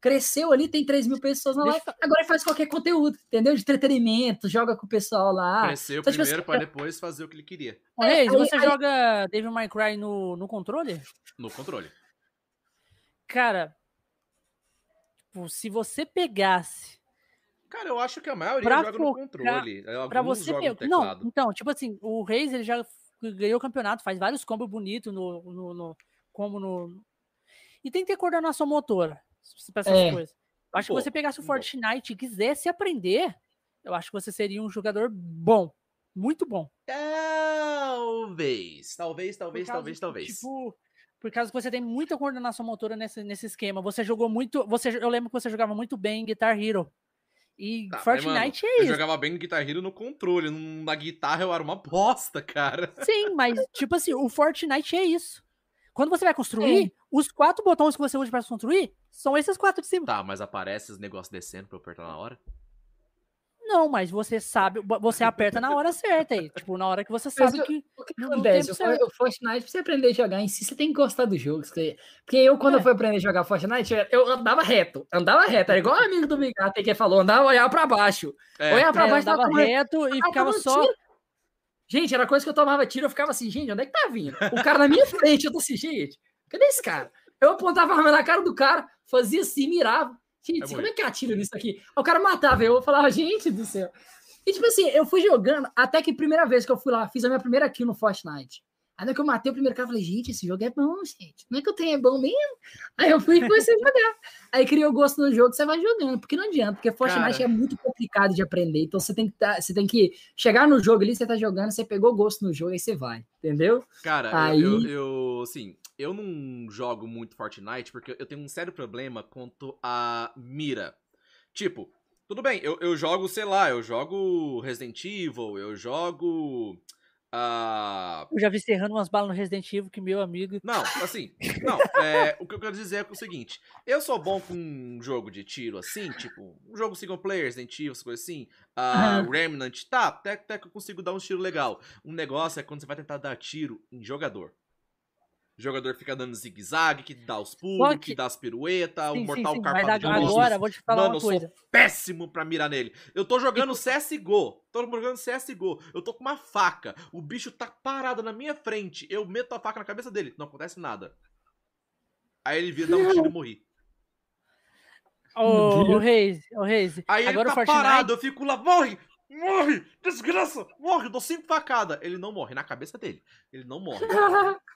cresceu ali, tem 3 mil pessoas na live, agora ele faz qualquer conteúdo, entendeu? De entretenimento, joga com o pessoal lá. Cresceu então, tipo primeiro tipo, para depois fazer o que ele queria. É, aí, você aí, joga Devil May Cry no, no controle? No controle. Cara, tipo, se você pegasse Cara, eu acho que a maioria pra joga focar, no controle. Para você Não, então, tipo assim, o Reis ele já ganhou o campeonato, faz vários combos bonitos no, no, no como no e tem que ter coordenação motora para essas é. coisas. Eu acho Pô, que você pegasse o Fortnite e quisesse aprender, eu acho que você seria um jogador bom, muito bom. Talvez, talvez, talvez, talvez, talvez. Tipo, por causa que você tem muita coordenação motora nesse, nesse esquema. Você jogou muito, você eu lembro que você jogava muito bem em Guitar Hero. E tá, Fortnite mano, é isso. Eu jogava bem no Guitar Hero no controle. Na guitarra eu era uma bosta, cara. Sim, mas, tipo assim, o Fortnite é isso. Quando você vai construir, é. os quatro botões que você usa para construir são esses quatro de cima. Tá, mas aparece os negócios descendo pra eu apertar na hora? Não, mas você sabe, você aperta na hora certa aí. Tipo, na hora que você sabe que. O que acontece? O Fortnite, pra você aprender a jogar em si, você tem que gostar do jogo. Porque eu, quando é. eu fui aprender a jogar Fortnite, eu andava reto. Andava reto. Era igual o amigo do Migata que falou: andava olhar pra baixo. É. Olhar pra é, baixo, andava reto e ficava só. Tiro. Gente, era coisa que eu tomava tiro, eu ficava assim, gente, onde é que tá vindo? O cara na minha frente, eu tô assim, gente, cadê esse cara? Eu apontava a arma na cara do cara, fazia assim, mirava. Gente, é como é que atira nisso aqui? O cara matava, eu falava, gente do céu. E tipo assim, eu fui jogando, até que primeira vez que eu fui lá, fiz a minha primeira kill no Fortnite. Aí que eu matei o primeiro cara, eu falei, gente, esse jogo é bom, gente. Não é que eu tenho, é bom mesmo. Aí eu fui e comecei a jogar. Aí criou gosto no jogo, você vai jogando. Porque não adianta, porque Fortnite cara... é muito complicado de aprender. Então você tem que tá, você tem que chegar no jogo ali, você tá jogando, você pegou gosto no jogo, aí você vai, entendeu? Cara, aí... eu, eu, eu assim, eu não jogo muito Fortnite porque eu tenho um sério problema quanto a mira. Tipo, tudo bem, eu, eu jogo, sei lá, eu jogo Resident Evil, eu jogo. Uh... Eu já vi errando umas balas no Resident Evil que meu amigo. Não, assim, não, é, o que eu quero dizer é o seguinte: eu sou bom com um jogo de tiro assim, tipo, um jogo single player, Resident Evil, coisa assim, uh, uhum. Remnant, tá, até, até que eu consigo dar um tiro legal. Um negócio é quando você vai tentar dar tiro em jogador. O jogador fica dando zigue-zague, que dá os pulos, que... que... dá as piruetas, o Mortal sim, Kombat. Agora, vou te falar Mano, uma coisa. eu sou péssimo pra mirar nele. Eu tô jogando CSGO, tô jogando CSGO, eu tô com uma faca, o bicho tá parado na minha frente, eu meto a faca na cabeça dele, não acontece nada. Aí ele vira, dá um tiro e morri. Ô, Reis, ô Reis. Aí agora ele o tá Fortnite. parado, eu fico lá, morre! Morre! Desgraça! Morre! Eu dou cinco facadas. Ele não morre, na cabeça dele. Ele não morre.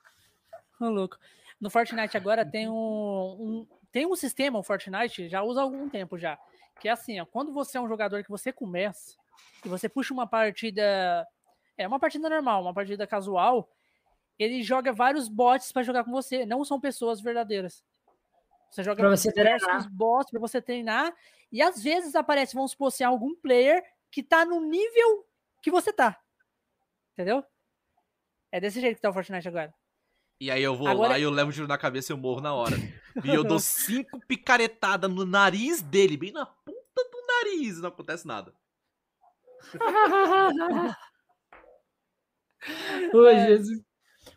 Ô, louco. No Fortnite agora tem um, um- tem um sistema, o Fortnite já usa há algum tempo já, que é assim, ó, quando você é um jogador que você começa e você puxa uma partida, é uma partida normal, uma partida casual, ele joga vários bots pra jogar com você, não são pessoas verdadeiras. Você joga Pra você treinar. bots pra você treinar e às vezes aparece, vamos supor, assim, algum player que tá no nível que você tá. Entendeu? É desse jeito que tá o Fortnite agora. E aí eu vou Agora- lá e eu levo um tiro na cabeça e eu morro na hora. E eu dou cinco picaretadas no nariz dele, bem na ponta do nariz, e não acontece nada. Ô, Jesus.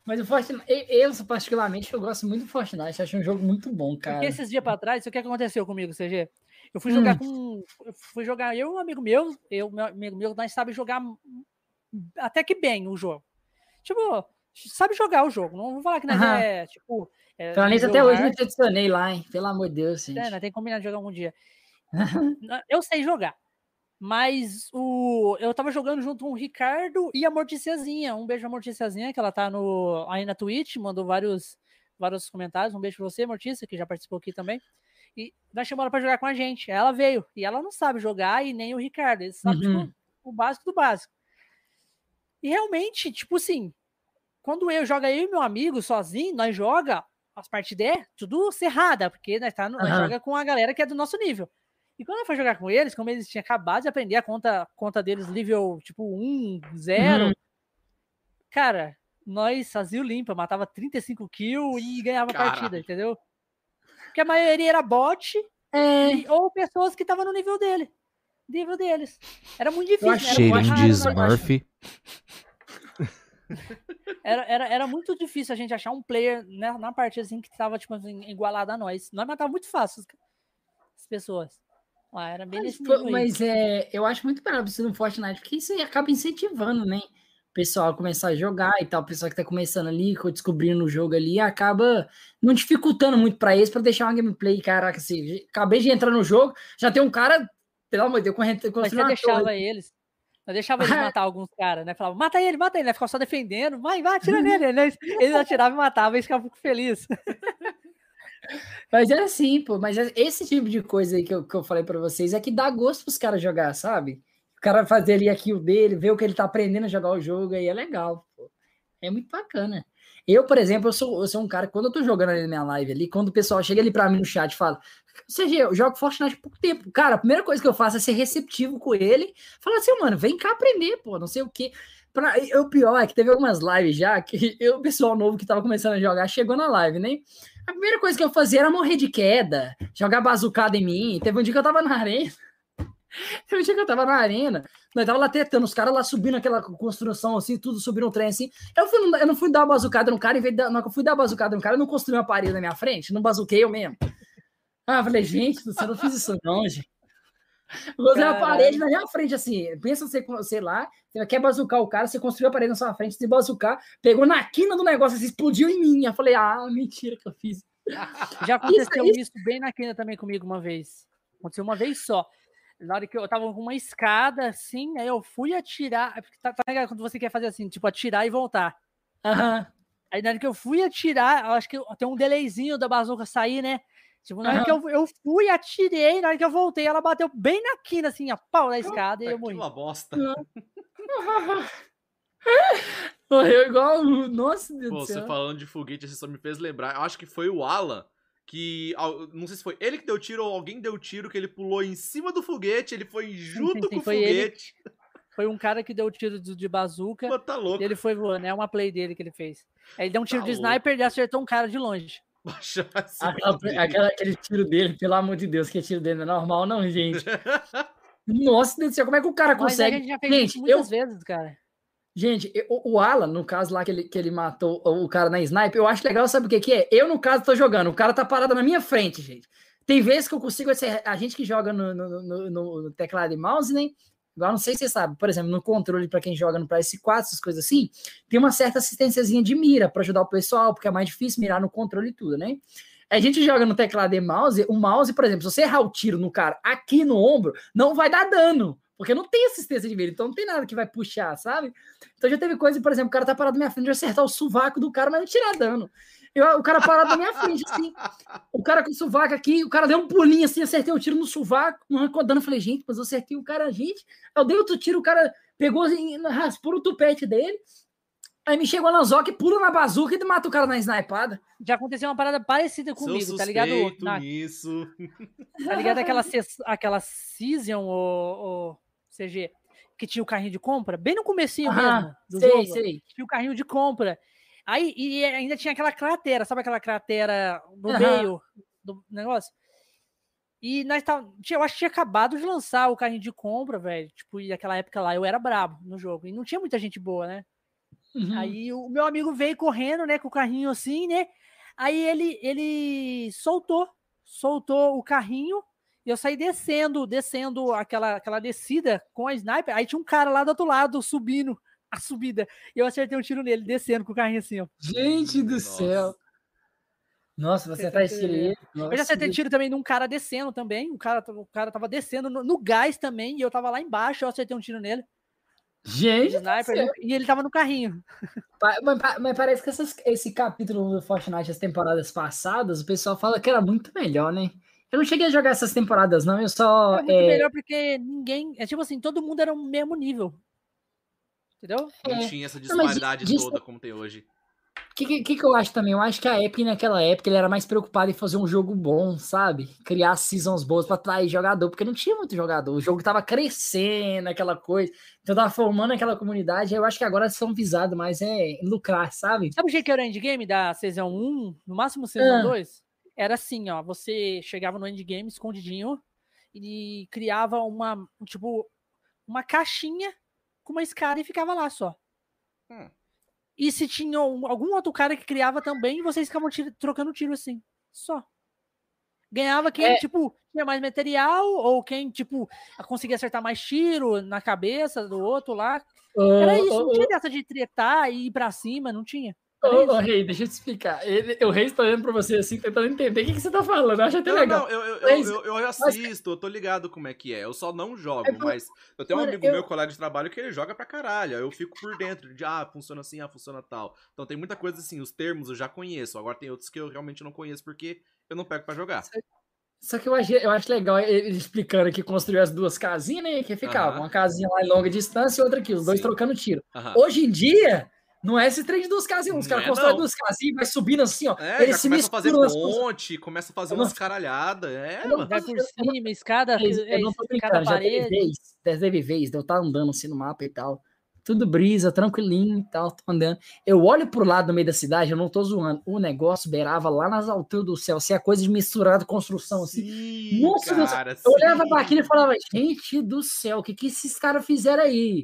Mas o Fortnite, eu, eu, particularmente, eu gosto muito do Fortnite. Acho um jogo muito bom, cara. Porque esses dias pra trás, o que aconteceu comigo, CG? Eu fui jogar Hum. com. Eu fui jogar, eu e um amigo meu, eu, meu amigo meu, nós sabe jogar até que bem o jogo. Tipo, sabe jogar o jogo. Não vou falar que nós Aham. é, tipo. É, Pelo menos nível até hoje hard. não te adicionei lá, hein? Pelo amor de Deus, gente. É, nós tem que combinar de jogar algum dia. eu sei jogar. Mas o, eu tava jogando junto com o Ricardo e a Morticiazinha. Um beijo pra Morticiazinha, que ela tá no, aí na Twitch, mandou vários, vários comentários. Um beijo pra você, Mortícia, que já participou aqui também. E nós chamamos ela pra jogar com a gente. Ela veio. E ela não sabe jogar, e nem o Ricardo. Eles sabem, Uhum. tipo, o básico do básico. E realmente, tipo assim, quando eu jogo eu e meu amigo sozinho, nós joga as partidas tudo cerrada, porque nós, tá no, nós Aham. joga com a galera que é do nosso nível. E quando eu fui jogar com eles, como eles tinham acabado de aprender a conta, conta deles nível tipo 1, 0, Uhum. cara, nós fazia limpa, matava 35 kills e ganhava a partida, entendeu? Porque a maioria era bot É, e- ou pessoas que estavam no nível dele. Nível deles. Era muito difícil. Cheirinho muito de nós- Smurf. Era, era, era muito difícil a gente achar um player né, na partida assim que tava tipo, assim, igualado a nós. Nós matava muito fácil as, as pessoas. Era bem mas, pô, mas é, eu acho muito brabo isso no Fortnite, porque isso acaba incentivando, né? O pessoal a começar a jogar e tal, o pessoal que tá começando ali, co- descobrindo o jogo ali, acaba não dificultando muito pra eles, pra deixar uma gameplay, caraca, assim, acabei de entrar no jogo, já tem um cara, pelo amor de Deus, correndo, Mas construindo você uma deixava torre. eles. Eu deixava eles matar alguns caras, né? Falava, mata ele, mata ele, né? Ficava só defendendo, vai, vai, atira nele. Eles, eles atiravam e matavam, eles ficavam felizes. Mas é assim, pô, mas é- esse tipo de coisa aí que eu, que eu falei pra vocês é que dá gosto pros caras jogar, sabe? O cara fazer ali aquilo dele, ver o que ele tá aprendendo a jogar o jogo aí é legal, pô. É muito bacana. Eu, por exemplo, eu sou, eu sou um cara, quando eu tô jogando ali na minha live ali, quando o pessoal chega ali pra mim no chat e fala, CG, eu jogo Fortnite há pouco tempo. Cara, a primeira coisa que eu faço é ser receptivo com ele, falar assim, mano, vem cá aprender, pô, não sei o quê. Pra, o pior é que teve algumas lives já que eu, o pessoal novo que tava começando a jogar chegou na live, né? A primeira coisa que eu fazia era morrer de queda, jogar bazucada em mim. Teve um dia que eu tava na arena. Teve um dia que eu tava na arena, nós tava lá tretando, os caras lá subindo aquela construção assim, tudo subindo um trem assim. Eu, fui, eu não fui dar uma bazucada no cara, em vez de dar, que eu fui dar uma bazucada no cara, eu não construí uma parede na minha frente, não bazuquei eu mesmo. Ah, eu falei, gente, eu não fiz isso não, gente. Eu uma Caralho. parede na minha frente, assim. Pensa você, sei lá, você quer bazucar o cara, você construiu a parede na sua frente, se bazucar, pegou na quina do negócio, assim, explodiu em mim. Eu falei, ah, mentira que eu fiz. Já aconteceu isso- isso, bem na quina também comigo uma vez. Aconteceu uma vez só. Na hora que eu tava com uma escada assim, aí eu fui atirar. é porque Tá, tá ligado quando você quer fazer assim, tipo, atirar e voltar. Aham. Aí na hora que eu fui atirar, eu acho que tem um delayzinho da bazuca sair, né? Tipo, na hora que eu, eu fui, atirei, na hora que eu voltei, ela bateu bem na quina, assim, a pau da escada, e eu Puta, que morri. uma bosta. Morreu igual. o- Nossa, Deus Pô, do você céu. falando de foguete, você só me fez lembrar. Eu acho que foi o Alan que. Não sei se foi ele que deu tiro ou alguém deu tiro, que ele pulou em cima do foguete, ele foi junto sim, com o foi ele. foguete. Foi um cara que deu tiro de, de bazuca, Pô, tá louco. e ele foi voando, é uma play dele que ele fez. Aí ele deu um tiro Tá de louco. sniper e acertou um cara de longe. Aquela- aquele tiro dele, pelo amor de Deus, que tiro dele não é normal, não, gente. Nossa, Deus do céu, como é que o cara Mas a consegue? gente já fez Gente, isso muitas eu- vezes, cara. Gente, o Alan, no caso lá que ele, que ele matou o cara na sniper, eu acho legal, sabe o que, que é? Eu, no caso, tô jogando, o cara tá parado na minha frente, gente. Tem vezes que eu consigo, esse- a gente que joga no, no, no- no- no teclado e mouse, né? Igual, não sei se você sabe, por exemplo, no controle, para quem joga no PS4, essas coisas assim, tem uma certa assistênciazinha de mira para ajudar o pessoal, porque é mais difícil mirar no controle e tudo, né? A gente joga no teclado e mouse, o mouse, por exemplo, se você errar o tiro no cara aqui no ombro, não vai dar dano. Porque não tem assistência de vida, então não tem nada que vai puxar, sabe? Então já teve coisa, por exemplo, o cara tá parado na minha frente de acertar o sovaco do cara, mas não tirar dano. Eu, o cara parado na minha frente, assim. O cara com o sovaco aqui, o cara deu um pulinho assim, acertei o um tiro no sovaco, não arrancou dano. Eu falei, gente, mas eu acertei o cara, gente. Eu dei outro tiro, o cara pegou assim, raspou o tupete dele. Aí me chegou na Zoc, pula na bazuca e mata o cara na snipada. Já aconteceu uma parada parecida comigo, tá ligado? Na... Nisso. Tá ligado aquela, aquela Season, ou, CG, que tinha o carrinho de compra? Bem no comecinho ah, mesmo do sei, jogo. Sei. Tinha o carrinho de compra. Aí e ainda tinha aquela cratera, sabe aquela cratera no uhum. meio do negócio? E nós tava, eu acho que tinha acabado de lançar o carrinho de compra, velho. Tipo, e naquela época lá eu era brabo no jogo. E não tinha muita gente boa, né? Uhum. Aí o meu amigo veio correndo, né, com o carrinho assim, né? Aí ele ele soltou, soltou o carrinho e eu saí descendo, descendo aquela aquela descida com a sniper. Aí tinha um cara lá do outro lado subindo a subida. E eu acertei um tiro nele, descendo com o carrinho assim, ó. Gente do Nossa. céu. Nossa, você tá tiro aí. Eu já acertei tiro também num cara descendo também. O cara, o cara tava descendo no, no gás também, e eu tava lá embaixo, eu acertei um tiro nele. Gente, sniper, e ele tava no carrinho. Mas, mas parece que essas, esse capítulo do Fortnite, as temporadas passadas, o pessoal fala que era muito melhor, né? Eu não cheguei a jogar essas temporadas, não. Eu só. É muito é... melhor porque ninguém. É tipo assim, todo mundo era o mesmo nível. Entendeu? Não é. tinha essa disparidade não, toda como tem hoje. O que, que, que, eu acho também? Eu acho que a Epic naquela época ele era mais preocupado em fazer um jogo bom, sabe? Criar seasons boas pra atrair jogador, porque não tinha muito jogador. O jogo tava crescendo, aquela coisa. Então tava formando aquela comunidade. Eu acho que agora são visados mais é lucrar, sabe? Sabe o jeito que era o endgame da Season 1, no máximo Season ah. 2? Era assim, ó. Você chegava no endgame escondidinho e criava uma, tipo, uma caixinha com uma escada e ficava lá só. Hum. E se tinha algum outro cara que criava também, vocês ficavam tiro, trocando tiro assim. Só. Ganhava quem, é. tipo, tinha mais material, ou quem, tipo, conseguia acertar mais tiro na cabeça do outro lá. Era isso, não tinha dessa de tretar e ir pra cima, não tinha. Ô, ô, Rei, deixa eu te explicar. Ele, o Rei está olhando pra você assim, tentando entender o que, que você tá falando. Eu acho até não, legal. Não, eu, eu, mas, eu, eu, assisto, eu tô ligado como é que é. Eu só não jogo, é, mas eu tenho um amigo eu... meu, colega de trabalho, que ele joga pra caralho. Eu fico por dentro de, ah, funciona assim, ah, funciona tal. Então tem muita coisa assim, os termos eu já conheço. Agora tem outros que eu realmente não conheço porque eu não pego pra jogar. Só que eu acho, eu acho legal ele explicando que construiu as duas casinhas, né? Que ficava uma casinha lá em longa distância e outra aqui, os dois Sim. trocando tiro. Hoje em dia não é esse trem de duas casinhas, os caras é, constroem duas casinhas, vai subindo assim, ó. É, ele se começa a fazer ponte, começa a fazer umas caralhadas. É, mano. Vai por cima, escada, eu não tô brincando, já teve vez, teve vez, de eu estar andando assim no mapa e tal. Tudo brisa, tranquilinho e tal, tô andando. Eu olho pro lado no meio da cidade, eu não tô zoando. O negócio beirava lá nas alturas do céu, assim, a coisa de misturada construção, assim. Sim, Nossa, cara, eu olhava pra aquilo e falava, gente do céu, o que, que esses caras fizeram aí?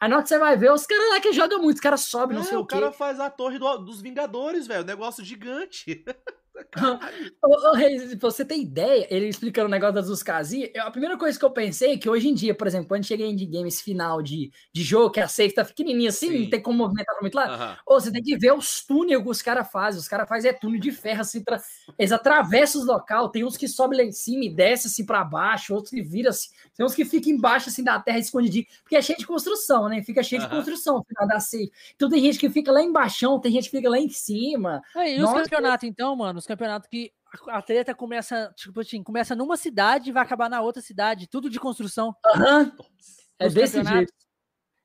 Aí na hora que você vai ver, os caras lá que jogam muito, os caras sobem, não é, sei o, o quê. O cara faz a torre do, dos Vingadores, velho. Negócio gigante. ô, ô, Reis, você tem ideia? Ele explicando o negócio das duas casinhas. A primeira coisa que eu pensei é que hoje em dia, por exemplo, quando cheguei em games final de, de jogo, que a safe tá pequenininha assim, Sim. não tem como movimentar muito lá. Uhum. Ou você tem que ver os túneis que os caras fazem. Os caras fazem é túnel de ferro assim, pra... eles atravessam os local. Tem uns que sobem lá em cima e descem assim pra baixo, outros que viram assim. Tem uns que ficam embaixo assim da terra escondidinho, porque é cheio de construção, né? Fica cheio uhum. de construção no final da safe. Então tem gente que fica lá embaixo, tem gente que fica lá em cima. Aí, e os campeonatos, então, mano? Os campeonatos que a treta começa, tipo assim, começa numa cidade e vai acabar na outra cidade, tudo de construção. Uhum. É desse jeito.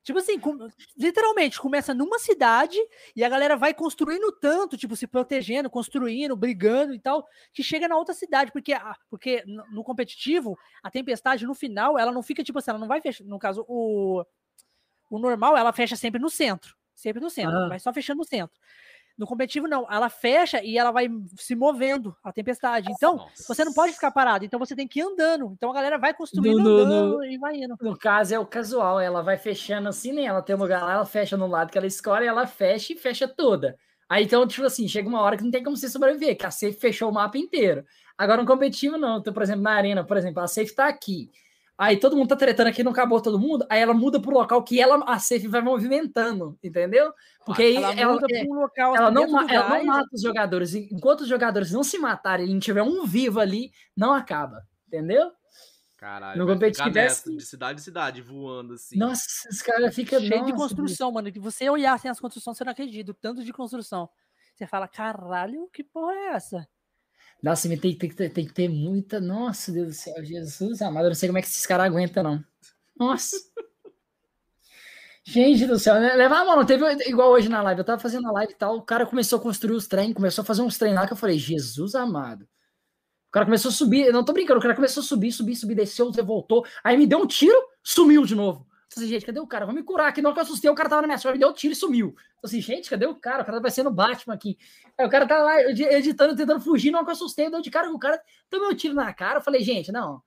Tipo assim, com, literalmente, começa numa cidade e a galera vai construindo tanto, tipo, se protegendo, construindo, brigando e tal, que chega na outra cidade, porque, porque no competitivo, a tempestade, no final, ela não fica, tipo assim, ela não vai fechar, no caso, o, o normal, ela fecha sempre no centro, sempre no centro, vai só fechando no centro. No competitivo, não. Ela fecha e ela vai se movendo a tempestade. Então, Nossa. você não pode ficar parado. Então, você tem que ir andando. Então, a galera vai construindo no, andando no, e vai indo. No caso, é o casual. Ela vai fechando assim, né? Ela tem um lugar lá, ela fecha no lado que ela escolhe, ela fecha e fecha toda. Aí, então, tipo assim, chega uma hora que não tem como você sobreviver, que a safe fechou o mapa inteiro. Agora, no competitivo, não. Então, por exemplo, na arena, por exemplo, a safe tá aqui. Aí todo mundo tá tretando aqui, não acabou todo mundo. Aí ela muda pro local que ela, a safe vai movimentando, entendeu? Porque aí Ela ela, muda é, pra um local ela, não, ela não mata os jogadores. Enquanto os jogadores não se matarem e não tiver um vivo ali, não acaba. Entendeu? Caralho. No vai ficar competitivo é nessa, assim. de cidade em cidade, voando assim. Nossa, esse cara fica. Cheio de nossa, construção, mano. Que você olhar assim as construções, você não acredita. O tanto de construção. Você fala, caralho, que porra é essa? Nossa, mas tem, tem, que ter- tem que ter muita. Nossa, Deus do céu, Jesus amado. Eu não sei como é que esses caras aguentam, não. Nossa. Gente do céu, né? Levar a mão, não teve igual hoje na live. Eu tava fazendo a live e tal, o cara começou a construir os trem, começou a fazer uns trem lá que eu falei, Jesus amado. O cara começou a subir, eu não tô brincando, o cara começou a subir, subir, subir, desceu, voltou, aí me deu um tiro, sumiu de novo. Falei, gente, cadê o cara? Vou me curar aqui. Não que eu assustei, o cara tava na minha frente, me deu um tiro e sumiu. Falei, gente, cadê o cara? O cara vai sendo Batman aqui. Aí o cara tá lá edi- editando, tentando fugir, não que eu assustei, eu deu de cara com o cara, tomei um tiro na cara. Eu falei, gente, não.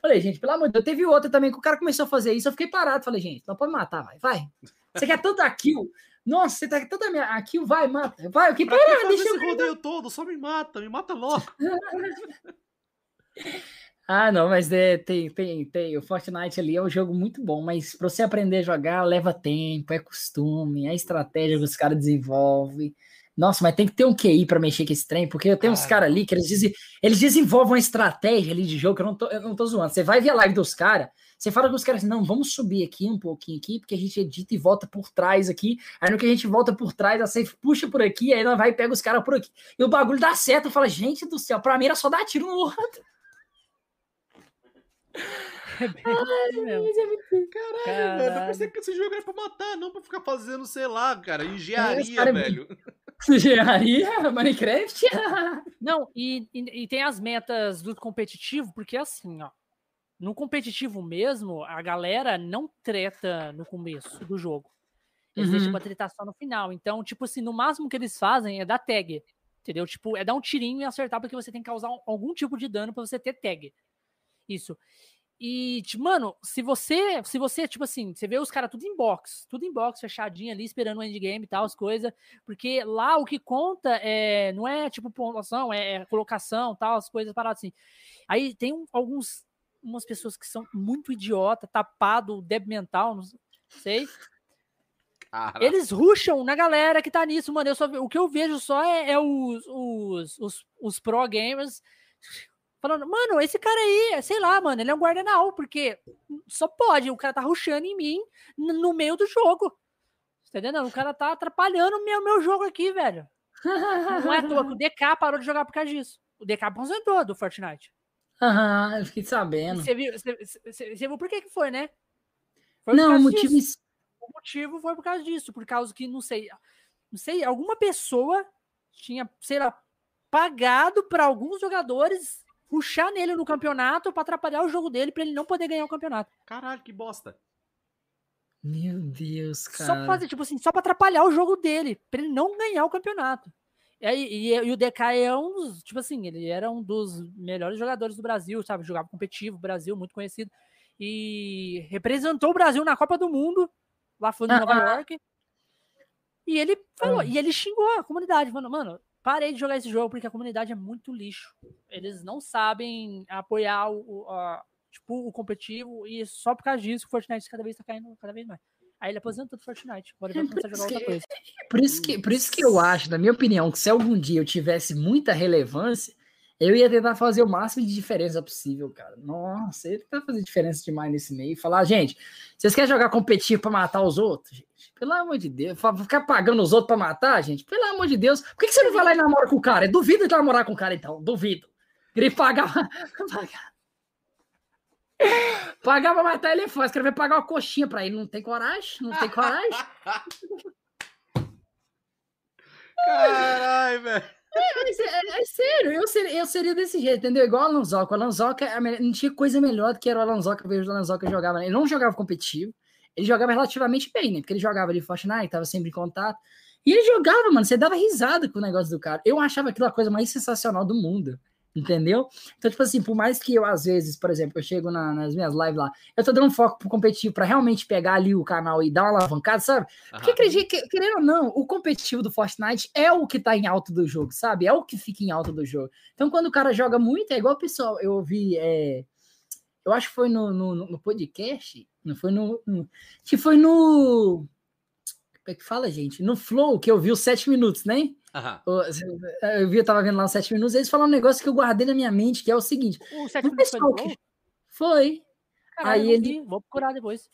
Falei, gente, pelo amor de Deus, teve outra também que o cara começou a fazer isso, eu fiquei parado. Falei, gente, não pode matar, vai, vai. Você quer tanta kill? Nossa, você tá tanta minha kill, vai, mata. Vai, o que para, deixa esse eu rodeio todo? Só me mata, me mata logo. Ah, não, mas é, tem, tem, tem. O Fortnite ali é um jogo muito bom, mas para você aprender a jogar, leva tempo, é costume, é estratégia que os caras desenvolvem. Nossa, mas tem que ter um QI para mexer com esse trem, porque eu tenho uns Cara. caras ali que eles, desen- eles desenvolvem uma estratégia ali de jogo que eu não tô, eu não tô zoando. Você vai ver a live dos caras, você fala com os caras assim, não, vamos subir aqui um pouquinho aqui, porque a gente edita e volta por trás aqui. Aí no que a gente volta por trás, a safe puxa por aqui, aí ela vai e pega os caras por aqui. E o bagulho dá certo, eu falo, gente do céu, pra mim era só dar tiro no outro. É bem assim mesmo. Caralho, Caralho. velho. Eu pensei que esse jogo era pra matar, não pra ficar fazendo, sei lá, cara, engenharia, cara é velho. Engenharia, Minecraft. Não, e, e, e tem as metas do competitivo, porque assim, ó. No competitivo mesmo, a galera não treta no começo do jogo. Eles Uhum. deixam pra tretar só no final. Então, tipo assim, no máximo que eles fazem é dar tag. Entendeu? Tipo, é dar um tirinho e acertar, porque você tem que causar um- algum tipo de dano pra você ter tag. Isso. E, tipo, mano, se você, se você, tipo assim, você vê os caras tudo em box, tudo em box, fechadinho ali, esperando o endgame e tal, as coisas, porque lá o que conta é, não é tipo pontuação, é, é colocação, tal, as coisas paradas assim. Aí tem um- alguns, umas pessoas que são muito idiota, tapado, débil mental, não sei. Eles ruxam na galera que tá nisso, mano. Eu só, o que eu vejo só é, é os, os, os, os pro gamers falando, mano, esse cara aí, sei lá, mano, ele é um guardanal, porque só pode, o cara tá ruxando em mim no meio do jogo. Tá entendendo? O cara tá atrapalhando o meu, meu jogo aqui, velho. Não é à toa que o DK parou de jogar por causa disso. O DK aposentou do Fortnite. Aham, eu fiquei sabendo. Você viu, você, você- você viu por que que foi, né? Foi Não, o motivo. disso. O motivo foi por causa disso, por causa que, não sei, não sei, alguma pessoa tinha, sei lá, pagado para alguns jogadores puxar nele no campeonato para atrapalhar o jogo dele para ele não poder ganhar o campeonato. caralho, que bosta. Meu Deus, cara. Só pra fazer, tipo assim, só para atrapalhar o jogo dele, para ele não ganhar o campeonato. E, e, e o DK é um dos, tipo assim, ele era um dos melhores jogadores do Brasil, sabe? Jogava competitivo, Brasil, muito conhecido. E representou o Brasil na Copa do Mundo, lá foi em Nova Ah. York. E ele falou, Ah. e ele xingou a comunidade, falando, mano, parei de jogar esse jogo porque a comunidade é muito lixo. Eles não sabem apoiar o, a- tipo, o competitivo e só por causa disso o Fortnite cada vez tá caindo cada vez mais. Aí ele aposentou do Fortnite. Agora ele vai começar a jogar outra coisa. Por isso, que, por isso que eu acho, na minha opinião, que se algum dia eu tivesse muita relevância, eu ia tentar fazer o máximo de diferença possível, cara. Nossa, ia tentar fazer diferença demais nesse meio. Falar, gente, vocês querem jogar competitivo pra matar os outros? Gente? Pelo amor de Deus. Ficar pagando os outros pra matar, gente? Pelo amor de Deus. Por que, que você não vai lá e namora com o cara? Eu duvido de namorar com o cara, então. Duvido. Queria pagar. pagar. Pagar pra matar ele é. Quero ver pagar uma coxinha pra ele. Não tem coragem? Não tem coragem? Caralho, velho. Mas é, é- é sério, eu seria, eu seria desse jeito, entendeu? Igual o Alonsoca. O Alonsoca, a me- não tinha coisa melhor do que era o Alonsoca, eu vejo o Alonsoca jogava. Ele não jogava competitivo, ele jogava relativamente bem, né? Porque ele jogava ali Fortnite, tava sempre em contato. E ele jogava, mano, você dava risada com o negócio do cara. Eu achava aquilo a coisa mais sensacional do mundo. Entendeu? Então, tipo assim, por mais que eu, às vezes, por exemplo, eu chego na- nas minhas lives lá, eu tô dando um foco pro competitivo pra realmente pegar ali o canal e dar uma alavancada, sabe? Porque, acredita, que- querendo ou não, o competitivo do Fortnite é o que tá em alta do jogo, sabe? É o que fica em alta do jogo. Então, quando o cara joga muito, é igual o pessoal, eu ouvi, é, Eu acho que foi no, no, no podcast. Não foi no, no. Que foi no. Como é que fala, gente? No Flow, que eu vi os sete minutos, né? Aham. Eu vi, eu tava vendo lá os sete minutos, eles falaram um negócio que eu guardei na minha mente, que é o seguinte. O sete minutos foi pessoal que. Foi. Caralho, Aí ele- Vou procurar depois.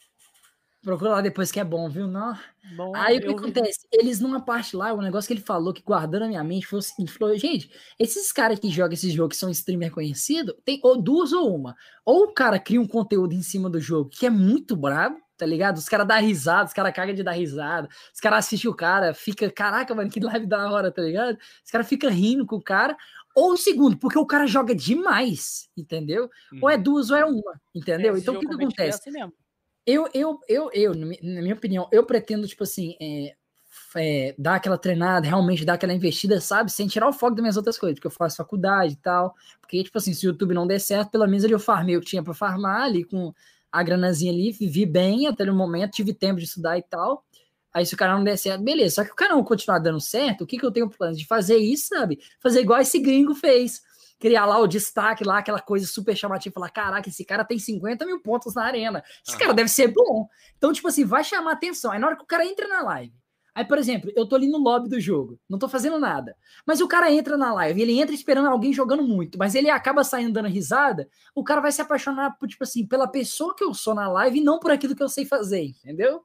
Procura lá depois que é bom, viu? Não. Bom, Aí o que eu vi. acontece? Eles, numa parte lá, o negócio que ele falou, que guardou na minha mente, foi o seguinte: falou, gente, esses caras que jogam esse jogo, que são streamer conhecido, tem ou duas ou uma. Ou o cara cria um conteúdo em cima do jogo que é muito brabo, tá ligado? Os caras dão risada, os caras cagam de dar risada, os caras assistem o cara, fica, caraca, mano, que live da hora, tá ligado? Os caras ficam rindo com o cara. Ou o segundo, porque o cara joga demais, entendeu? Ou é duas ou é uma, entendeu? Então o que, que competitivo é acontece? assim mesmo. Eu, eu, eu, eu, na mi- na minha opinião, eu pretendo, tipo assim, é, é, dar aquela treinada, realmente dar aquela investida, sabe? Sem tirar o foco das minhas outras coisas, porque eu faço faculdade e tal. Porque, tipo assim, se o YouTube não der certo, pelo menos ali eu farmei o que tinha pra farmar ali com a granazinha ali, vivi bem até o momento, tive tempo de estudar e tal. Aí, se o canal não der certo, beleza. Só que o canal continuar dando certo, o que, que eu tenho plano de fazer isso, sabe? Fazer igual esse gringo fez. Criar lá o destaque, lá, aquela coisa super chamativa, falar: caraca, esse cara tem 50 mil pontos na arena. Esse Aham. cara deve ser bom. Então, tipo assim, vai chamar atenção. Aí na hora que o cara entra na live. Aí, por exemplo, eu tô ali no lobby do jogo, não tô fazendo nada. Mas o cara entra na live, ele entra esperando alguém jogando muito, mas ele acaba saindo dando risada, o cara vai se apaixonar tipo assim, pela pessoa que eu sou na live e não por aquilo que eu sei fazer, entendeu?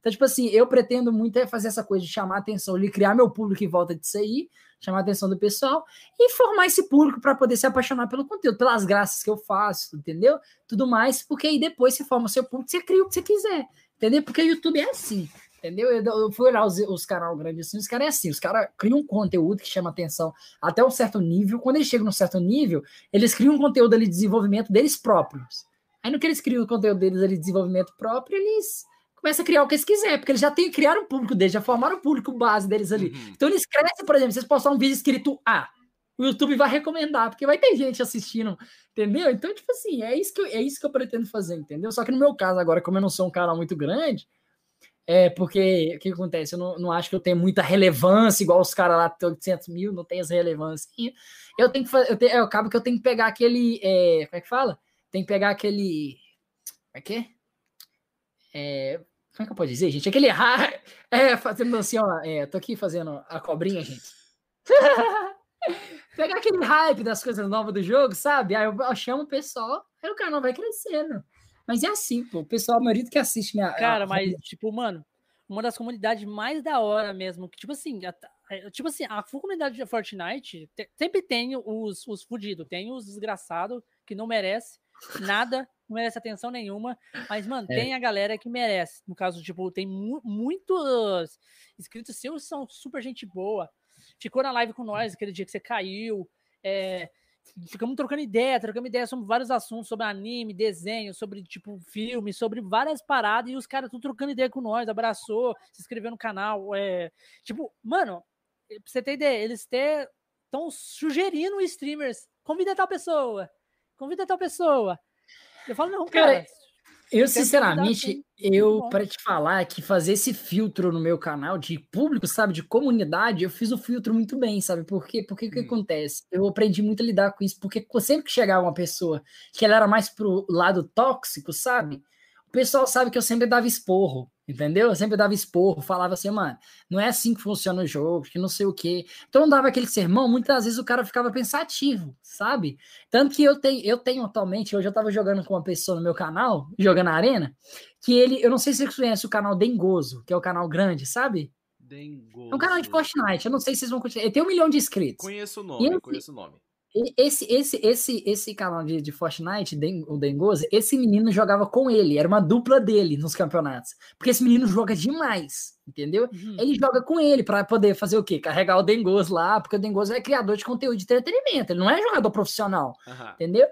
Então, tipo assim, eu pretendo muito é fazer essa coisa de chamar a atenção, de criar meu público em volta disso aí, chamar a atenção do pessoal e formar esse público para poder se apaixonar pelo conteúdo, pelas graças que eu faço, entendeu? Tudo mais, porque aí depois você forma o seu público, você cria o que você quiser, entendeu? Porque o YouTube é assim. Entendeu? Eu, eu fui olhar os, os canais grandes assim, os caras é assim, os caras criam um conteúdo que chama atenção até um certo nível. Quando eles chegam num certo nível, eles criam um conteúdo ali de desenvolvimento deles próprios. Aí no que eles criam o conteúdo deles ali de desenvolvimento próprio, eles começam a criar o que eles quiserem, porque eles já têm, criaram o público deles, já formaram o público base deles ali. Uhum. Então eles crescem, por exemplo, vocês postar um vídeo escrito A, o YouTube vai recomendar, porque vai ter gente assistindo, entendeu? Então, tipo assim, é isso que eu, é isso que eu pretendo fazer, entendeu? Só que no meu caso, agora, como eu não sou um canal muito grande, é porque o que acontece? Eu não, não acho que eu tenho muita relevância, igual os caras lá, tem 800 mil, não tem essa relevância. Eu tenho que fazer, eu, tenho, eu acabo que eu tenho que pegar aquele, é, como é que fala? Tem que pegar aquele, como é que é? É, como é que eu posso dizer, gente? Aquele é, fazendo assim, ó, é, tô aqui fazendo a cobrinha, gente. Pegar aquele hype das coisas novas do jogo, sabe? Aí eu, eu chamo o pessoal, aí o canal vai crescendo. Mas é assim, pô. O pessoal, a maioria que assiste minha. Cara, a- mas, tipo, mano, uma das comunidades mais da hora mesmo, que, tipo assim, a, tipo assim, a comunidade de Fortnite te- sempre tem os, os fudidos, tem os desgraçados que não merece nada, não merece atenção nenhuma, mas, mano, É. tem a galera que merece. No caso, tipo, tem mu- muitos inscritos seus que são super gente boa. Ficou na live com nós aquele dia que você caiu. É, ficamos trocando ideia, trocando ideia sobre vários assuntos, sobre anime, desenho, sobre, tipo, filme, sobre várias paradas, e os caras tudo trocando ideia com nós, abraçou, se inscreveu no canal. É, tipo, mano, pra você ter ideia, eles estão sugerindo streamers, convida tal pessoa, convida tal pessoa. Eu falo, não, Cara, cara. Eu, sinceramente, eu, para te falar, que fazer esse filtro no meu canal de público, sabe, de comunidade, eu fiz o filtro muito bem, sabe? Por quê? Porque o que Hum. acontece? Eu aprendi muito a lidar com isso, porque sempre que chegava uma pessoa que ela era mais pro lado tóxico, sabe? O pessoal sabe que eu sempre dava esporro, entendeu? Eu sempre dava esporro, falava assim, mano, não é assim que funciona o jogo, que não sei o quê. Então eu dava aquele sermão, muitas vezes o cara ficava pensativo, sabe? Tanto que eu tenho, eu tenho atualmente, hoje eu tava jogando com uma pessoa no meu canal, jogando na arena, que ele, eu não sei se vocês conhecem o canal Dengoso, que é o canal grande, sabe? Dengoso. É um canal de Fortnite, eu não sei se vocês vão continuar. Ele tem um milhão de inscritos. Conheço o nome, esse- conheço o nome. Esse, esse, esse, esse canal de, de Fortnite, o Dengoso, esse menino jogava com ele, era uma dupla dele nos campeonatos. Porque esse menino joga demais, entendeu? Uhum. Ele joga com ele para poder fazer o quê? Carregar o Dengoso lá, porque o Dengoso é criador de conteúdo de entretenimento, ele não é jogador profissional Aham. entendeu?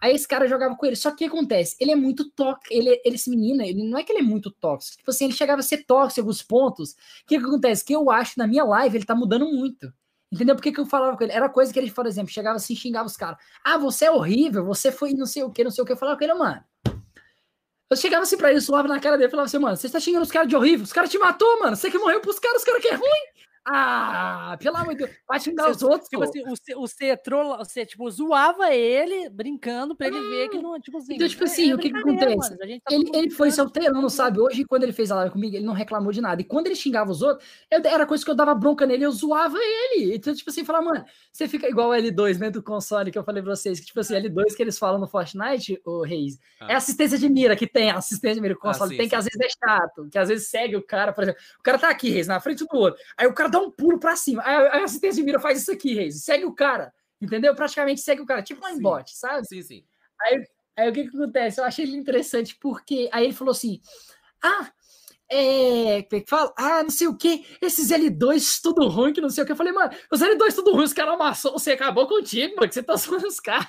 Aí esse cara jogava com ele. Só que o que acontece? Ele é muito tóxico. Ele, ele, esse menino, ele não é que ele é muito tóxico. Tipo assim, ele chegava a ser tóxico em alguns pontos. O que, que acontece? Que eu acho na minha live ele tá mudando muito. Entendeu? Por que, que eu falava com ele? Era coisa que ele, por exemplo, chegava assim, xingava os caras. Ah, você é horrível, você foi não sei o que, não sei o que. Eu falava com ele, mano. Eu chegava assim pra ele, suave na cara dele, falava assim, mano, você tá xingando os caras de horrível, os caras te matou, mano. Você que morreu pros caras, os caras que é ruim. Ah, pelo amor de Deus, vai xingar os outros. Tipo assim, o C, trola, você, tipo, zoava ele, brincando pra ele ver que não, tipo assim. Então, tipo assim, é, é o que, que acontece? Mano, tá ele, ele foi solteirão, sabe? Hoje, quando ele fez a live comigo, ele não reclamou de nada. E quando ele xingava os outros, eu, era coisa que eu dava bronca nele, eu zoava ele. Então, tipo assim, falar, mano, você fica igual o L2, né, do console que eu falei pra vocês, que, tipo assim, L2 que eles falam no Fortnite, o Reis, ah. é assistência de mira que tem, assistência de mira, o console ah, sim, tem, sim. que às vezes é chato, que às vezes segue o cara, por exemplo, o cara tá aqui, Reis, na frente do outro, aí o cara dá um pulo pra cima, aí a assistência de mira faz isso aqui, Reis, segue o cara, entendeu? Praticamente segue o cara, tipo um bot, sabe? Sim, sim. Aí, aí o que que acontece? Eu achei ele interessante porque aí ele falou assim: "Ah, é, é que fala? Ah, não sei o que, esses L2 tudo ruim, que não sei o que. Eu falei, mano, os L2 tudo ruim, os caras amassou, você acabou contigo, mano, que você tá zoando os caras.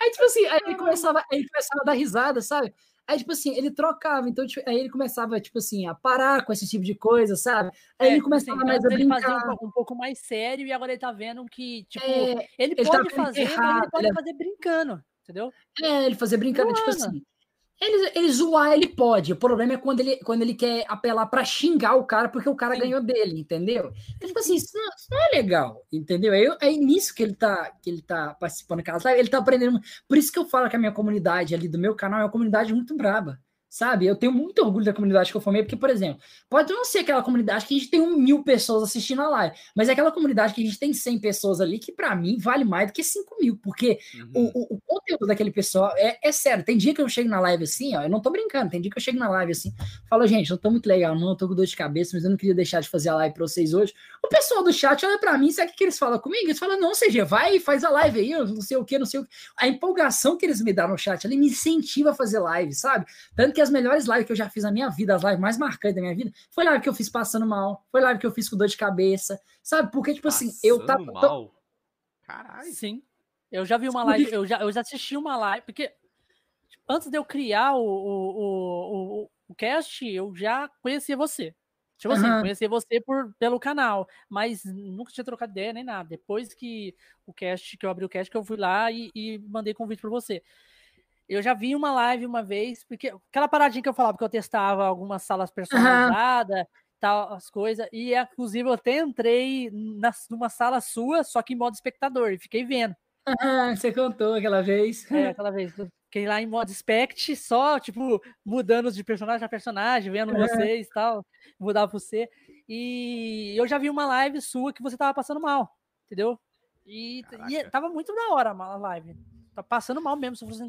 Aí, tipo assim, aí ele começava, ele começava a dar risada, sabe? Aí, tipo assim, ele trocava, então, tipo, aí ele começava, tipo assim, a parar com esse tipo de coisa, sabe? Aí é, ele começava assim, mais a brincar. Ele fazia um, um, pouco mais sério e agora ele tá vendo que, tipo, é, ele, ele, pode tá fazer, errado, mas ele pode ele... fazer brincando, entendeu? É, ele fazer brincando, tipo assim. Ele, ele zoar, ele pode. O problema é quando ele, quando ele quer apelar para xingar o cara porque o cara Sim. ganhou dele, entendeu? Então, tipo assim, isso não, isso não, é legal, entendeu? É, é nisso que ele tá, que ele tá participando daquela live, ele tá aprendendo. Por isso que eu falo que a minha comunidade ali do meu canal é uma comunidade muito braba sabe? Eu tenho muito orgulho da comunidade que eu formei, porque, por exemplo, pode não ser aquela comunidade que a gente tem um mil pessoas assistindo a live, mas é aquela comunidade que a gente tem 100 pessoas ali, que para mim vale mais do que 5 mil, porque uhum. o, o, o, conteúdo daquele pessoal é, é, sério. Tem dia que eu chego na live assim, ó, eu não tô brincando, tem dia que eu chego na live assim, falo, gente, não tô muito legal, não, tô com dor de cabeça, mas eu não queria deixar de fazer a live pra vocês hoje. O pessoal do chat olha para mim, sabe o que, que eles falam comigo? Eles falam, não, CG, vai e faz a live aí, não sei o que, não sei o que. A empolgação que eles me dão no chat, ele me incentiva a fazer live, sabe? Tanto que as melhores lives que eu já fiz na minha vida, as lives mais marcantes da minha vida, foi live que eu fiz passando mal, foi live que eu fiz com dor de cabeça, sabe? Porque, tipo passando assim, eu tava. Mal. Caralho. Sim. Eu já vi uma live, eu já, eu já assisti uma live, porque tipo, antes de eu criar o, o, o, o, o cast, eu já conhecia você. Tipo assim, uhum. conhecia você por, pelo canal, mas nunca tinha trocado ideia nem nada. Depois que o cast, que eu abri o cast, que eu fui lá e, e mandei convite para você. Eu já vi uma live uma vez, porque aquela paradinha que eu falava, que eu testava algumas salas personalizadas, uhum. tal, as coisas, e inclusive eu até entrei na, numa sala sua, só que em modo espectador, e fiquei vendo. Ah, você contou aquela vez. É, aquela vez. Fiquei lá em modo spect, só, tipo, mudando de personagem a personagem, vendo uhum. vocês e tal, mudava você. E eu já vi uma live sua que você tava passando mal, entendeu? E, e tava muito da hora a live tá passando mal mesmo. Você...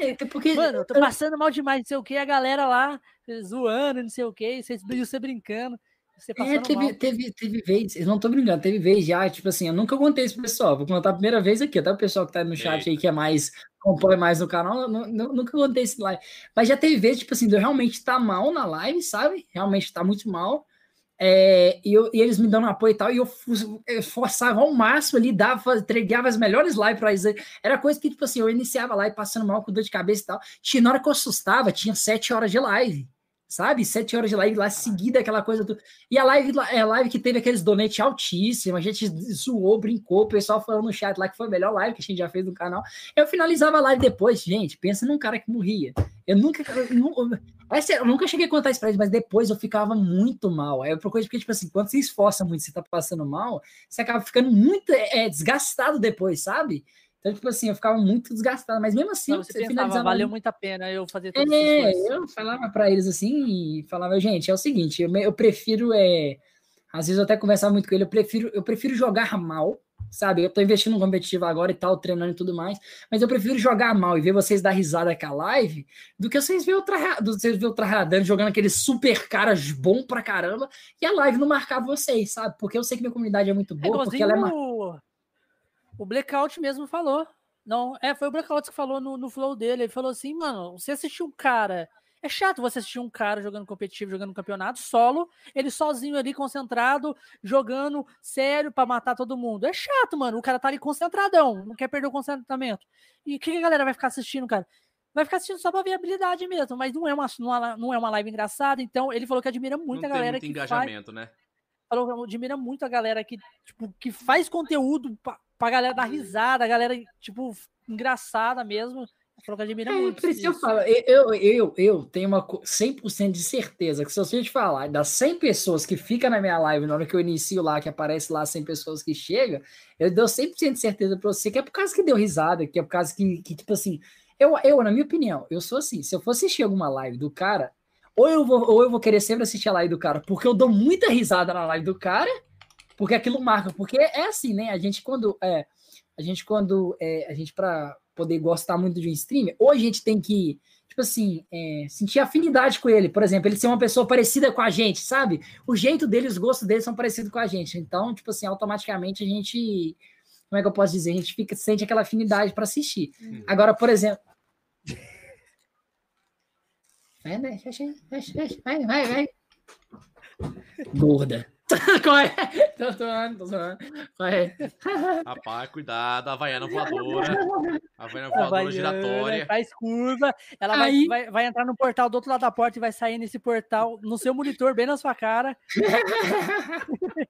É, porque... Mano, eu tô passando mal demais, não sei o que, a galera lá zoando, não sei o que, você, você brincando. Você é, teve, teve, teve vez, eu não tô brincando, teve vez já, tipo assim, eu nunca contei isso pro pessoal, vou contar a primeira vez aqui, até o pessoal que tá no chat aí, que é mais, compõe mais no canal, não, não, nunca contei isso live, mas já teve vez, tipo assim, de eu realmente tá mal na live, sabe? Realmente tá muito mal, é, e, eu, e, eles me dando apoio e tal, e eu, eu forçava ao máximo ali, dava, entregava as melhores lives para eles. Era coisa que, tipo assim, eu iniciava lá e passando mal com dor de cabeça e tal. Tinha, na hora que eu assustava, tinha sete horas de live, sabe? Sete horas de live lá seguida, aquela coisa do. E a live, é live que teve aqueles donate altíssimos, a gente zoou, brincou, o pessoal falando no chat lá que foi a melhor live que a gente já fez no canal. Eu finalizava a live depois, gente, pensa num cara que morria. Eu nunca. Eu, é eu nunca cheguei a contar isso pra eles, mas depois eu ficava muito mal. Aí eu procurei, porque, tipo assim, quando você esforça muito, você tá passando mal, você acaba ficando muito é, desgastado depois, sabe? Então, tipo assim, eu ficava muito desgastado, mas mesmo assim, você, você finalizava. Valeu muito a pena eu fazer tudo É, eu falava para eles assim, e falava, gente, é o seguinte, eu, eu prefiro, é, às vezes eu até conversava muito com ele, eu prefiro, eu prefiro jogar mal sabe? Eu tô investindo no competitivo agora e tal, treinando e tudo mais, mas eu prefiro jogar mal e ver vocês dar risada com a live do que vocês ver o vocês ver o Trahadano jogando aqueles super caras bom pra caramba e a live não marcar vocês, sabe? Porque eu sei que minha comunidade é muito é boa, é porque ela é o... o Blackout mesmo falou. Não, é, foi o Blackout que falou no, no flow dele. Ele falou assim, mano, você assistiu um cara é chato você assistir um cara jogando competitivo, jogando campeonato solo, ele sozinho ali, concentrado, jogando sério para matar todo mundo. É chato, mano. O cara tá ali concentradão, não quer perder o concentramento. E o que a galera vai ficar assistindo, cara? Vai ficar assistindo só pra ver habilidade mesmo, mas não é uma, não é uma live engraçada. Então, ele falou que admira muito não a galera tem muito que engajamento, faz... né? Falou que admira muito a galera que, tipo, que faz conteúdo pra, pra galera dar risada, a galera, tipo, engraçada mesmo falou que admira É, muito. por isso que eu falo, eu, eu, eu, tenho uma co- 100% de certeza que se eu te falar das 100 pessoas que ficam na minha live na hora que eu inicio lá, que aparece lá 100 pessoas que chegam, eu dou 100% de certeza pra você que é por causa que deu risada, que é por causa que, que tipo assim, eu, eu, na minha opinião, eu sou assim, se eu for assistir alguma live do cara, ou eu vou, ou eu vou querer sempre assistir a live do cara, porque eu dou muita risada na live do cara, porque aquilo marca, porque é assim, né, a gente quando, é, a gente quando, é, a gente pra poder gostar muito de um streamer, ou a gente tem que, tipo assim, é, sentir afinidade com ele, por exemplo, ele ser uma pessoa parecida com a gente, sabe? O jeito dele, os gostos dele são parecidos com a gente, então, tipo assim, automaticamente a gente, como é que eu posso dizer, a gente fica, sente aquela afinidade para assistir. Agora, por exemplo... Vai, vai, vai, vai, vai. Gorda. Qual é? Tô zoando, tô zoando. Qual é? Rapaz, cuidado, a Havaiana voadora. A Havaiana voadora Havaiana giratória. Faz curva, ela vai- Aí- vai, vai, entrar no portal do outro lado da porta e vai sair nesse portal, no seu monitor, bem na sua cara.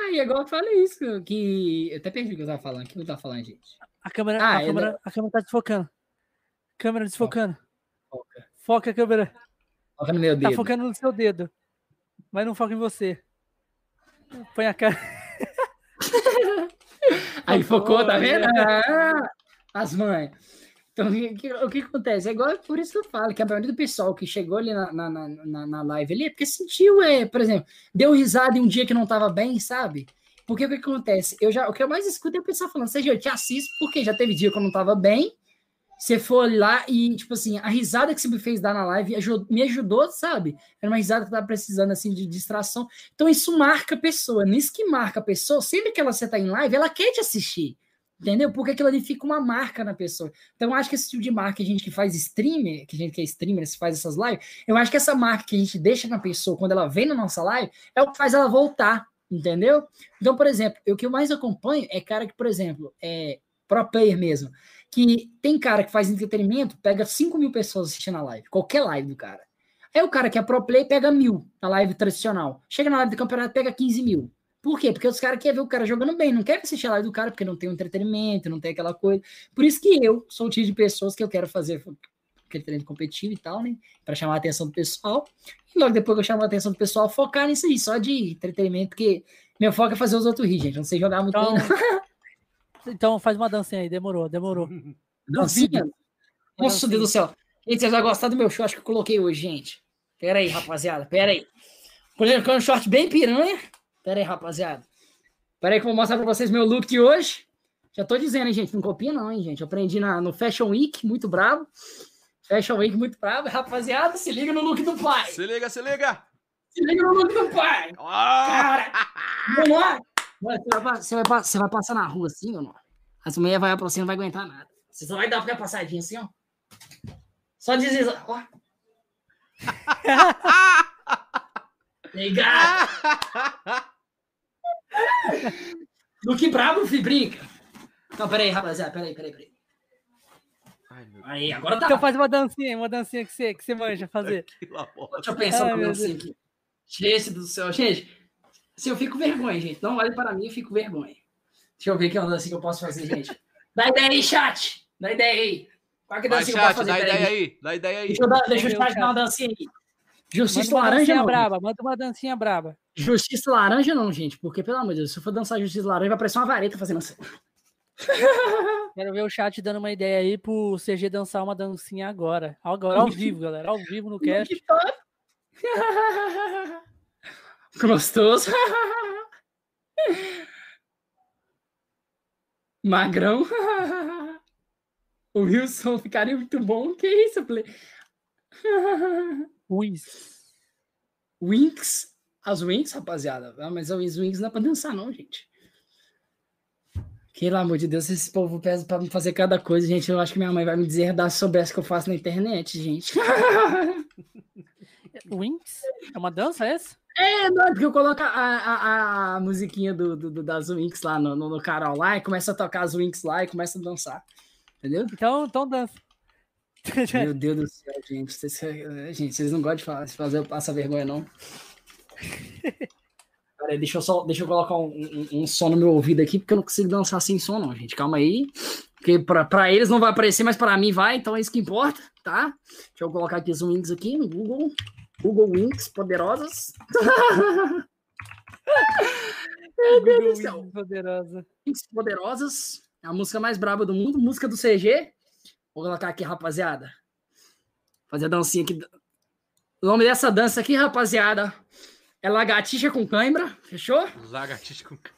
Aí, igual eu falei isso, que. Eu até perdi o que eu tava falando. O que eu tava falando, gente? A câmera, Ah, a, é câmera a câmera tá desfocando. Câmera desfocando. Foca. Foca a câmera. Foca no meu Tá dedo. focando no seu dedo. Mas não foca em você. Põe a cara. Aí focou, tá vendo? Ah, as mães. Então, o que, o que acontece? É igual por isso que eu falo, que a maioria do pessoal que chegou ali na, na, na, na- na live ali é porque sentiu, é, por exemplo, deu risada em um dia que não tava bem, sabe? Porque o que acontece? Eu já, o que eu mais escuto é o pessoal falando, seja, eu te assisto, porque já teve dia que eu não tava bem. Você foi lá e, tipo assim, a risada que você me fez dar na live ajudou- me ajudou, sabe? Era uma risada que eu tava precisando, assim, de distração. Então, isso marca a pessoa. Nisso que marca a pessoa, sempre que ela você tá em live, ela quer te assistir. Entendeu? Porque aquilo ali fica uma marca na pessoa. Então, eu acho que esse tipo de marca, a gente que faz streamer, que a gente que é streamer, se faz essas lives, eu acho que essa marca que a gente deixa na pessoa quando ela vem na nossa live é o que faz ela voltar. Entendeu? Então, por exemplo, o que eu mais acompanho é cara que, por exemplo, é pro player mesmo. Que tem cara que faz entretenimento, pega 5 mil pessoas assistindo a live, qualquer live do cara. Aí o cara que é pro play pega mil na live tradicional. Chega na live do campeonato, pega 15 mil. Por quê? Porque os caras querem ver o cara jogando bem, não quer assistir a live do cara porque não tem um entretenimento, não tem aquela coisa. Por isso que eu sou o tipo de pessoas que eu quero fazer aquele treino competitivo e tal, né? Pra chamar a atenção do pessoal. E logo depois que eu chamo a atenção do pessoal, focar nisso aí, só de entretenimento, porque meu foco é fazer os outros rir, gente. Não sei jogar muito Então, bem, não. então faz uma dancinha aí, demorou, demorou. Dancinha? Nossa, Dancinha. Deus do céu. Gente, vocês vão gostar do meu short que eu coloquei hoje, gente. Pera aí, rapaziada. Pera aí. Coloquei um short bem piranha. Pera aí, rapaziada. Pera aí que eu vou mostrar pra vocês meu look de hoje. Já tô dizendo, hein, gente. Não copia não, hein, gente. Eu aprendi na, no Fashion Week, muito bravo. Fashion Week, muito bravo. Rapaziada, se liga no look do pai. Se liga, se liga. Se liga no look do pai. Ah! Cara, vamos lá. Mano, Você vai, você, vai, você vai passar na rua assim, ou não? As mulheres vão pra você não vai aguentar nada. Você só vai dar uma passadinha assim, ó. Só deslizar. Ó. Legal. Look brabo, fi, brinca. Não, peraí, rapaziada. Peraí, peraí, peraí. Ai, Aí, agora tá. Então faz uma dancinha, uma dancinha que você, que você manja fazer. Deixa eu pensar Ai, no meu dancinho aqui. Gente do céu, gente. Se eu fico vergonha, gente. Não olhe para mim, eu fico vergonha. Deixa eu ver que é uma dancinha que eu posso fazer, gente. Dá ideia aí, chat. Dá ideia aí. Qual que é a Vai, dancinha que eu posso fazer? dá ideia aí. Dá ideia aí. Deixa eu, dar, deixa eu uma dancinha aí. Justiça Manda laranja dancinha não. braba, manda uma dancinha braba. Justiça laranja não, gente. Porque, pelo amor de Deus, se eu for dançar justiça laranja, vai parecer uma vareta fazendo assim. Quero ver o chat dando uma ideia aí pro CG dançar uma dancinha agora. Agora, ao vivo, galera. Ao vivo no cast. Gostoso. Magrão. O Wilson ficaria muito bom. Que isso, Play? Ruins. Winx. As Winx, rapaziada. Ah, mas as Winx não é pra dançar, não, gente. Pelo amor de Deus, esse povo pesa pra fazer cada coisa, gente. Eu acho que minha mãe vai me deserdar se soubesse que eu faço na internet, gente. Winx? É uma dança essa? É, não, porque eu coloco a, a, a, musiquinha do, do, do- das Winx lá no, no, no canal lá e começa a tocar as Winx lá e começa a dançar. Entendeu? Então, então dança. Meu Deus do céu, gente. Vocês, gente, vocês não gostam de falar, fazer eu passar vergonha, não. Peraí, deixa eu só deixa eu colocar um, um, um, som no meu ouvido aqui, porque eu não consigo dançar sem som, não, gente. Calma aí. Porque para eles não vai aparecer, mas para mim vai, então é isso que importa, tá? Deixa eu colocar aqui os wings aqui no Google. Google Wings poderosas. Meu Deus do céu. Poderosa. Wings poderosas. É a música mais braba do mundo, música do CG. Vou colocar aqui, rapaziada. Fazer a dancinha aqui. O nome dessa dança aqui, rapaziada, é lagartixa com cãibra. Fechou? Lagartixa com cãibra.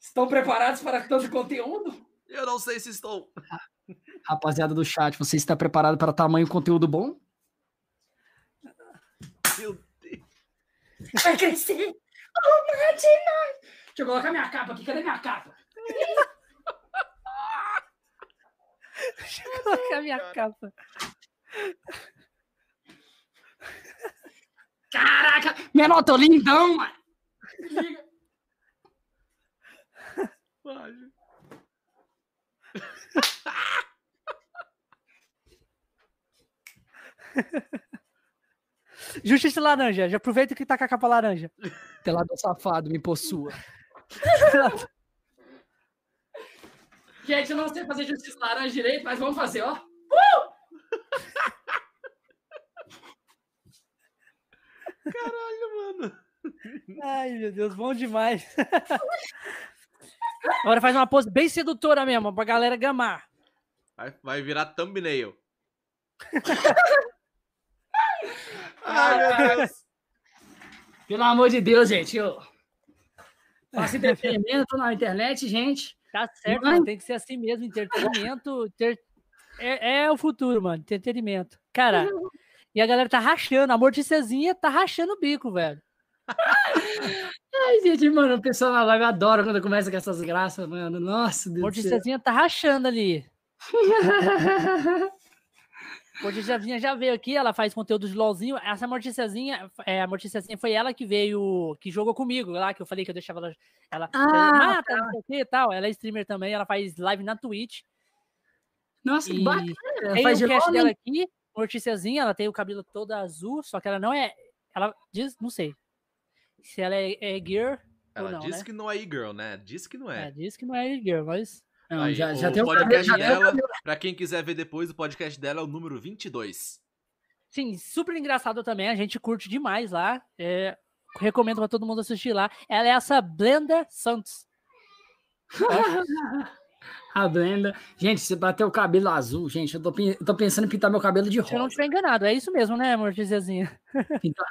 Estão preparados para tanto conteúdo? Eu não sei se estou. Rapaziada do chat, você está preparado para tamanho conteúdo bom? Meu Deus. Vai crescer! Oh! Deixa eu colocar minha capa aqui. Cadê minha capa? Deixa eu colocar minha capa. Caraca! Menor, tô lindão, mano! Liga. Justiça laranja, já aproveita que tá com a capa laranja. Pelado safado, me possua. Gente, eu não sei fazer justiça laranja direito, mas vamos fazer, ó. Uh! Caralho, mano. Ai, meu Deus, bom demais. Agora faz uma pose bem sedutora mesmo, pra galera gamar. Vai, vai virar thumbnail. Ai, meu Deus. Pelo amor de Deus, gente. Eu faço entretenimento na internet, gente. Tá certo, Mas... tem que ser assim mesmo. Entretenimento ter... é, é o futuro, mano. Entretenimento. Cara, e a galera tá rachando. A Morticezinha tá rachando o bico, velho. Ai, gente, mano, o pessoal na live adora quando começa com essas graças, mano. Nossa, Deus Morticezinha tá rachando ali. Morticezinha já veio aqui, ela faz conteúdo de LOLzinho. Essa Morticezinha, é, a Morticezinha foi ela que veio, que jogou comigo lá, que eu falei que eu deixava ela. Ela ah, mata, tá. não sei o que e tal. Ela é streamer também, ela faz live na Twitch. Nossa, e que bacana. Tem faz o cast dela aqui, Morticiazinha, ela tem o cabelo todo azul, só que ela não é. Ela diz, não sei. Se ela é, é girl. Ela não, diz né? que não é e-girl, né? Diz que não é. É, diz que não é e-girl, mas. Não, Aí, já, já o tem podcast dela, pra quem quiser ver depois, o podcast dela é o número 22. Sim, super engraçado também, a gente curte demais lá. É, recomendo pra todo mundo assistir lá. Ela é essa Blenda Santos. A Blenda. Gente, você bateu o cabelo azul, gente. Eu tô, eu tô pensando em pintar meu cabelo de rosa. Se eu não estiver enganado, é isso mesmo, né, Mortiziazinha? Pintar.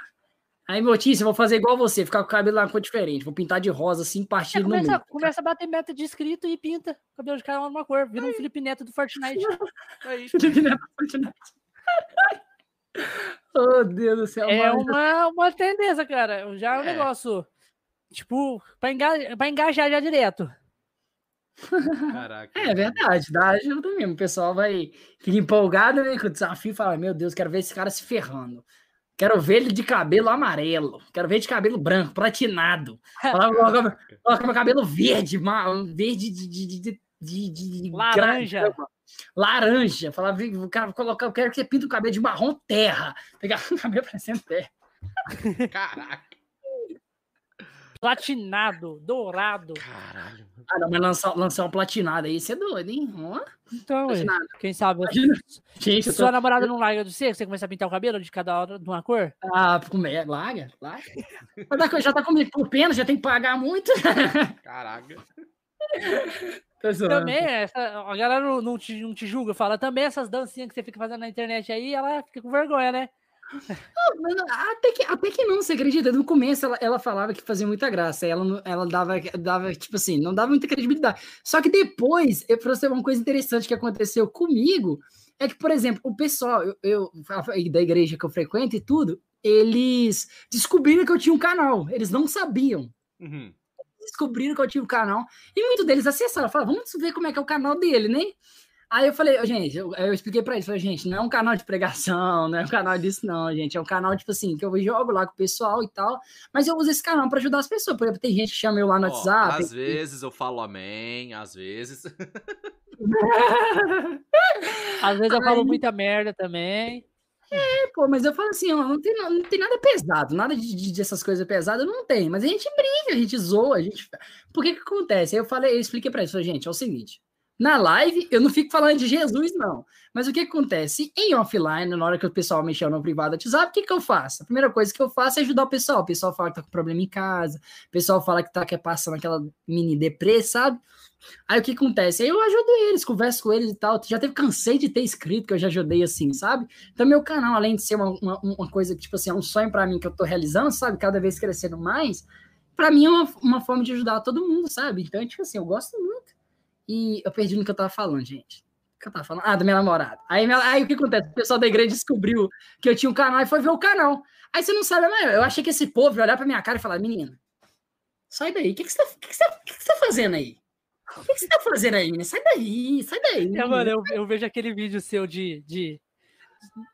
Aí, Mortícia, eu vou fazer igual você, ficar com o cabelo lá uma cor diferente. Vou pintar de rosa, assim, partido é, começa, no meio. Começa a bater meta de inscrito e pinta o cabelo de cada uma cor. Vira um Felipe Neto do Fortnite. Aí. Felipe Neto do Fortnite. oh, Deus do céu. É uma, uma tendência, cara. Já é um é. negócio, tipo, pra engajar, pra engajar já direto. Caraca. É verdade, dá ajuda mesmo. O pessoal vai ficar empolgado né, com o desafio e fala: Meu Deus, quero ver esse cara se ferrando. Quero ver ele de cabelo amarelo. Quero ver de cabelo branco, platinado. Coloca, coloca meu cabelo verde, verde de, de, de, de, de laranja. Laranja. Falar, cara, colocar, eu quero que você pinta o cabelo de marrom terra. Pegar o cabelo parecendo terra. Caraca platinado, dourado. Caralho. Ah, não, mas lançar, lançar um platinado aí, você é doido, hein? Então, quem sabe? Gente, Se tô... sua namorada não larga do você, você começa a pintar o cabelo de cada hora de uma cor? Ah, é, larga, larga. já tá comigo por pena, já tem que pagar muito. Caraca. Também, essa, a galera não, não, te, não te julga, fala também essas dancinhas que você fica fazendo na internet aí, ela fica com vergonha, né? Até, que, até que não, você acredita? No começo ela, ela falava que fazia muita graça, ela, ela dava, dava, tipo assim, não dava muita credibilidade. Só que depois, eu, você uma coisa interessante que aconteceu comigo, é que, por exemplo, o pessoal eu, eu, da igreja que eu frequento e tudo, eles descobriram que eu tinha um canal, eles não sabiam. Uhum. Descobriram que eu tinha um canal, e muitos deles acessaram, falaram, vamos ver como é que é o canal dele, né? Aí eu falei, gente, eu, eu expliquei pra eles, falei, gente, não é um canal de pregação, não é um canal disso, não, gente. É um canal, tipo assim, que eu jogo lá com o pessoal e tal, mas eu uso esse canal pra ajudar as pessoas. Por exemplo, tem gente que chama eu lá no oh, WhatsApp. Às vezes eu falo amém, às vezes. às vezes eu falo muita merda também. É, pô, mas eu falo assim, ó, não tem, não tem nada pesado, nada de, de, dessas coisas pesadas, não tem. Mas a gente brinca, a gente zoa, a gente. Por que que acontece? Aí eu falei, eu expliquei pra isso, gente, é o seguinte. Na live, eu não fico falando de Jesus, não. Mas o que acontece? Em offline, na hora que o pessoal mexeu no privado do WhatsApp, o que, que eu faço? A primeira coisa que eu faço é ajudar o pessoal. O pessoal fala que tá com problema em casa, o pessoal fala que tá que é passando aquela mini deprê, sabe? Aí o que acontece? Aí eu ajudo eles, converso com eles e tal. Já teve cansei de ter escrito que eu já ajudei assim, sabe? Então, meu canal, além de ser uma, uma, uma coisa que, tipo assim, é um sonho para mim que eu tô realizando, sabe? Cada vez crescendo mais, para mim é uma, uma forma de ajudar todo mundo, sabe? Então, tipo assim, eu gosto muito. E eu perdi no que eu tava falando, gente. O que eu tava falando? Ah, da minha namorada. Aí, minha, aí o que acontece? O pessoal da igreja descobriu que eu tinha um canal e foi ver o canal. Aí você não sabe, mas eu achei que esse povo ia olhar pra minha cara e falar, menina, sai daí, o que, que, você, tá, que, que, você, que, que você tá fazendo aí? O que, que você tá fazendo aí, menina? Sai daí, sai daí. É, mano, eu, eu, vejo aquele vídeo seu de, de,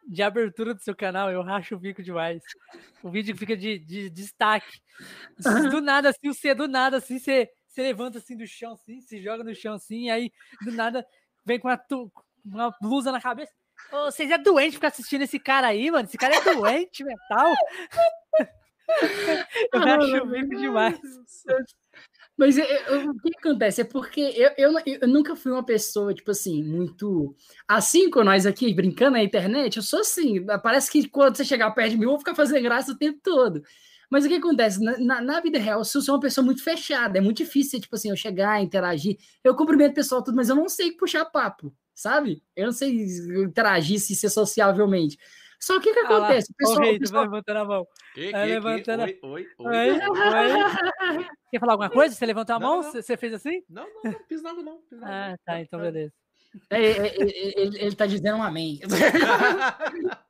de abertura do seu canal, eu racho o bico demais. O vídeo fica de, de, de destaque. Do nada, assim, você do nada, assim, você você levanta assim do chão, assim, se joga no chão assim, e aí do nada vem com uma, uma blusa na cabeça. Ô, vocês é doente ficar assistindo esse cara aí, mano. Esse cara é doente mental. Eu ah, acho bico demais. Mas eu, o que acontece? É porque eu, eu, eu, nunca fui uma pessoa, tipo assim, muito. Assim com nós aqui, brincando na internet, eu sou assim. Parece que quando você chegar perto de mim, eu vou ficar fazendo graça o tempo todo. Mas o que acontece? Na, na, na, vida real, se eu sou uma pessoa muito fechada, é muito difícil, tipo assim, eu chegar, interagir. Eu cumprimento o pessoal tudo, mas eu não sei puxar papo, sabe? Eu não sei interagir, se ser sociavelmente. Só que o que acontece? Ah, o pessoal, o pessoal... levantando a mão. Que, que, levantando... Oi, oi, oi, oi. Quer falar alguma coisa? Você levantou a mão? Você fez assim? Não, não, não fiz nada, não. Fiz nada, ah, tá, então beleza. É, é, é, ele, ele tá dizendo um amém.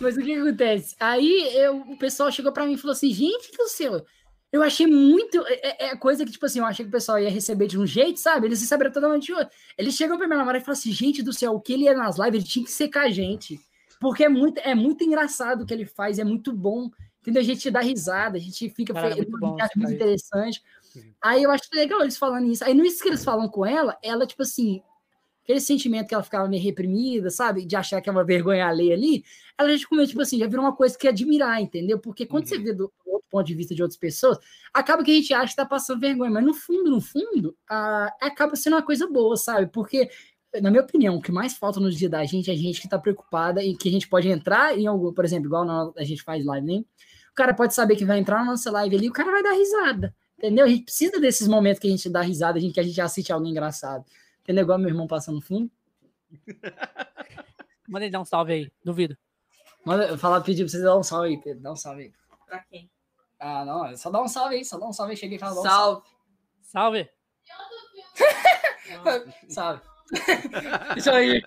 Mas o que acontece? Aí eu, o pessoal chegou para mim e falou assim: gente do céu, eu achei muito. É, é, é, coisa que, tipo assim, eu achei que o pessoal ia receber de um jeito, sabe? Eles receberam totalmente de outro. Eles chegam pra minha namorada e falam assim: gente do céu, o que ele é nas lives, ele tinha que secar a gente. Porque é muito, é muito engraçado o que ele faz, é muito bom. Entendeu? A gente dá risada, a gente fica Cara, é muito, bom, muito interessante. Aí eu acho legal eles falando isso. Aí no isso que eles falam com ela, ela, tipo assim, aquele sentimento que ela ficava meio reprimida, sabe? De achar que é uma vergonha alheia ali, ela já ficou, tipo assim, já virou uma coisa que é admirar, entendeu? Porque quando uhum. você vê do, do, outro ponto de vista de outras pessoas, acaba que a gente acha que tá passando vergonha, mas no fundo, no fundo, a, acaba sendo uma coisa boa, sabe? Porque, na minha opinião, o que mais falta nos dias da gente é gente que tá preocupada e que a gente pode entrar em algum, por exemplo, igual na, a gente faz live, né? O cara pode saber que vai entrar na nossa live ali, o cara vai dar risada. Entendeu? A gente precisa desses momentos que a gente dá risada, a gente, que a gente assiste algo engraçado. Entendeu? Igual meu irmão passando no fundo. Manda ele dar um salve aí, duvido. Manda falar, pedir pra você dar um salve aí, Pedro. Dá um salve aí. Pra quem? Ah, não, só dá um salve aí, só dá um salve aí. Cheguei e fala, salve. Salve. Salve. salve. Isso aí.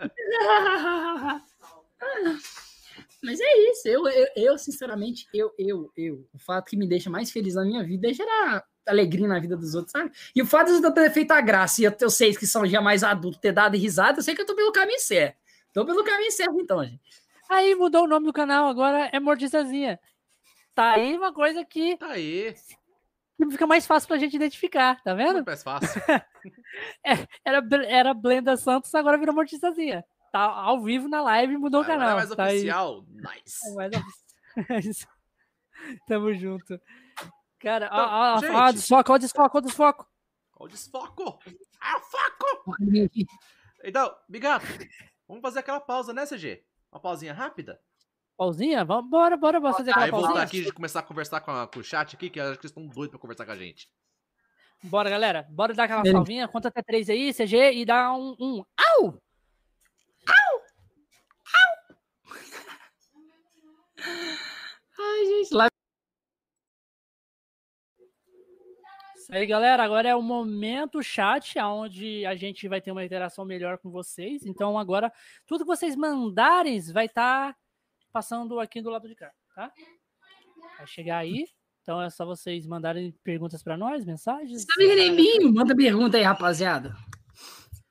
Mas é isso, eu, eu, eu, sinceramente, eu, eu, eu, o fato que me deixa mais feliz na minha vida é gerar alegria na vida dos outros, sabe? E o fato de eu ter feito a graça e eu, eu sei que são já mais adultos, ter dado risada, eu sei que eu tô pelo caminho certo. Tô pelo caminho certo, então, gente. Aí mudou o nome do canal, agora é Mordiçazinha. Tá aí uma coisa que. Tá aí. Que fica mais fácil pra gente identificar, tá vendo? Mais fácil. é, era, era Blenda Santos, agora virou Mordiçazinha. Tá ao vivo na live mudou agora o canal. É mais tá oficial. Aí. Nice. É mais oficial. Tamo junto. Cara, então, ó, ó, ó, desfoco, ó, desfoco, ó, desfoco. Ó, o desfoco. Ah, foco! Então, Bigato, vamos fazer aquela pausa, né, CG? Uma pausinha rápida? Pausinha? Vamos, bora, bora, bora fazer aquela Aí pausinha. voltar aqui e começar a conversar com, a, com, o chat aqui, que acho que eles estão doidos pra conversar com a gente. Bora, galera. Bora dar aquela salvinha. Conta até três aí, CG, e dá um... um... Au! Au! Au! Ai, gente, lá Isso aí, galera. Agora é o momento chat, onde a gente vai ter uma interação melhor com vocês. Então, agora, tudo que vocês mandarem vai estar tá passando aqui do lado de cá, tá? Vai chegar aí. Então, é só vocês mandarem perguntas para nós, mensagens. Sabe, Reneminho? Manda pergunta aí, rapaziada.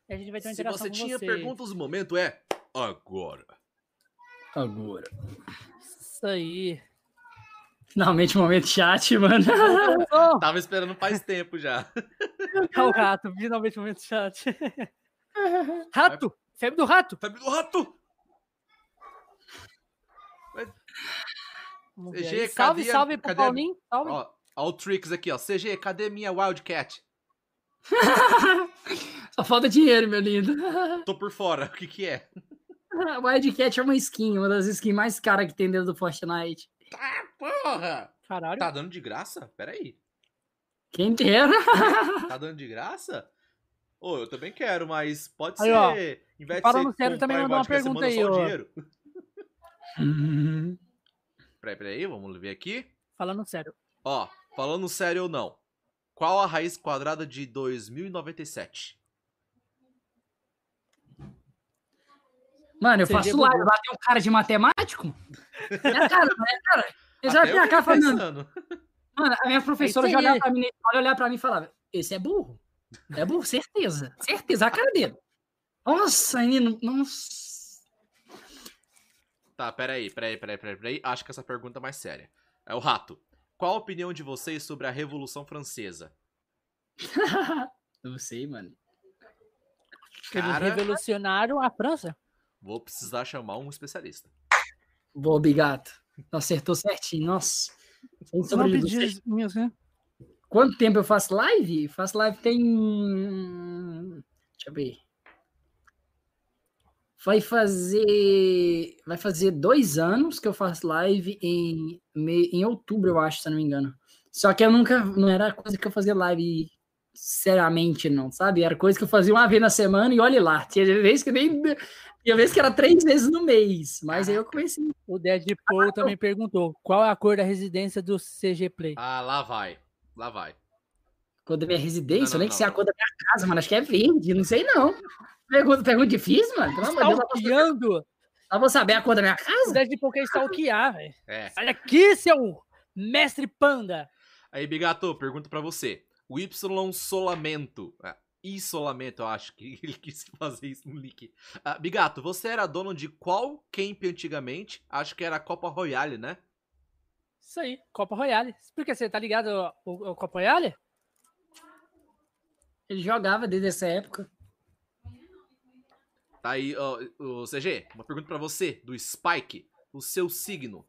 E a gente vai ter uma interação Se você tinha vocês. perguntas, o momento é agora. Agora. Isso aí. Finalmente, momento chat, mano. Tava esperando faz tempo já. É o rato, finalmente, momento chat. Rato! Febre do rato! Febre do rato! CG, salve, cadê salve pro cadê Paulinho. Salve. Ó, ó o Trix aqui, ó. CG, cadê minha Wildcat? Só falta dinheiro, meu lindo. Tô por fora. O que que é? Wildcat é uma skin, uma das skins mais caras que tem dentro do Fortnite. Ah, porra! Caralho. Tá dando de graça? Pera aí. Quem dera. Tá dando de graça? Ô, eu também quero, mas pode Aí, ser. ó, Em vez falando sério, também mandou uma pergunta aí, ó. Peraí, peraí, vamos ver aqui. Falando sério. Ó, falando sério ou não. Qual a raiz quadrada de 2097? Mano, eu faço live, lá tem um cara de matemático. Minha cara, minha cara. Eu já vi a cara falando. Mano, a minha professora já olhava pra mim, olha, olhar pra mim e falava: Esse é burro. É burro, certeza. Certeza, a cara dele. Nossa, menino, nossa. Tá, peraí, peraí, peraí, peraí, peraí. Acho que essa pergunta é mais séria. É o rato. Qual a opinião de vocês sobre a Revolução Francesa? Não sei, mano. Que eles Cara, revolucionaram a França. Vou precisar chamar um especialista. Boa, Bigato. Acertou certinho, nossa. Você não pediu minhas, né? Quanto tempo eu faço live? Faço live tem. Deixa eu ver. Vai fazer. Vai fazer dois anos que eu faço live em, em outubro, eu acho, se eu não me engano. Só que eu nunca. Não era coisa que eu fazia live seriamente, não, sabe? Era coisa que eu fazia uma vez na semana e olhe lá. Tinha vez que nem. Tinha vez que era três vezes no mês. Mas aí eu comecei. O Deadpool também perguntou qual é a cor da residência do CG Play. Ah, lá vai. Lá vai. Cor da minha residência, Não, eu não, nem não, sei a cor da minha casa, mano. Acho que é verde, não sei não. Pergunta, pergunta difícil, mano. Pelo amor de Deus, só vou saber a cor da minha O casa? Deadpool quer stalkear, velho. É. Sai daqui, seu mestre panda. Aí, Bigato, pergunta pra você. O Y solamento. Ah, isolamento, eu acho que ele quis fazer isso no link. Ah, Bigato, você era dono de qual camp antigamente? Acho que era a Copa Royale, né? Isso aí, Copa Royale. Por que você tá ligado ao, ao Copa Royale? Ele jogava desde essa época. Tá aí, ó, o CG, uma pergunta pra você, do Spike. O seu signo.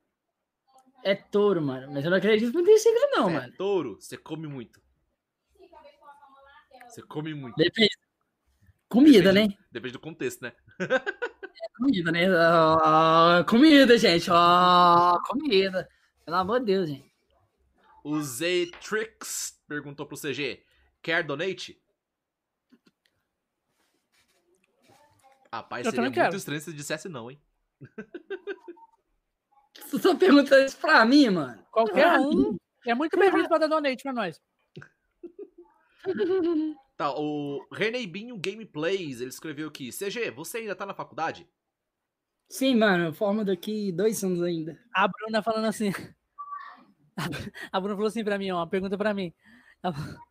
É touro, mano. Mas eu não acredito muito em signo, não, é mano. touro, você come muito. Você come muito. Depende. Comida, Depende- né? Depende do contexto, né? Comida, né? Ah, comida, gente. Ó, comida. Pelo amor de Deus, gente. O Ztrix perguntou pro CG. Quer donate? Rapaz, Eu seria muito quero. estranho se você dissesse não, hein? Tu tá perguntando isso pra mim, mano. Qualquer Ah, um é muito bem-vindo pra dar donate pra nós. Tá, o Reneibinho Gameplays, ele escreveu aqui. CG, você ainda tá na faculdade? Sim, mano. Eu formo daqui dois anos ainda. A Bruna falando assim. A Bruna falou assim pra mim, ó, uma pergunta pra mim.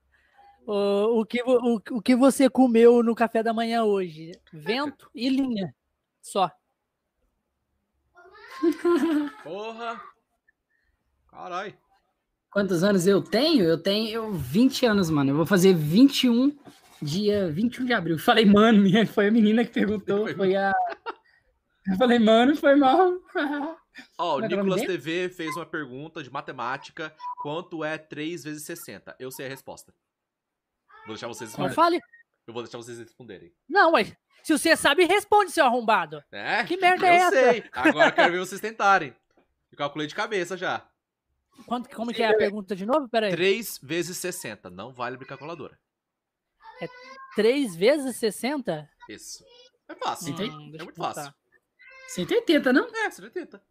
O, o, que, o, o que você comeu no café da manhã hoje? Vento e linha. Só. Porra! Carai. Quantos anos eu tenho? Eu tenho 20 anos, mano. Eu vou fazer 21 dia 21 de abril. Falei, mano, minha- foi a menina que perguntou. Foi a. Eu falei, mano, foi mal. Ó, o Como é é o Nicolas? TV fez uma pergunta de matemática. Quanto é 3 vezes 60? Eu sei a resposta. Vou deixar vocês Não responderem. fale. Eu vou deixar vocês responderem. Não, ué. Se você sabe, responde, seu arrombado. É? Que merda eu é essa? sei. Agora eu quero ver vocês tentarem. Eu calculei de cabeça já. Quanto, como que é a pergunta de novo? Pera aí. 3 vezes 60. Não vale abrir calculadora. 3 vezes 60? Isso. É fácil. Hum, É muito fácil. contar. 180, não? É, 180.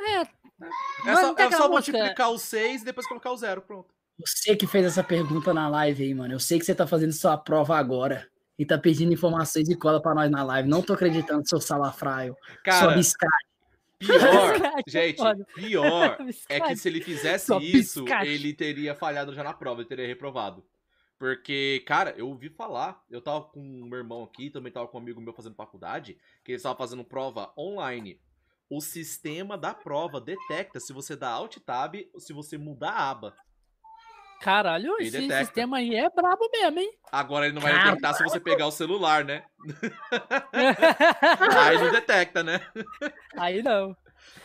É, É só, tem é só multiplicar o 6 e depois colocar o 0. Pronto. Você que fez essa pergunta na live aí, mano. Eu sei que você tá fazendo sua prova agora. E tá pedindo informações e cola pra nós na live. Não tô acreditando, seu salafraio. Sua Cara, biscate. Pior. Biscate, gente, pior é que se ele fizesse Só isso, biscate. ele teria falhado já na prova, ele teria reprovado. Porque, cara, eu ouvi falar, eu tava com meu irmão aqui, também tava com um amigo meu fazendo faculdade, que eles estavam fazendo prova online. O sistema da prova detecta se você dá Alt Tab ou se você mudar a aba. Caralho, Ele esse detecta. sistema aí é brabo mesmo, hein? Agora ele não vai detectar se você pegar o celular, né? Aí não detecta, né? aí não.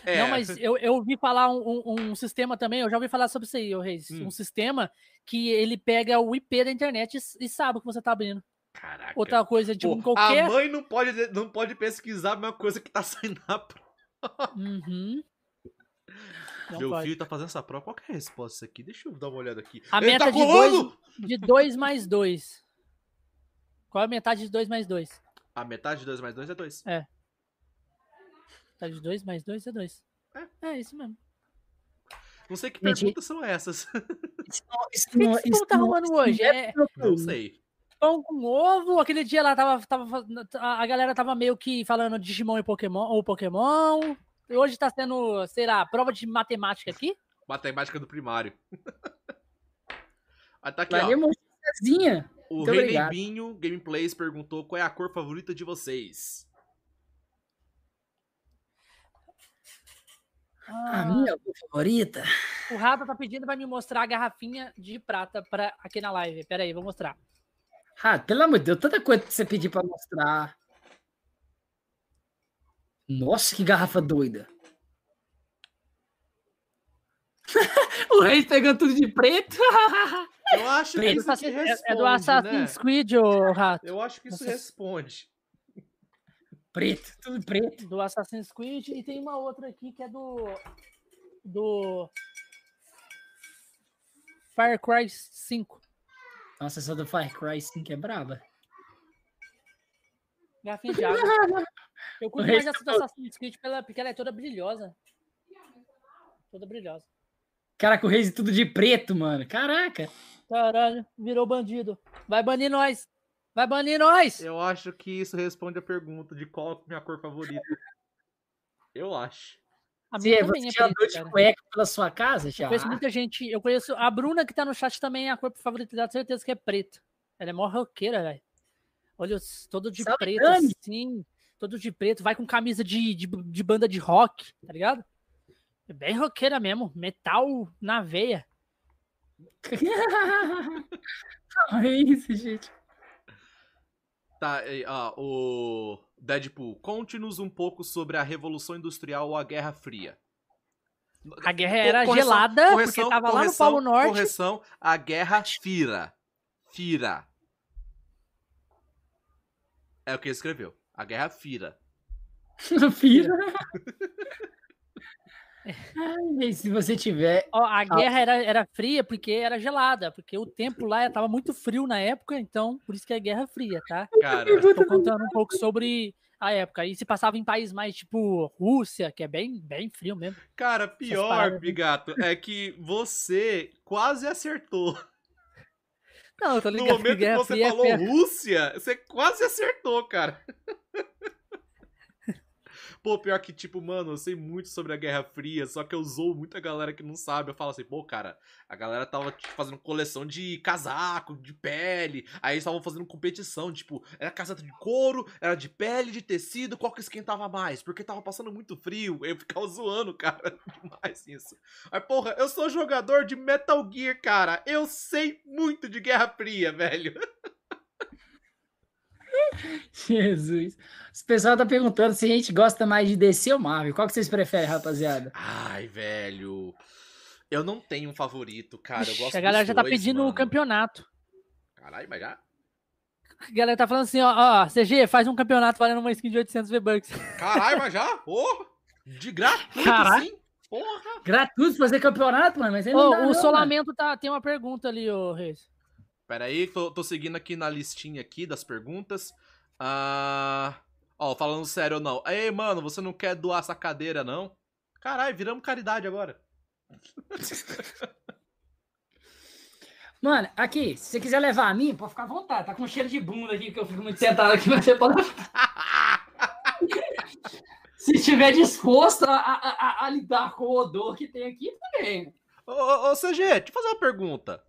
É, Não, mas eu, eu ouvi falar um, um- um sistema também, eu já ouvi falar sobre isso aí, Reis. Hum. Um sistema que ele pega o IP da internet e, e sabe o que você tá abrindo. Caraca. Outra coisa, tipo, Pô, em qualquer. A mãe não pode, não pode pesquisar a mesma coisa que tá saindo na prova. Uhum. Não Meu pode. filho tá fazendo essa prova. Qual que é a resposta aqui? Deixa eu dar uma olhada aqui. A Ele meta tá de dois, de 2 mais 2. Qual é a metade de 2 mais 2? A metade de 2 mais 2 é 2. Metade de 2 mais 2 é 2. É. É isso mesmo. Não sei que Gente, perguntas são essas. Isso não, isso O que, que esse tá não- arrumando hoje? não É Não sei. pão com ovo? Aquele dia lá tava, tava. A galera tava meio que falando de Digimon e Pokémon ou Pokémon. Hoje tá sendo, sei lá, prova de matemática aqui. Matemática do primário. Aí tá aqui, ó. O Muito Rei Gameplays perguntou qual é a cor favorita de vocês. A Ah, minha cor favorita. o Rato tá pedindo pra me mostrar a garrafinha de prata pra, aqui na live. Pera aí, vou mostrar. Ah, pelo amor de Deus, tanta coisa que você pediu pra mostrar. Nossa, que garrafa doida. o Reis pegando tudo de preto. Eu acho que Preto. isso aqui É- responde, é do né? Assassin's Creed, ô Rato. Eu acho que isso responde. preto, tudo preto. do Assassin's Creed e tem uma outra aqui que é do do Far Cry 5. Nossa, essa do Far Cry 5 é braba. Garrafinha de água. Eu curto mais essa do Assassin's Creed pela, porque ela é toda brilhosa. Toda brilhosa. Caraca, o Reis tudo de preto, mano. Caraca. Caralho, virou bandido. Vai banir nós. Vai banir nós. Eu acho que isso responde a pergunta de qual a minha cor favorita. Eu acho. A Você, minha também você é andou preta, de cueca pela sua casa? Eu Já? conheço muita gente. Eu conheço. A Bruna que tá no chat também, a cor favorita dela, certeza que é preta. Ela é mó roqueira, velho. Olha, os- todo de Salve, preto, Dani. assim. Todo de preto. Vai com camisa de, de, de banda de rock, tá ligado? É bem roqueira mesmo. Metal na veia. é isso, gente. Tá, ó, o Deadpool, conte-nos um pouco sobre a Revolução Industrial ou a Guerra Fria. A guerra era correção, gelada, correção, porque tava lá no correção, Polo Norte. Correção, a Guerra Fira. Fira. É o que ele escreveu. A Guerra Fira. Filho. Ai, se você tiver. Ó, a guerra era, era fria porque era gelada, porque o tempo lá tava muito frio na época, então por isso que é guerra fria, tá? Cara, Tô contando um pouco sobre a época. E se passava em países mais tipo Rússia, que é bem, bem frio mesmo. cara, pior? Bigato, é que você quase acertou. Não, eu tô No ligado que momento que guerra você fria é falou fria. Rússia, você quase acertou, cara. Pô, pior que, tipo, mano, eu sei muito sobre a Guerra Fria, só que eu zoo muita galera que não sabe. Eu falo assim, pô, cara, a galera tava tipo, fazendo coleção de casaco, de pele. Aí eles estavam fazendo competição, tipo, era casaco de couro, era de pele, de tecido, qual que esquentava mais? Porque tava passando muito frio. Eu ficava zoando, cara, demais isso. Mas, porra, eu sou jogador de Metal Gear, cara. Eu sei muito de Guerra Fria, velho. Jesus. O pessoal tá perguntando se a gente gosta mais de DC ou Marvel. Qual que vocês preferem, rapaziada? Ai, velho. Eu não tenho um favorito, cara. Eu Ixi, gosto a galera dos já tá dois, pedindo mano. o campeonato. Caralho, mas já? A galera tá falando assim, ó, ó, CG, faz um campeonato valendo uma skin de 800 V-Bucks. Caralho, mas já? Porra! De gratuito, Caralho. sim? Porra! Gratuito fazer campeonato, mano, mas aí não Ô, dá, o não, Solamento tá, tem uma pergunta ali, ô Reis. Pera aí, tô, tô seguindo aqui na listinha aqui das perguntas. Ah... Ó, falando sério ou não. Ei, mano, você não quer doar essa cadeira, não? Caralho, viramos caridade agora. Mano, aqui, se você quiser levar a mim, pode ficar à vontade. Tá com cheiro de bunda aqui, que eu fico muito sentado aqui, mas você pode. se estiver disposto a, a- a- a lidar com o odor que tem aqui, também. Ô, ô, ô, CG, deixa eu fazer uma pergunta.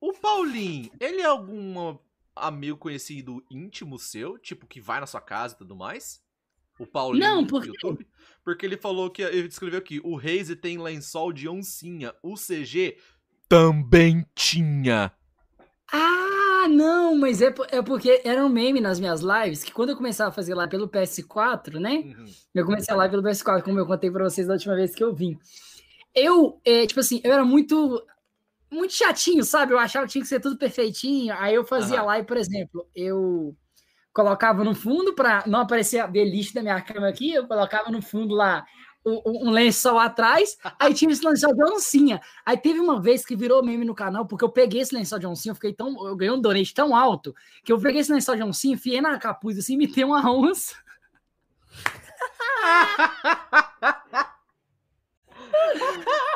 O Paulinho, ele é algum amigo conhecido íntimo seu? Tipo, que vai na sua casa e tudo mais? O Paulinho Não, por quê? YouTube? Porque ele falou que. Ele escreveu aqui: o Reise tem lençol de oncinha. O CG também tinha. Ah, Ah, não, mas é, é porque era um meme nas minhas lives, que quando eu começava a fazer lá pelo PS4, né? Uhum. Eu comecei a live pelo PS4, como eu contei pra vocês da última vez que eu vim. Eu, é, tipo assim, eu era muito muito chatinho, sabe? Eu achava que tinha que ser tudo perfeitinho. Aí eu fazia Aham. live, por exemplo, eu colocava no fundo para não aparecer a beliche da minha cama aqui, eu colocava no fundo lá um, um lençol atrás, aí tinha esse lençol de oncinha. Aí teve uma vez que virou meme no canal, porque eu peguei esse lençol de oncinha, eu fiquei tão. Eu ganhei um donate tão alto que eu peguei esse lençol de oncinha, enfiei na capuz assim, e metei uma onça.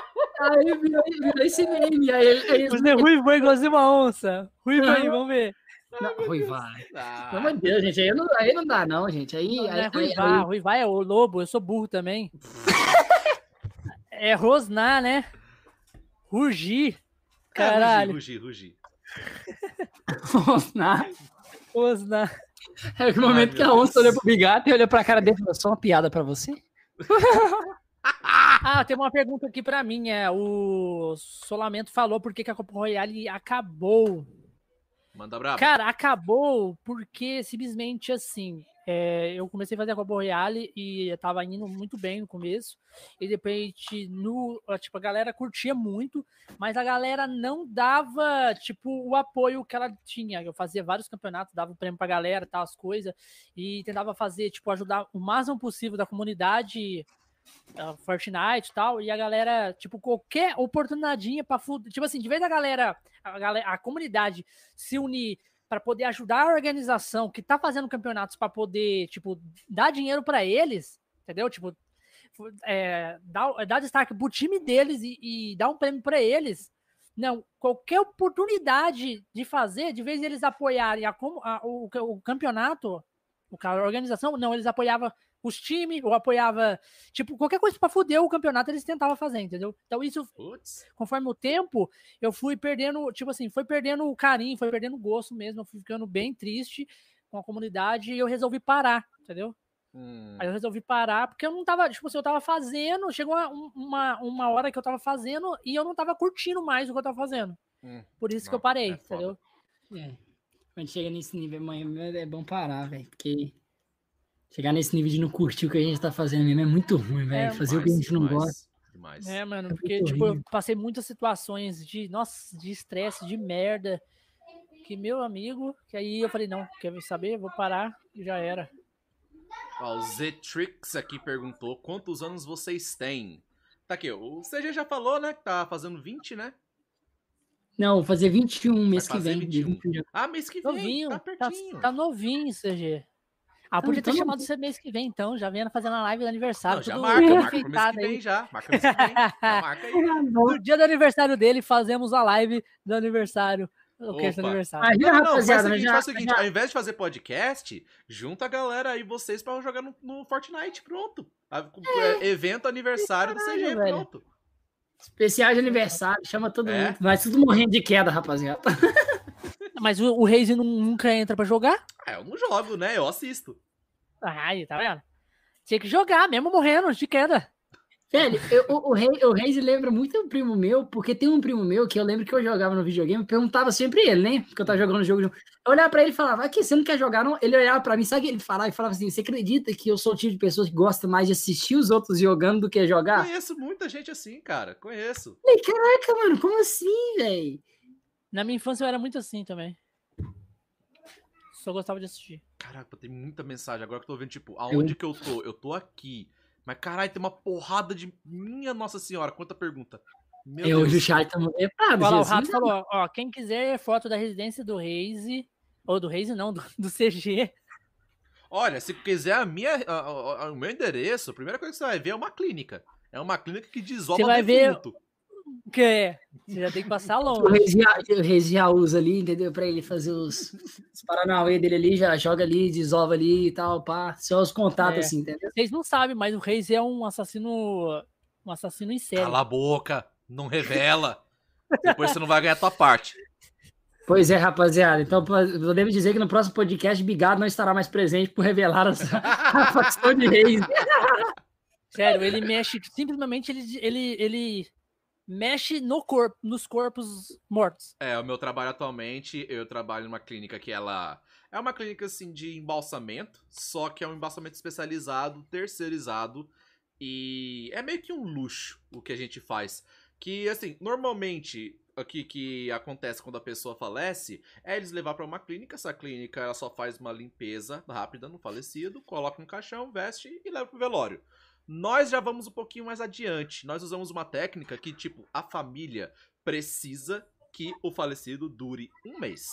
Aí virou, virou esse meme. Aí, aí, O Zé Rui foi igualzinho uma onça. Rui aí, vamos ver. Não, Rui vai. Ah, Pelo amor de Deus, gente. Aí não, aí não dá, não, gente. Aí. Não, não aí, é aí- Ruivá é o lobo, eu sou burro também. é Rosnar, né? Rugi. Caralho, Rugi, rugi, rugi. Rosnar. Rosnar. É o momento Ai, que a onça Deus. olhou pro Bigato e olhou pra cara dele e falou: só uma piada pra você? Ah, tem uma pergunta aqui pra mim. É, o Solamento falou por que, que a Copa Royale acabou. Manda brabo. Cara, acabou porque simplesmente assim. é, eu comecei a fazer a Copa Royale e eu tava indo muito bem no começo. E depois, no, tipo, a galera curtia muito, mas a galera não dava, tipo, o apoio que ela tinha. Eu fazia vários campeonatos, dava prêmio pra galera, tal, as coisas, e tentava fazer, tipo, ajudar o máximo possível da comunidade Fortnite e tal, e a galera, tipo, qualquer oportunidade pra fuder. Tipo assim, de vez da galera, a, galera, a comunidade se unir para poder ajudar a organização que tá fazendo campeonatos para poder, tipo, dar dinheiro para eles, entendeu? Tipo, é, dar, dar destaque pro time deles e, e dar um prêmio para eles. Não, qualquer oportunidade de fazer, de vez eles apoiarem a, a- o, o campeonato, o cara, a organização, não, eles apoiavam os times, ou apoiava, tipo, qualquer coisa para fuder o campeonato, eles tentavam fazer, entendeu? Então isso Putz. conforme o tempo, eu fui perdendo, tipo assim, foi perdendo o carinho, foi perdendo o gosto mesmo, eu fui ficando bem triste com a comunidade e eu resolvi parar, entendeu? Hum, Aí eu resolvi parar porque eu não tava, tipo assim, eu tava fazendo, chegou uma, uma, uma hora que eu tava fazendo e eu não tava curtindo mais o que eu tava fazendo. hum. Por isso que Não, eu parei, é entendeu? É. Quando chega nesse nível, mãe, é bom parar, velho. Porque chegar nesse nível de não curtir o que a gente tá fazendo mesmo é muito ruim, velho. Fazer o que a Demais, gente não demais, gosta. Demais. É, mano, muito porque, tipo, eu passei muitas situações de, nossa, de estresse, de merda, que meu amigo, que aí eu falei, não, quer saber? Vou parar e já era. Ó, o Zetrix aqui perguntou quantos anos vocês têm. Tá aqui, o CG já falou, né? Que tá fazendo 20, né? Não, vou fazer 21 mês que vem. dia 21. 21 de Ah, mês que vem, Novinho, tá tá, pertinho. tá novinho, CG. Ah, Então, podia ter então chamado você mês que vem, então, já vendo fazendo a live do aniversário. Não, já marca, marca pro mês que aí. vem já. Marca mês que vem. Já marca aí. No dia do aniversário dele, fazemos a live do aniversário. O que é esse Opa. aniversário? Aí, Não, não, faz o seguinte, já- faz o seguinte, já- ao invés de fazer podcast, junta a galera aí, vocês, pra jogar no, no Fortnite, pronto. A- é, evento aniversário do Caralho, CG, velho. pronto. Especial de aniversário, chama todo É? mundo. Nós tudo morrendo de queda, rapaziada. Mas o, o Reis nu- nunca entra pra jogar? Ah, eu não jogo, né? Eu assisto. Ai, tá vendo? Tinha que jogar, mesmo morrendo de queda. Velho, eu- o, o, Rei, o Reis lembra muito um primo meu, porque tem um primo meu que eu lembro que eu jogava no videogame, eu perguntava sempre ele, né? Porque eu tava jogando o jogo. de- Eu olhava pra ele e falava, aqui, você não quer jogar, não? Ele olhava pra mim, sabe o que ele falava? E falava assim: você acredita que eu sou o tipo de pessoa que gosta mais de assistir os outros jogando do que jogar? Conheço muita gente assim, cara. Conheço. Falei, caraca, mano, como assim, velho? Na minha infância eu era muito assim também. Só gostava de assistir. Caraca, tem muita mensagem. Agora que eu tô vendo, tipo, aonde que eu tô? Eu tô aqui. Mas, caralho, tem uma porrada de. Minha Nossa Senhora, quanta pergunta. Meu É, hoje o Deus. chat tá lá, o. Rato falou, ó, quem quiser foto da residência do Reis, ou do Reis não, do, do CG, Olha, se quiser a minha, a- a- a- o meu endereço, a primeira coisa que você vai ver é uma clínica. É uma clínica que desova Você vai ver- defunto. Que é, você já tem que passar longe. O já usa ali, entendeu? Pra ele fazer os, os Paranauê dele ali, já joga ali, desova ali e tal, pá. Só os contatos, É. assim, entendeu? Vocês não sabem, mas o Reis é um assassino, um assassino em série. Cala a boca, não revela. Depois você não vai ganhar a tua parte. Pois é, rapaziada. Então, podemos dizer que no próximo podcast, Bigado não estará mais presente por revelar a facção de reis. Sério, ele mexe, simplesmente ele, ele, ele mexe no corpo, nos corpos mortos. É, o meu trabalho atualmente, eu trabalho numa clínica que ela é uma clínica assim de embalsamento, só que é um embalsamento especializado, terceirizado e é meio que um luxo o que a gente faz. Que assim, normalmente o que, que acontece quando a pessoa falece é eles levar para uma clínica. Essa clínica ela só faz uma limpeza rápida no falecido, coloca um caixão, veste e leva pro velório. Nós já vamos um pouquinho mais adiante. Nós usamos uma técnica que, tipo, a família precisa que o falecido dure um mês.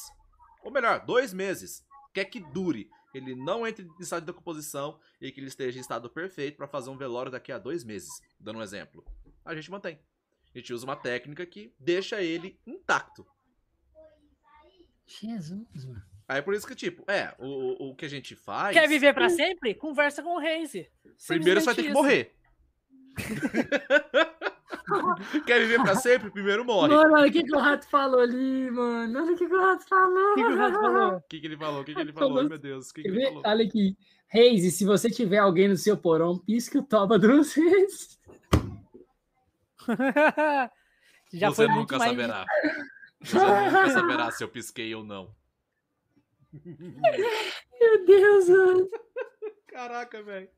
Ou melhor, dois meses. Quer que dure. Ele não entre em estado de decomposição e que ele esteja em estado perfeito para fazer um velório daqui a dois meses. Dando um exemplo. A gente mantém. A gente usa uma técnica que deixa ele intacto. Jesus, mano. Aí por isso que, tipo, é, o, o que a gente faz. Quer viver para sempre? Conversa com o Reise. Primeiro você vai ter que morrer. Quer viver pra sempre? Primeiro morre. Mano, olha o que, que o rato falou ali, mano. Olha o que, que o rato falou. O que, que o rato falou? O que, que ele falou? O que, que ele falou? Ai, meu Deus. O que, que ele falou? Olha aqui. Reis, se você tiver alguém no seu porão, pisque o toba duas vezes. Já você foi nunca saberá. Você nunca saberá se eu pisquei ou não. Meu Deus, mano. Caraca, velho.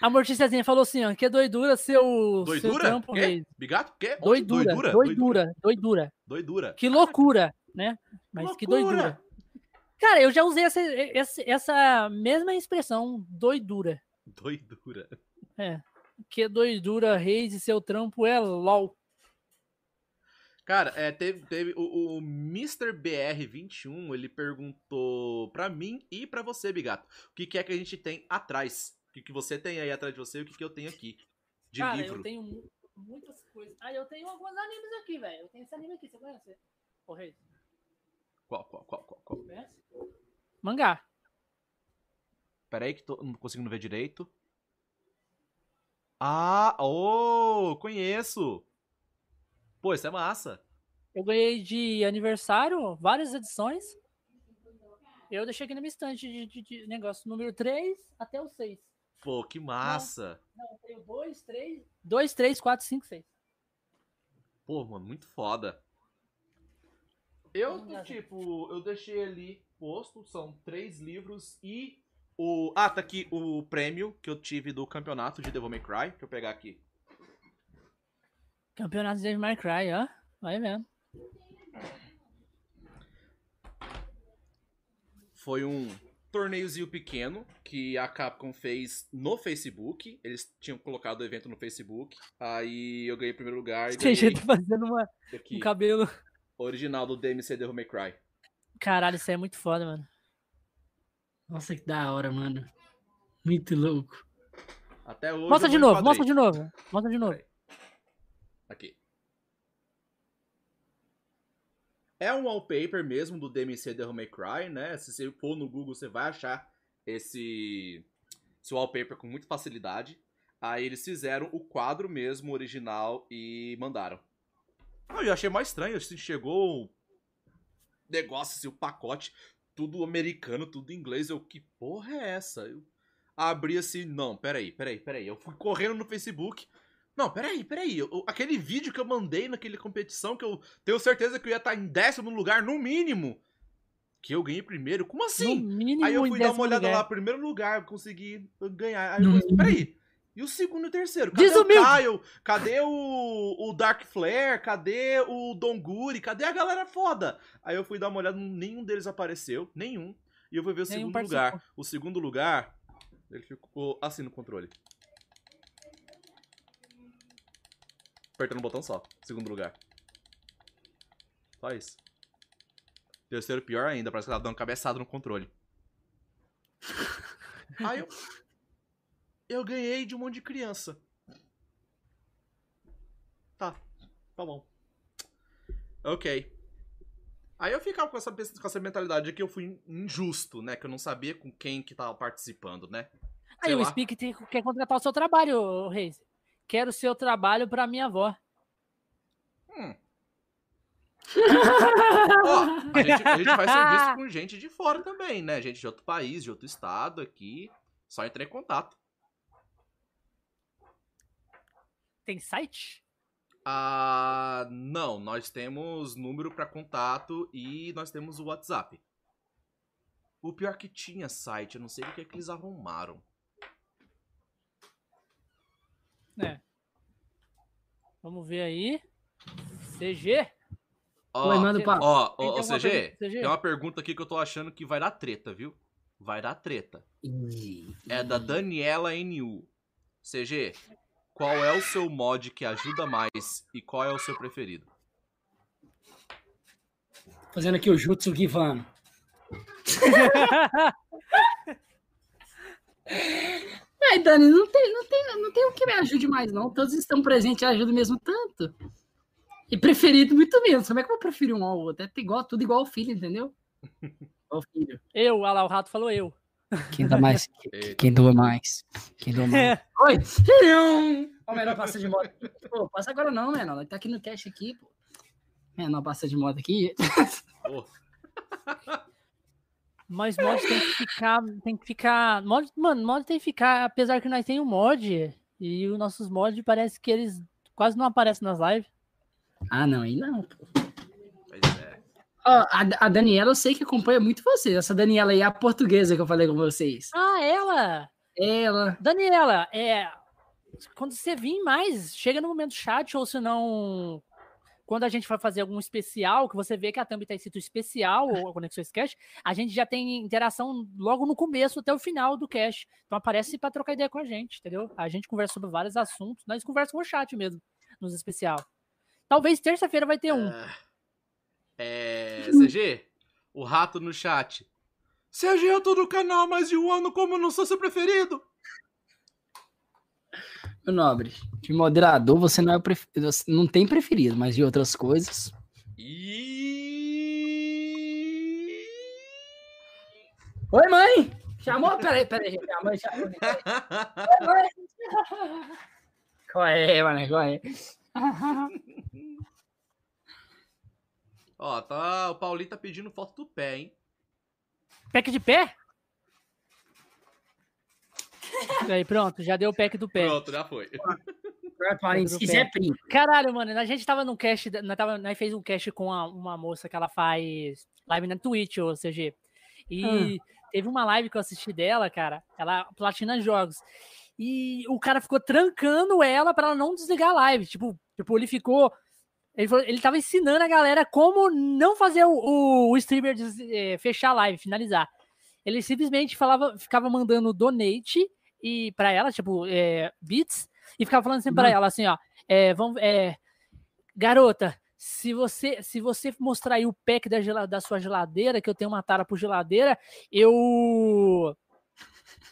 A Morticiazinha falou assim, ó, que doidura seu, Doidura? seu trampo, Quê? Reis. Bigato? Quê? Doidura, doidura, doidura, doidura. Doidura. Que loucura, né? Mas que loucura. doidura. Cara, eu já usei essa, essa, essa mesma expressão, doidura. Doidura. É. Que doidura, Reis e seu trampo é LOL. Cara, é, teve, teve o, o Mr. BR21, ele perguntou pra mim e pra você, Bigato, o que, que é que a gente tem atrás. O que, que você tem aí atrás de você e o que, que eu tenho aqui. De Cara, livro. eu tenho mu- muitas coisas. Ah, eu tenho alguns animes aqui, velho. Eu tenho esse anime aqui, você conhece? Reis, Qual, qual, qual, qual, qual? conhece? Mangá. Pera aí que tô, não consigo ver direito. Ah, oh, conheço. Pô, isso é massa. Eu ganhei de aniversário várias edições. Eu deixei aqui na minha estante de, de- de negócio número 3 até o 6. Pô, que massa. Não, eu tenho 2, 3. 2, 3, 4, 5, 6. Pô, mano, muito foda. Eu, lá, tipo, eu deixei ali posto, são três livros e o... Ah, tá aqui o prêmio que eu tive do campeonato de Devil May Cry. Deixa eu pegar aqui. Campeonato de Devil May Cry, ó. Vai vendo. Foi um torneiozinho pequeno que a Capcom fez no Facebook. Eles tinham colocado o evento no Facebook. Aí eu ganhei o primeiro lugar e Tem gente fazendo uma, um cabelo. original do DMC Devil May Cry. Caralho, isso aí é muito foda, mano. Nossa, que da hora, mano. Muito louco. Até hoje Mostra de não novo, mostra de novo. Mostra de novo. Aqui. É um wallpaper mesmo do DMC Devil May Cry, né? Se você for no Google, você vai achar esse, esse wallpaper com muita facilidade. Aí eles fizeram o quadro mesmo, original, e mandaram. Ah, eu achei mais estranho, assim, chegou o negócio, assim, o pacote, tudo americano, tudo inglês. Eu, que porra é essa? Eu abri assim, não, peraí, peraí, peraí. Eu fui correndo no Facebook. Não, peraí, peraí. eu- aquele vídeo que eu mandei naquele competição, que eu tenho certeza que eu ia estar em décimo lugar, no mínimo. Que eu ganhei primeiro. Como assim? mínimo, Aí eu fui dar uma olhada lugar. lá, primeiro lugar, consegui ganhar. Aí eu falei, peraí. E o segundo e o terceiro? Cadê Desumilde. o Kyle? Cadê o, o Dark Flare? Cadê o Donguri? Cadê a galera foda? Aí eu fui dar uma olhada, nenhum deles apareceu. Nenhum. E eu fui ver o Nenhum segundo participou. lugar. O segundo lugar, ele ficou assim no controle. Apertando um botão só. Segundo lugar. Só isso. Terceiro pior ainda, parece que ela dando uma cabeçada no controle. Aí eu. Eu ganhei de um monte de criança. Tá. Tá bom. Ok. Aí eu ficava com essa, com essa mentalidade de que eu fui injusto, né? Que eu não sabia com quem que tava participando, né? Aí Sei o lá. Speak tem- quer contratar o seu trabalho, ô, Reis. Quero o seu trabalho pra minha avó. Hum. Ó, a gente, a gente vai ser visto com gente de fora também, né? Gente de outro país, de outro estado aqui. Só entrar em contato. Tem site? Ah, não, nós temos número pra contato e nós temos o WhatsApp. O pior que tinha site, eu não sei o que, é que eles arrumaram. É. Vamos ver aí. CG? Ó, Oi, manda papo. ó, ó, ó, CG, pergunta, CG? tem uma pergunta aqui que eu tô achando que vai dar treta, viu? Vai dar treta. Ih, É da Daniela NU. CG, qual é o seu mod que ajuda mais e qual é o seu preferido? Fazendo aqui o Jutsu Givano. Ai, Dani, não tem, não, tem, não tem o que me ajude mais, não. Todos estão presentes e ajudam mesmo tanto. E preferido muito menos. Como é que eu vou preferir um ao outro? É igual, tudo igual ao filho, entendeu? Igual ao filho. Eu, olha lá, o rato falou eu. Quem dá mais? Quem doa mais? Quem doa mais? É. Oi! Ó, o menor passa de moto. Pô, passa agora não, menor. Ele tá aqui no cash aqui, pô. Menor passa de moto aqui. Pô, Mas mod tem que ficar. Tem que ficar. Mod, mano, mod tem que ficar. Apesar que nós tem um mod. E os nossos mods parece que eles quase não aparecem nas lives. Ah, não, aí não, pô. pois é. Ó, a, a Daniela, eu sei que acompanha muito vocês. Essa Daniela aí é a portuguesa que eu falei com vocês. Ah, ela! Ela. Daniela, é. Quando você vir mais, chega no momento chat, ou se não. Quando a gente vai fazer algum especial, que você vê que a thumb tá escrito especial ou Conexões Cash, a gente já tem interação logo no começo até o final do cash. Então aparece para trocar ideia com a gente, entendeu? A gente conversa sobre vários assuntos, nós conversamos com o chat mesmo, nos especial. Talvez terça-feira vai ter um. É, CG, o rato no chat. CG, eu tô no canal mais de um ano, como eu não sou seu preferido? Meu nobre, de moderador você não é o pref... não tem preferido, mas de outras coisas. E... Oi, mãe! Chamou? Peraí, peraí, gente. A mãe chamou. Oi, mãe! Qual é, mano? Qual é? Ó, tá, o Paulinho tá pedindo foto do pé, hein? Pack de pé? Aí, pronto, já deu o pack do pé. Pronto, já foi. Vai, Paulinho, se quiser, print. Caralho, mano, a gente tava num cast, nós, tava, nós fez um cast com a- uma moça que ela faz live na Twitch, ou CG. E teve uma live que eu assisti dela, cara, ela platina jogos. E o cara ficou trancando ela pra ela não desligar a live. Tipo, tipo ele ficou. Ele, falou- ele tava ensinando a galera como não fazer o, o, o streamer des- eh, fechar a live, finalizar. Ele simplesmente falava, ficava mandando donate e para ela, tipo, é, bits, e ficava falando assim pra ela assim, ó, é, vamos, é, garota, se você se você mostrar aí o pack da, gela- da sua geladeira, que eu tenho uma tara por geladeira, eu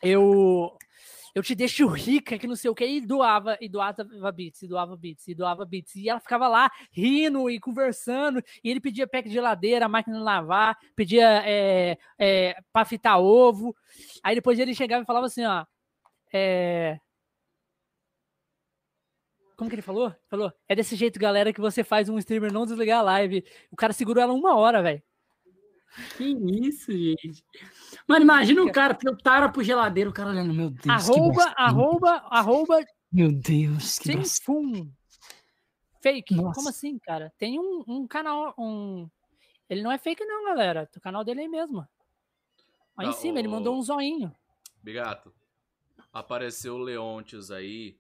eu eu te deixo rica, que não sei o que, e doava, e doava bits, e doava bits, e doava bits. E ela ficava lá rindo e conversando, e ele pedia pack de geladeira, máquina de lavar, pedia é, é, pra fritar ovo. Aí depois ele chegava e falava assim, ó, é... Como que ele falou? Falou, é desse jeito, galera, que você faz um streamer não desligar a live. O cara segurou ela uma hora, velho. Que isso, gente. Mano, imagina um cara tara pro geladeiro, o cara olhando, meu Deus. Arroba, arroba, arroba, Meu Deus, que sem bosta. fum. Fake. Nossa. Como assim, cara? Tem um, um canal, um... Ele não é fake não, galera. O canal dele é mesmo. Aí em Não, cima, ele o- mandou um zoinho. Bigato, apareceu o Leontius aí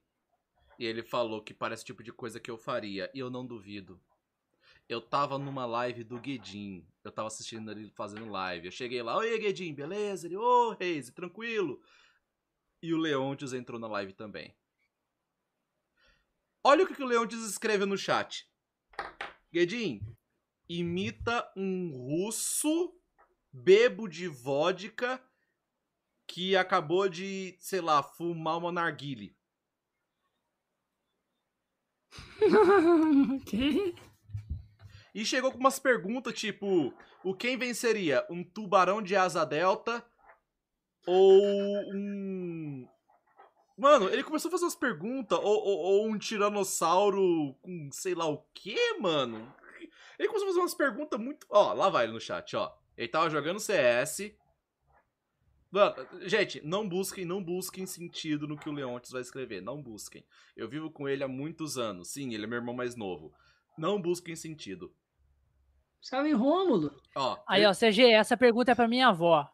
e ele falou que parece o tipo de coisa que eu faria. E eu não duvido. Eu tava numa live do Guedin. Eu tava assistindo ele fazendo live. Eu cheguei lá, oi Guedin, beleza? Ele, ô Reis, tranquilo. E o Leontius entrou na live também. Olha o que, que o Leontius escreve no chat. Guedin, imita um russo bebo de vodka que acabou de, sei lá, fumar uma narguile. Que? E chegou com umas perguntas tipo: o quem venceria? Um tubarão de asa delta ou um. Mano, ele começou a fazer umas perguntas, ou, ou- ou um tiranossauro com sei lá o que, mano? Ele começou a fazer umas perguntas muito. Ó, lá vai ele no chat, ó. Ele tava jogando CS. Mano, gente, não busquem, não busquem sentido no que o Leontes vai escrever. Não busquem. Eu vivo com ele há muitos anos. Sim, ele é meu irmão mais novo. Não busquem sentido. Salve, Rômulo. Ó, Aí, ó, CG, essa pergunta é pra minha avó.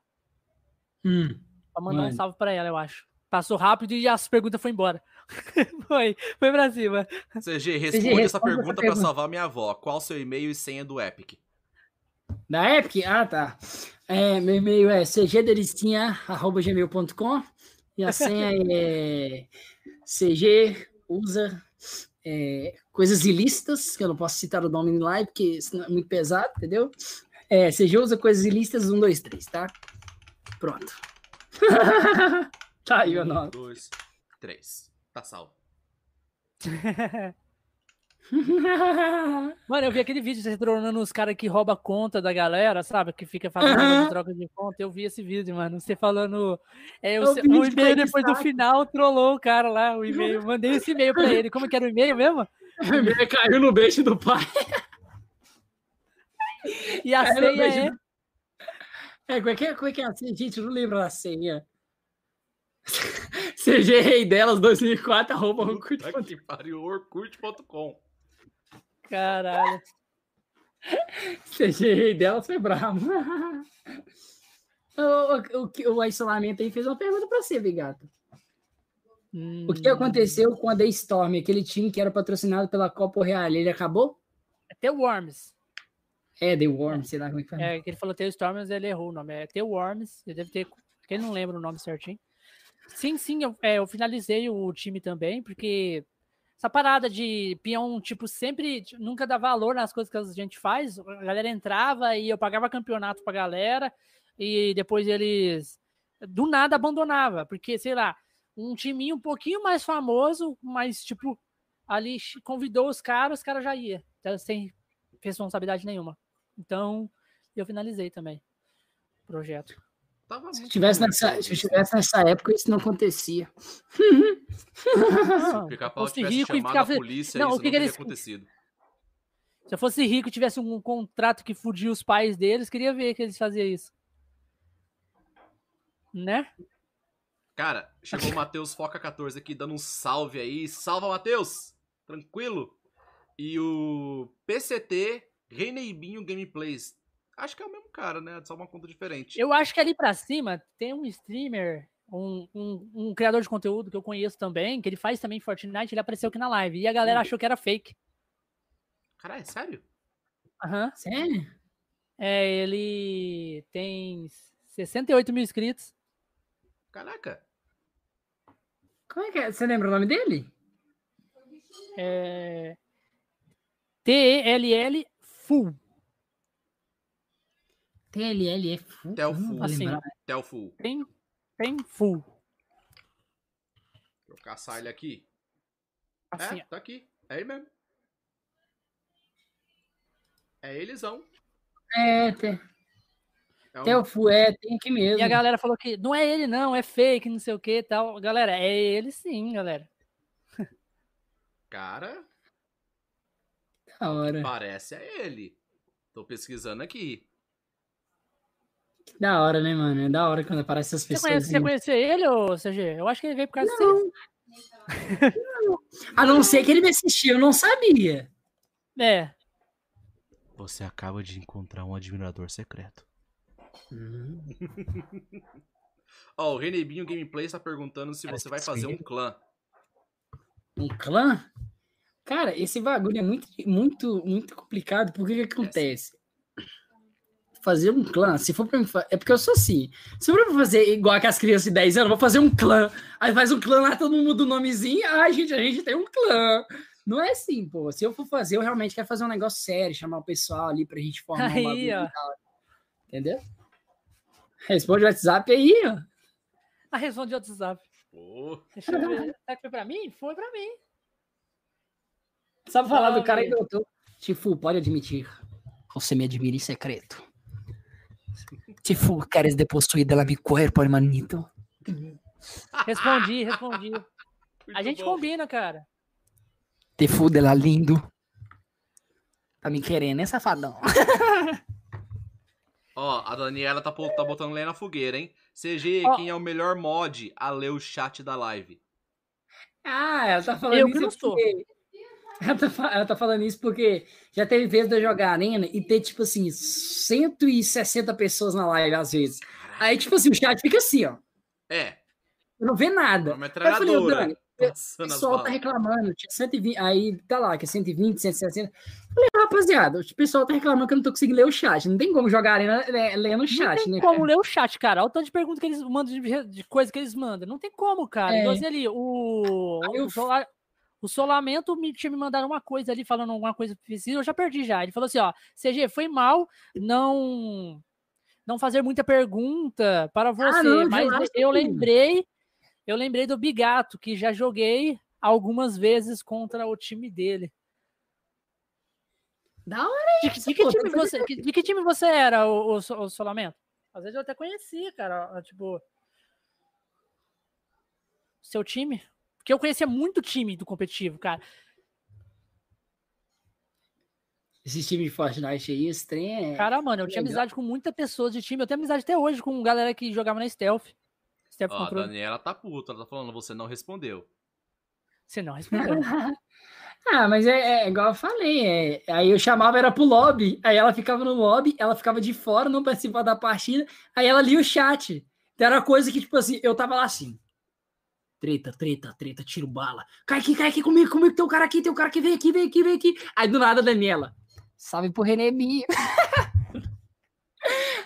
Hum. Pra mandar um Mano. salve pra ela, eu acho. Passou rápido e as perguntas foi embora. foi, foi pra cima. CG, responde essa responde pergunta essa pra pergunta. salvar minha avó. Qual seu e-mail e senha do Epic? Da Epic? Ah, tá. É, meu e-mail é cgdelicinha.gmail.com e a senha é cg usa é, coisas ilícitas, que eu não posso citar o nome em live, porque senão é muito pesado, entendeu? É, cg usa coisas ilícitas 1, 2, 3, tá? Pronto. tá aí o um, nome. dois, três. Tá salvo. Mano, eu vi aquele vídeo você tronando os caras que rouba conta da galera, sabe? Que fica fazendo Aham. de troca de conta. Eu vi esse vídeo, mano. Você falando. É, É o, o o e-mail depois do final trollou o cara lá, o e-mail. Mandei esse e-mail pra ele. Como que era o e-mail mesmo? Caiu no beijo do pai. E a Caiu beijo é. do- É, como é que é, como é, que é a senha? Gente, eu não lembro a senha. CG Rei delas 2004, arroba orkut Puta que pariu, orkut.com. Caralho. CG Rei delas foi bravo. o, o, o, isolamento aí fez uma pergunta pra você, Bigato. O que Hum, aconteceu com a The Storm, aquele time que era patrocinado pela Copa Real? Ele acabou? É The Worms. É, The Worm, sei lá como é que fala. É, ele falou The Storm, mas ele errou o nome. É The Worms. Ele deve ter. Ele não lembra o nome certinho. Sim, sim, eu, é, eu finalizei o time também, porque essa parada de peão, tipo, sempre nunca dá valor nas coisas que a gente faz. A galera entrava e eu pagava campeonato pra galera, e depois eles do nada abandonava, porque, sei lá, um timinho um pouquinho mais famoso, mas, tipo, ali convidou os caras, os caras já ia, então, sem responsabilidade nenhuma. Então, eu finalizei também o projeto. Tava Se tivesse, nessa, se eu tivesse nessa época, isso não acontecia. Se o pica-pau fosse tivesse rico e chamado ficava- a polícia, Não, isso o que não que teria eles- acontecido. Se eu fosse rico e tivesse um contrato que fudia os pais deles, queria ver que eles faziam isso. Né? Cara, chegou o Matheus Foca 14 aqui dando um salve aí. Salva, Matheus! Tranquilo? E o PCT Reneibinho Gameplays. Acho que é o mesmo cara, né? Só uma conta diferente. Eu acho que ali pra cima tem um streamer, um, um, um criador de conteúdo que eu conheço também, que ele faz também Fortnite, ele apareceu aqui na live. E a galera Hum. achou que era fake. Caralho, é sério? Aham. Sério? É, ele tem 68 mil inscritos. Caraca. Como é que é? Você lembra o nome dele? É... T-E-L-L Full. TLLF. Telfu. Assim. Telfu. Tem, tem Full. Deixa eu caçar ele aqui. Assim, É, tá aqui. É ele mesmo. É elesão. É, te- É um... Telfu, é, tem aqui mesmo. E a galera falou que não é ele, não, é fake, não sei o que e tal. Galera, é ele sim, galera. Cara, Da hora. parece é ele. Tô pesquisando aqui. Da hora, né, mano? É da hora quando aparecem essas pessoas. conhece, você conheceu ele, ô CG? Eu acho que ele veio por causa de você. A não ser que ele me assistiu, eu não sabia. É. Você acaba de encontrar um admirador secreto. Ó, o Renebinho Gameplay está perguntando se Parece você vai fazer um clã. Um clã? Cara, esse bagulho é muito, muito, muito complicado. Por que que acontece? Fazer um clã, se for pra mim. fa- É porque eu sou assim. Se for pra fazer igual que as crianças de 10 anos, vou fazer um clã. Aí faz um clã lá, todo mundo muda o nomezinho. Ai, gente, a gente tem um clã. Não é assim, pô. Se eu for fazer, eu realmente quero fazer um negócio sério, chamar o pessoal ali pra gente formar Aí, um bagulho ó. e tal. Entendeu? Responde o WhatsApp aí, ó. A responde de WhatsApp. Pô, Deixa eu ver. Será que foi pra mim? Foi pra mim. Sabe falar do Ah, cara aí, velho. doutor? Tifu, pode admitir. Você me admira em secreto. Tifu, queres depossuir dela mi cuerpo, hermanito? Respondi, respondi. A muito gente bom. combina, cara. Tifu dela lindo. Tá me querendo, hein, safadão? Ó, a Daniela tá, tá botando lenha na fogueira, hein? CG, Ó. quem é o melhor mod a ler o chat da live? Ah, ela tá falando Eu que isso não sou. porque... Ela tá, ela tá falando isso porque já teve vezes de eu jogar arena e ter, tipo assim, 160 pessoas na live, às vezes. Aí, tipo assim, o chat fica assim, ó. É, Eu não vê nada. uma Aí eu falei, ô. Dani, o pessoal tá reclamando, tinha 120, aí tá lá, que é 120, 160. Falei, rapaziada, o pessoal tá reclamando que eu não tô conseguindo ler o chat. Não tem como jogar arena é, lendo o Não chat, tem né? como cara? ler o chat, cara. Olha o tanto de perguntas que eles mandam, de, de coisa que eles mandam. Não tem como, cara. É. Então, assim, ali, o, Aí eu- o, o Solamento me tinha me mandado uma coisa ali, falando alguma coisa precisa, eu já perdi já. Ele falou assim, ó, CG, foi mal não não fazer muita pergunta para você, Ah, não, mas eu filho. lembrei, eu lembrei do Bigato, que já joguei algumas vezes contra o time dele. Da hora De, que- de que time você, de que time você era, o, o, o Solamento? Às vezes eu até conhecia, cara, tipo. Seu time? Porque eu conhecia muito time do competitivo, cara. Esse time de Fortnite aí, esse trem é. Cara, mano, eu tinha legal. amizade com muitas pessoas de time. Eu tenho amizade até hoje com galera que jogava na Stealth. Stealth Ó, a controle. Daniela tá puta, ela tá falando, você não respondeu. Você não respondeu. Ah, mas é, é igual eu falei. é- aí eu chamava, era pro lobby. Aí ela ficava no lobby, ela ficava de fora, não participava da partida. Aí ela lia o chat. Então era coisa que, tipo assim, eu tava lá assim. Treta, treta, treta, tiro bala. Cai aqui, cai aqui comigo, comigo, tem um cara aqui, tem um cara que vem aqui, vem aqui, vem aqui. Aí do nada, Daniela. Salve pro Renemia.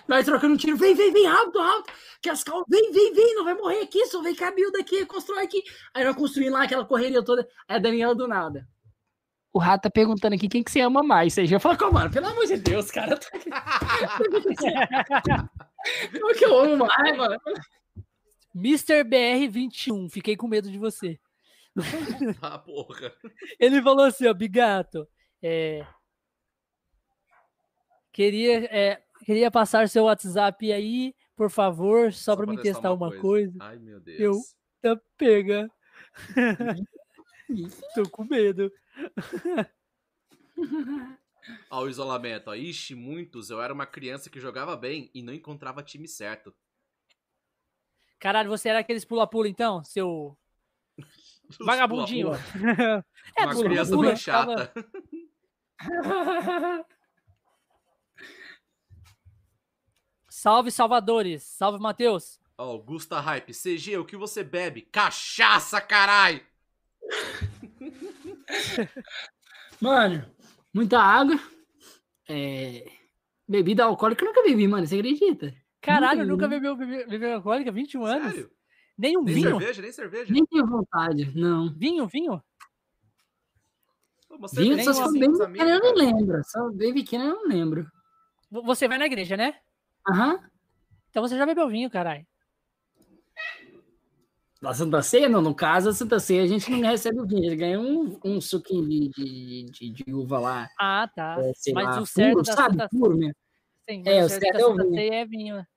Nós trocando um tiro, vem, vem, vem, rápido, rápido. Que as cal... Vem, vem, vem, não vai morrer aqui, só vem cá, build aqui, constrói aqui. Aí nós construímos lá aquela correria toda. Aí a Daniela do nada. O rato tá perguntando aqui quem que você ama mais. Você já fala, como, mano, pelo amor de Deus, cara. Como que eu amo mais, mano? Mr. BR21, fiquei com medo de você. Ah, porra. Ele falou assim, ó, Bigato, é, queria, é, queria passar seu WhatsApp aí, por favor, só, para me testar uma coisa. Ai, meu Deus. Eu- Tá pega. Tô com medo. Ó, o isolamento, ó. Ixi, muitos. Eu era uma criança que jogava bem e não encontrava time certo. Caralho, você era aqueles pula-pula então, seu Os vagabundinho? pula-pula. é, Uma pula-pula, criança bem tava- chata. Salve, salvadores. Salve, Matheus. Ó, Gusta Hype. CG, o que você bebe? Cachaça, carai! Mano, muita água. É... Bebida alcoólica eu nunca bebi, mano. Você acredita? Caralho, Nunca bebeu bebeu alcoólica? 21 anos? Sério? Nem um Nem vinho? cerveja, nem cerveja. Nem tenho vontade, não. Vinho, vinho? Pô, Você Vinho, nem só assim bem pequeno, eu não lembro. Só bem pequeno, eu não lembro. Você vai na igreja, né? Aham. Então você já bebeu vinho, caralho. Na Santa Ceia, não. No caso, a Santa Ceia a gente não recebe o vinho. A gente ganha um, um suquinho de, de, de, de uva lá. Ah, tá. é, sei Mas lá, o certo puro, da sabe? Santa Puro mesmo. Sim, É, o o certo certo da é o Santa vinho. Ceia é vinho.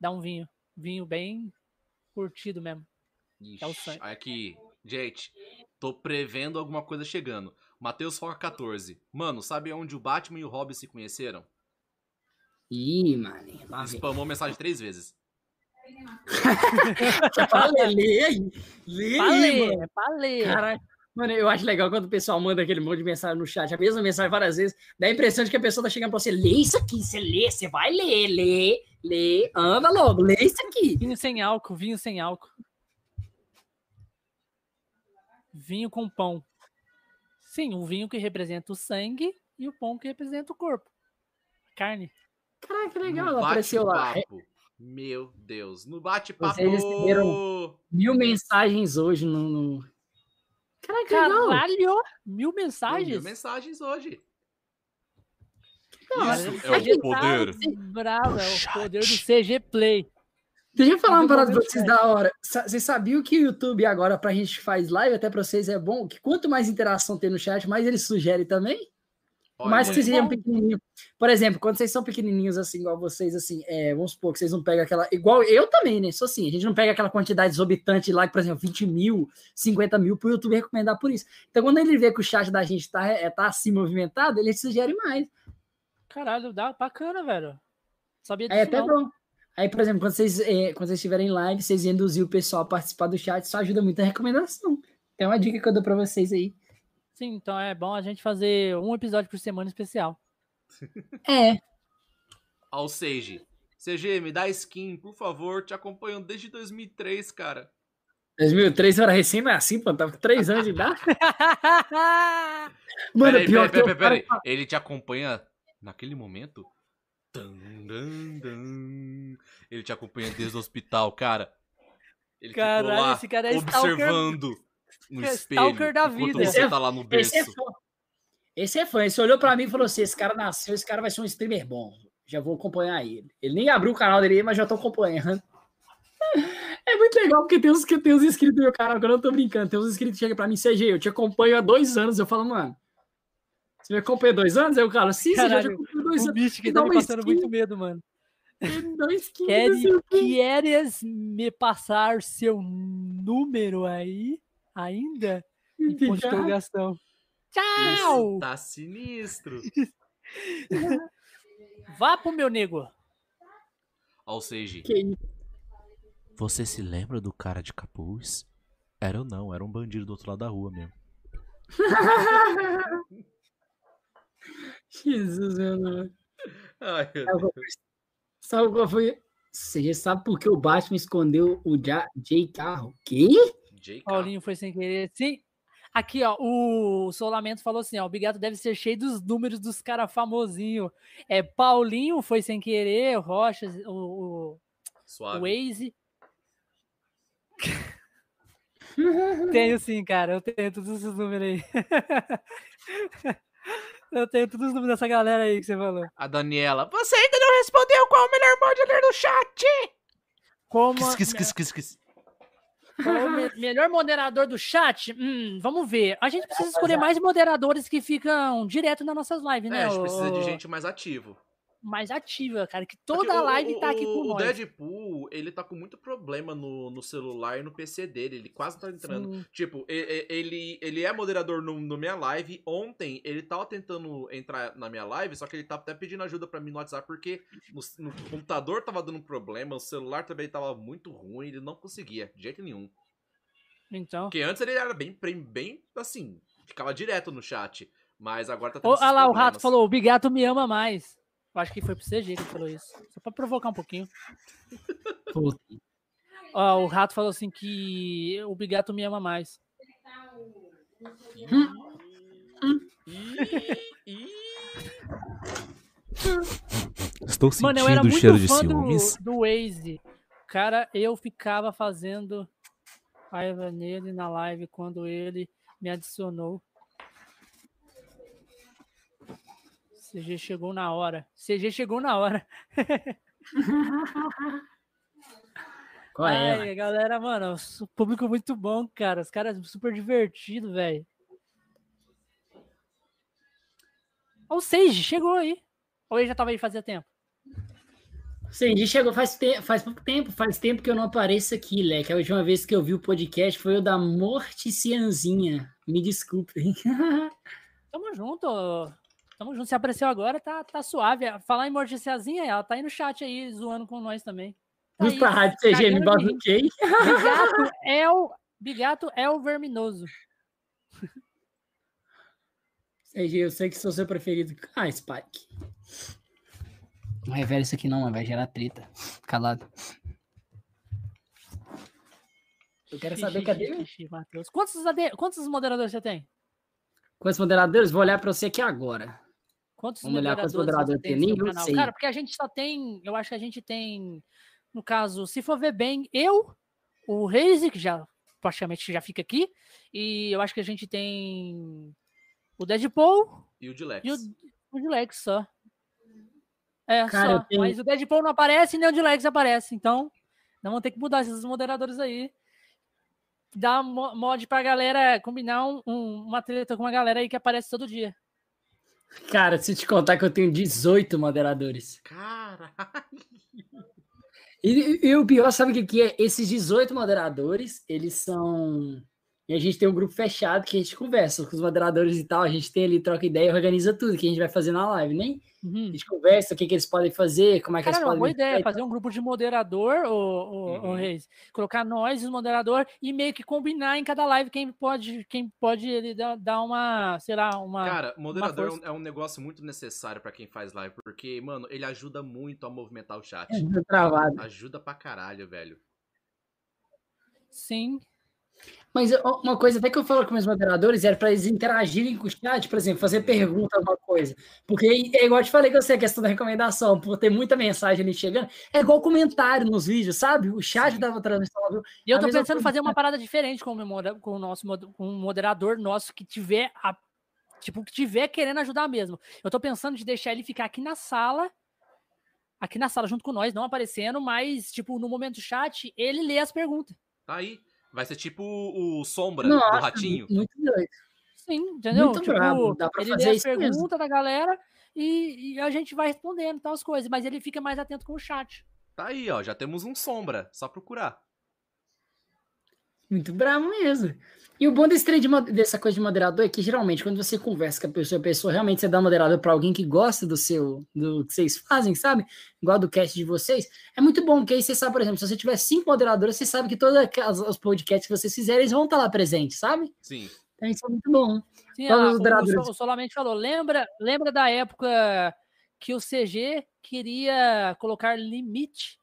Dá um vinho. Vinho bem curtido mesmo. É o Ixi, sangue. aqui, gente, tô prevendo alguma coisa chegando. Matheus Foca 14. Mano, sabe onde o Batman e o Robin se conheceram? Ih, mano. Spamou mensagem três vezes. Fala, lê aí. Lê aí, mano. Palê, palê. Mano, eu acho legal quando o pessoal manda aquele monte de mensagem no chat, a mesma mensagem várias vezes, dá a impressão de que a pessoa tá chegando pra você, lê isso aqui, você lê, você vai ler, lê, lê, anda logo, lê isso aqui. Vinho sem álcool, vinho sem álcool. Vinho com pão. Sim, o vinho que representa o sangue e o pão que representa o corpo. Carne. Caraca, que legal, ela apareceu lá. Meu Deus. No bate-papo. Vocês receberam- Mil mensagens hoje no... no... Caraca, legal. Caralho! Mil Mil mensagens? mensagens hoje. Isso é é o poder. Brava, é o poder do CG Play. Deixa eu falar uma Viu, parada pra vocês da hora. Vocês sabiam que o YouTube agora, pra gente faz live, até pra vocês é bom, que quanto mais interação tem no chat, mais ele sugere também? Olha, mais que pequenininhos. Por exemplo, quando vocês são pequenininhos, assim, igual vocês, assim, é, vamos supor que vocês não pegam aquela. Igual eu também, né? Sou assim, a gente não pega aquela quantidade exorbitante lá, por exemplo, 20 mil, 50 mil, pro YouTube recomendar por isso. Então, quando ele vê que o chat da gente tá, é, tá assim movimentado, ele sugere mais. Caralho, dá bacana, velho. Sabia Aí disso até não. bom. Aí, por exemplo, quando vocês, é, quando vocês estiverem em live, vocês induzir o pessoal a participar do chat, isso ajuda muito a recomendação. Tem uma dica que eu dou pra vocês aí. Sim, então é bom a gente fazer um episódio por semana especial. É, Ao Sage. CG, me dá skin, por favor. Te acompanho desde 2003, cara. 2003 eu era recém-nascido, pô, tava com 3 anos de idade. Mano, peraí, pior peraí, que eu- peraí, peraí. Ele te acompanha naquele momento? Ele te acompanha desde o hospital, cara. Ele ficou Caralho, lá esse cara é stalker- observando no é espelho stalker da vida. você tá lá no berço. Esse é fã. Esse é fã. Esse olhou pra mim e falou assim: esse cara nasceu, esse cara vai ser um streamer bom. Já vou acompanhar ele. Ele nem abriu o canal dele, mas já tô acompanhando. É muito legal, porque tem uns, que tem uns inscritos no meu canal, que eu não tô brincando. Tem uns inscritos que chegam pra mim, CG, eu te acompanho há dois anos. Eu falo, mano, você me acompanha há dois anos? Aí o cara, sim, você já Caralho, há dois O anos. bicho que tá dá me passando skin. muito medo, mano. Me dá uma skin, Quer- não sei o quê. Queres me passar seu número aí? Ainda? Em ponto de interrogação. Isso Tchau! tá sinistro. Vá pro meu nego. Ao Sage. Que isso? Você se lembra do cara de capuz? Era eu não, era um bandido do outro lado da rua mesmo. Jesus, meu Deus. Ai, meu Eu vou- Sabe qual foi? Você já sabe por que o Batman escondeu o Ja- Jay Carro? Paulinho foi sem querer. Sim. Aqui, ó, o Solamento falou assim, ó, o Bigato deve ser cheio dos números dos caras famosinhos. É, Paulinho foi sem querer, o Rocha, o, o, Suave. o Waze. tenho sim, cara, eu tenho todos esses números aí. eu tenho todos os números dessa galera aí que você falou. A Daniela. Você ainda não respondeu qual é o melhor modeler do chat? Como Quis, quis, quis, quis, quis. É o melhor moderador do chat? Hum, vamos ver. A gente precisa escolher mais moderadores que ficam direto nas nossas lives, É, né? a gente precisa de ô- gente mais ativo. Mais ativa, cara. Que toda o- live o, tá aqui o, com o nós. Deadpool, ele tá com muito problema no, no celular e no PC dele. Ele quase tá entrando. Sim. Tipo, ele, ele é moderador no, no minha live. Ontem, ele tava tentando entrar na minha live, só que ele tava até pedindo ajuda pra mim no WhatsApp, porque no, no computador tava dando problema, o celular também tava muito ruim, ele não conseguia, de jeito nenhum. Então. Porque antes ele era bem, bem, bem assim, ficava direto no chat. Mas agora tá tendo Olha lá, o problemas. rato falou: o Bigato me ama mais. Eu acho que foi pro CG que ele falou isso. Só pra provocar um pouquinho. Ó, o rato falou assim que o Bigato me ama mais. Estou Mano, eu sentindo era o muito cheiro de fã ciúmes. do, do Waze. Cara, eu ficava fazendo raiva nele na live quando ele me adicionou. CG chegou na hora. CG chegou na hora. Qual é? Ai, galera, mano, o público muito bom, cara. Os caras super divertidos, velho. O Sage chegou aí. Ou ele já tava aí fazia tempo? Sim, chegou faz, te- faz pouco tempo, faz tempo que eu não apareço aqui, Leque. A última vez que eu vi o podcast foi o da Morticianzinha. Me desculpe. Tamo junto. Tamo junto. Se apareceu agora, tá, tá suave. Falar em Morticiazinha, ela tá aí no chat aí, zoando com nós também. Tá pra rádio CG, me cagando bota de no rir. quem? Bigato é o, Bigato é o verminoso. CG, eu sei que sou seu preferido. Ah, Spike. Não revela isso aqui não, mano. Vai gerar treta. Calado. Eu quero saber, Xixi, cadê? xixi, Matheus. Quantos, quantos moderadores você tem? Quantos moderadores? Vou olhar pra você aqui agora. Quantos Vamos olhar quantos moderadores moderadores você tem canal? sei. Cara, porque a gente só tem, eu acho que a gente tem, no caso, se for ver bem, eu, o Reise, que já praticamente já fica aqui, e eu acho que a gente tem o Deadpool E o Dilex. e o, o Dilex só. É, Cara, só. tenho- Mas o Deadpool não aparece e nem o Dilex aparece, então nós vamos ter que mudar esses moderadores aí. Dar mo- mod pra galera combinar um- um- uma treta com uma galera aí que aparece todo dia. Cara, se te contar que eu tenho 18 moderadores. Caralho. E, e o pior, sabe o que, que é? Esses 18 moderadores, eles são E a gente tem um grupo fechado que a gente conversa com os moderadores e tal. A gente tem ali, troca ideia, organiza tudo que a gente vai fazer na live, né? Uhum. A gente conversa o que, que eles podem fazer, como é que Cara, eles podem. Boa ideia, fazer um grupo de moderador, o, o, uhum. o Reis. Colocar nós, os moderador, e meio que combinar em cada live quem pode, quem pode ele dar, uma, sei lá, uma. Cara, moderador é um negócio muito necessário para quem faz live, porque, mano, ele ajuda muito a movimentar o chat. É travado. Ajuda pra caralho, velho. Sim, mas uma coisa até que eu falo com meus moderadores era para eles interagirem com o chat, por exemplo, fazer pergunta, alguma coisa. Porque é igual eu te falei que eu sei a questão da recomendação, por ter muita mensagem ali chegando, é igual comentário nos vídeos, sabe? O chat dava transmissão, viu? E eu tô pensando em fazer uma parada diferente com o, com o nosso com um moderador nosso que tiver a, tipo, que tiver querendo ajudar mesmo. Eu tô pensando de deixar ele ficar aqui na sala aqui na sala junto com nós, não aparecendo, mas tipo, no momento do chat, ele lê as perguntas. Tá aí. Vai ser tipo o Sombra Nossa, do Ratinho. Muito doido. Sim, entendeu? Muito tipo, bravo. Dá pra ele fazer lê as perguntas da galera e, e, a gente vai respondendo tal as coisas, mas ele fica mais atento com o chat. Tá aí, ó, já temos um Sombra, só procurar. Muito bravo mesmo. E o bom desse trem de, dessa coisa de moderador é que geralmente quando você conversa com a pessoa, a pessoa realmente você dá moderador para alguém que gosta do seu do que vocês fazem, sabe? Igual do cast de vocês, é muito bom, porque aí você sabe, por exemplo, se você tiver cinco moderadores, você sabe que todos os podcasts que vocês fizerem, eles vão estar lá presentes, sabe? Sim. Então isso é muito bom. Sim, a, o, o Solamente falou, lembra, lembra da época que o CG queria colocar limite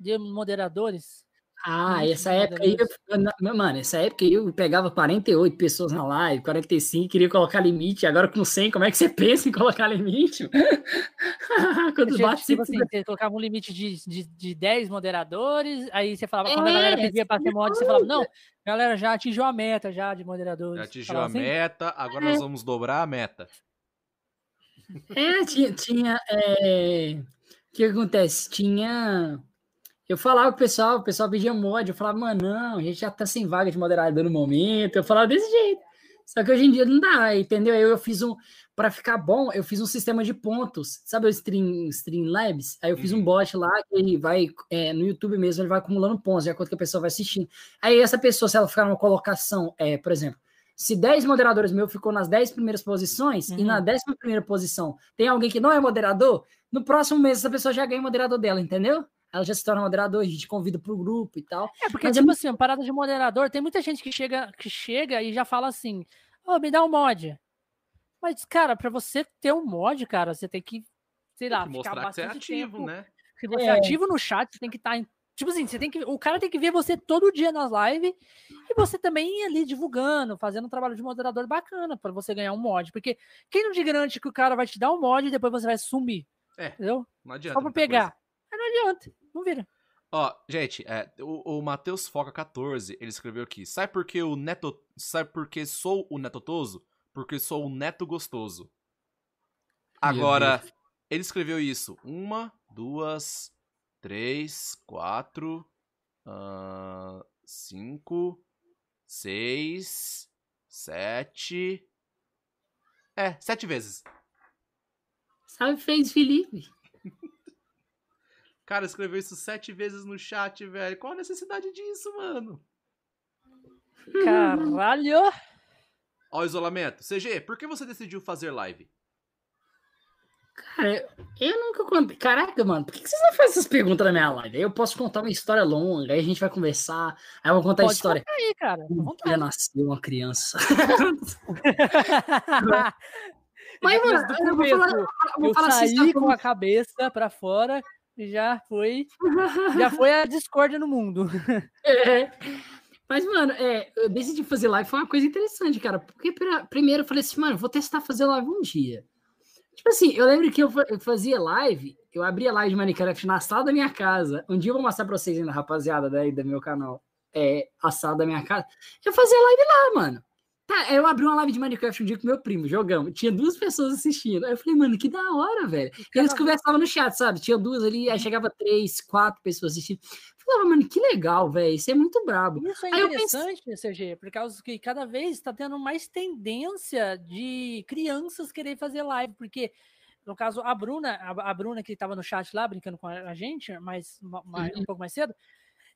de moderadores? Ah, essa época aí, eu, mano, essa época aí eu pegava 48 pessoas na live, 45, queria colocar limite, agora com 100, como é que você pensa em colocar limite? Quando bate tipo assim, você colocava um limite de, de, de 10 moderadores, aí você falava, quando a galera é, pedia para ser mod, você falava, não, galera, já atingiu a meta já de moderadores. Já atingiu a assim? meta, agora é. nós vamos dobrar a meta. É, tinha, tinha é... o que acontece? Tinha eu falava pro pessoal, o pessoal pedia mod, eu falava, mano, não, a gente já tá sem vaga de moderador no momento. Eu falava desse jeito. Só que hoje em dia não dá, entendeu? Eu, eu fiz um, para ficar bom, eu fiz um sistema de pontos, sabe o Stream, Streamlabs? Aí eu fiz um uhum. bot lá que ele vai, é, no YouTube mesmo, ele vai acumulando pontos, de acordo com a pessoa vai assistindo. Aí essa pessoa, se ela ficar numa colocação, é, por exemplo, se 10 moderadores meus ficou nas 10 primeiras posições uhum. e na 11 uhum. primeira posição tem alguém que não é moderador, no próximo mês essa pessoa já ganha o moderador dela, entendeu? Ela já se torna moderador, a gente convida pro grupo e tal. É, porque, Mas é tipo é... assim, parada de moderador, tem muita gente que chega, que chega e já fala assim, ô, oh, me dá um mod. Mas, cara, para você ter um mod, cara, você tem que, sei lá, que mostrar que você é ativo, tempo. né? Se você é. é ativo no chat, você tem que estar tá em Tipo assim, você tem que, o cara tem que ver você todo dia nas lives e você também ir ali divulgando, fazendo um trabalho de moderador bacana para você ganhar um mod. Porque quem não te garante que o cara vai te dar um mod e depois você vai sumir? É. Entendeu? Não adianta. Só pra pegar. Não adianta. Não vira. Ó, gente, é, o, o Matheus Foca 14, ele escreveu aqui. Sabe por que o neto. Sabe por que sou o netotoso? Porque sou o neto gostoso. Agora, ele escreveu isso. Uma, duas, três, quatro, uh, cinco, seis, sete. É, sete vezes. Sabe fez Felipe? Cara, escreveu isso sete vezes no chat, velho. Qual a necessidade disso, mano? Caralho! Ó, o isolamento. CG, por que você decidiu fazer live? Cara, eu nunca contei. Caraca, mano, por que vocês não fazem essas perguntas na minha live? Eu posso contar uma história longa, aí a gente vai conversar, aí eu vou contar Pode a história. Contar aí, cara. Um dia nasceu uma criança. Mas, mano, eu vou falar, eu vou eu falar assim, saí assim, com a cabeça pra fora já foi já foi a discórdia no mundo. É. Mas, mano, é, eu decidi fazer live foi uma coisa interessante, cara. Porque pra, primeiro eu falei assim, mano, vou testar fazer live um dia. Tipo assim, eu lembro que eu, eu fazia live, eu abria live de Minecraft na sala da minha casa. Um dia eu vou mostrar pra vocês ainda, rapaziada, daí do meu canal. É, a sala da minha casa. Eu fazia live lá, mano. Tá, eu abri uma live de Minecraft um dia com meu primo, jogamos. Tinha duas pessoas assistindo. Aí eu falei, mano, que da hora, velho. E eles conversavam no chat, sabe? Tinha duas ali, aí chegava três, quatro pessoas assistindo. Eu falava, mano, que legal, velho. Isso é muito brabo. Isso é aí interessante, pensei... CG, por causa que cada vez está tendo mais tendência de crianças querer fazer live, porque. No caso, a Bruna, a, Bruna que estava no chat lá brincando com a gente, mas, mais, uhum. um pouco mais cedo,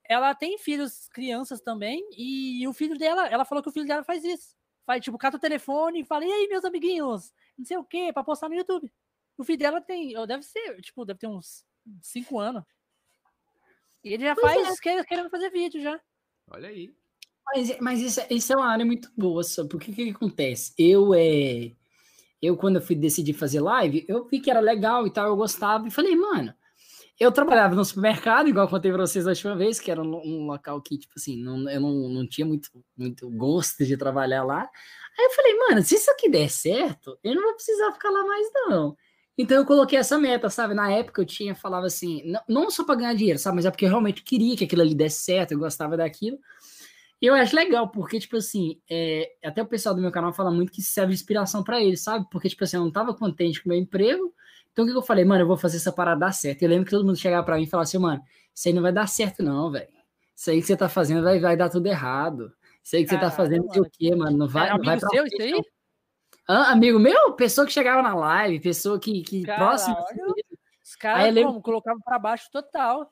ela tem filhos, crianças também, e o filho dela, ela falou que o filho dela faz isso. Faz, tipo, cata o telefone e fala, e aí, meus amiguinhos, não sei o quê, pra postar no YouTube. O filho dela tem, deve ser, tipo, deve ter uns 5 anos. E ele já pois faz, é. querendo fazer vídeo já. Olha aí. Mas, mas isso, é, isso é uma área muito boa, só porque o que, que acontece? Eu, é, eu, quando eu fui decidir fazer live, eu vi que era legal e tal, eu gostava, e falei, mano, eu trabalhava no supermercado, igual eu contei pra vocês da última vez, que era um, um local que, tipo assim, não, eu não, não tinha muito, muito gosto de trabalhar lá. Aí eu falei, mano, se isso aqui der certo, eu não vou precisar ficar lá mais, não. Então eu coloquei essa meta, sabe? Na época eu tinha, falava assim, não, não só para ganhar dinheiro, sabe? Mas é porque eu realmente queria que aquilo ali desse certo, eu gostava daquilo. E eu acho legal, porque, tipo assim, é, até o pessoal do meu canal fala muito que serve de inspiração para eles, sabe? Porque, tipo assim, eu não tava contente com o meu emprego, então o que eu falei? Mano, eu vou fazer essa parada dar certo. Eu lembro que todo mundo chegava para mim e falava assim, mano, isso aí não vai dar certo não, velho. Isso aí que você tá fazendo vai, vai dar tudo errado. Isso aí que Caramba, você tá fazendo não sei o quê, mano. Não vai, não vai pra seu, isso aí? Ah, amigo meu, pessoa que chegava na live, pessoa que, que próximo. Os caras lembro... colocavam para baixo total.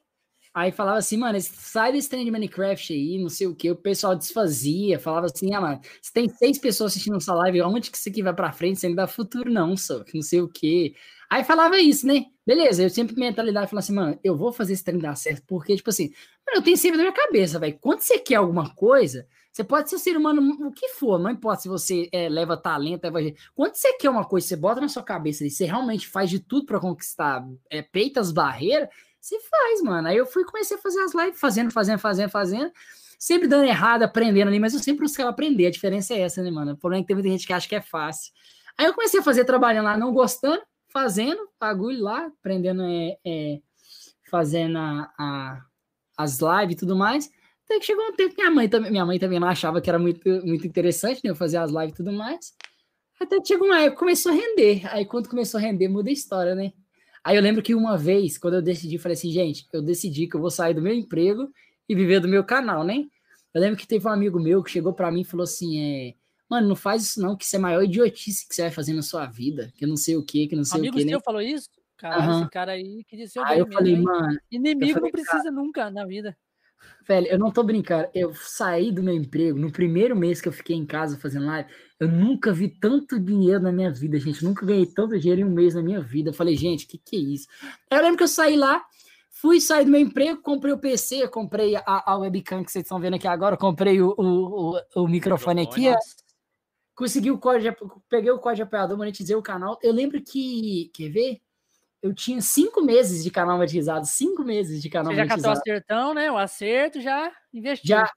Aí falava assim, mano, sai desse trem de Minecraft aí, não sei o que, o pessoal desfazia, falava assim, ah, mano, você tem seis pessoas assistindo essa live, onde que isso aqui vai pra frente, você não dá futuro não, só, não sei o que. Aí falava isso, né? Beleza, eu sempre mentalidade falava assim, mano, eu vou fazer esse trem dar certo, porque, tipo assim, mano, eu tenho sempre na minha cabeça, velho, quando você quer alguma coisa, você pode ser um ser humano, o que for, não importa se você é, leva talento, leva... Quando você quer uma coisa, você bota na sua cabeça e você realmente faz de tudo para conquistar, é, peita as barreiras, você faz, mano. Aí eu fui comecei a fazer as lives, fazendo, fazendo, fazendo, fazendo, sempre dando errado, aprendendo ali, mas eu sempre buscava aprender. A diferença é essa, né, mano? O problema é que tem muita gente que acha que é fácil. Aí eu comecei a fazer trabalhando lá, não gostando, fazendo bagulho lá, aprendendo, é, é fazendo a, a, as lives e tudo mais. Até que chegou um tempo que minha mãe também, minha mãe também não achava que era muito, muito interessante, né? Eu fazer as lives e tudo mais. Até que chegou uma época começou a render. Aí quando começou a render, muda a história, né? Aí eu lembro que uma vez, quando eu decidi, falei assim, gente, eu decidi que eu vou sair do meu emprego e viver do meu canal, né? Eu lembro que teve um amigo meu que chegou para mim e falou assim, é, mano, não faz isso não, que isso é a maior idiotice que você vai fazer na sua vida, que não sei o que, que não sei amigo o que. Amigo né? falou isso? Cara, uhum. esse cara aí queria ser o Aí eu mesmo, falei, hein? mano. Inimigo falei, não precisa cara, nunca na vida. Velho, eu não tô brincando. Eu saí do meu emprego no primeiro mês que eu fiquei em casa fazendo live. Eu nunca vi tanto dinheiro na minha vida, gente. Eu nunca ganhei tanto dinheiro em um mês na minha vida. Eu falei, gente, que que é isso? Eu lembro que eu saí lá, fui sair do meu emprego, comprei o PC, comprei a, a webcam que vocês estão vendo aqui agora, comprei o, o, o, o microfone aqui. Ó. Consegui o código, peguei o código de apoiador, monetizei o canal. Eu lembro que, quer ver? Eu tinha cinco meses de canal monetizado, cinco meses de canal Você monetizado. já catou o acertão, né? O acerto já investiu. Já.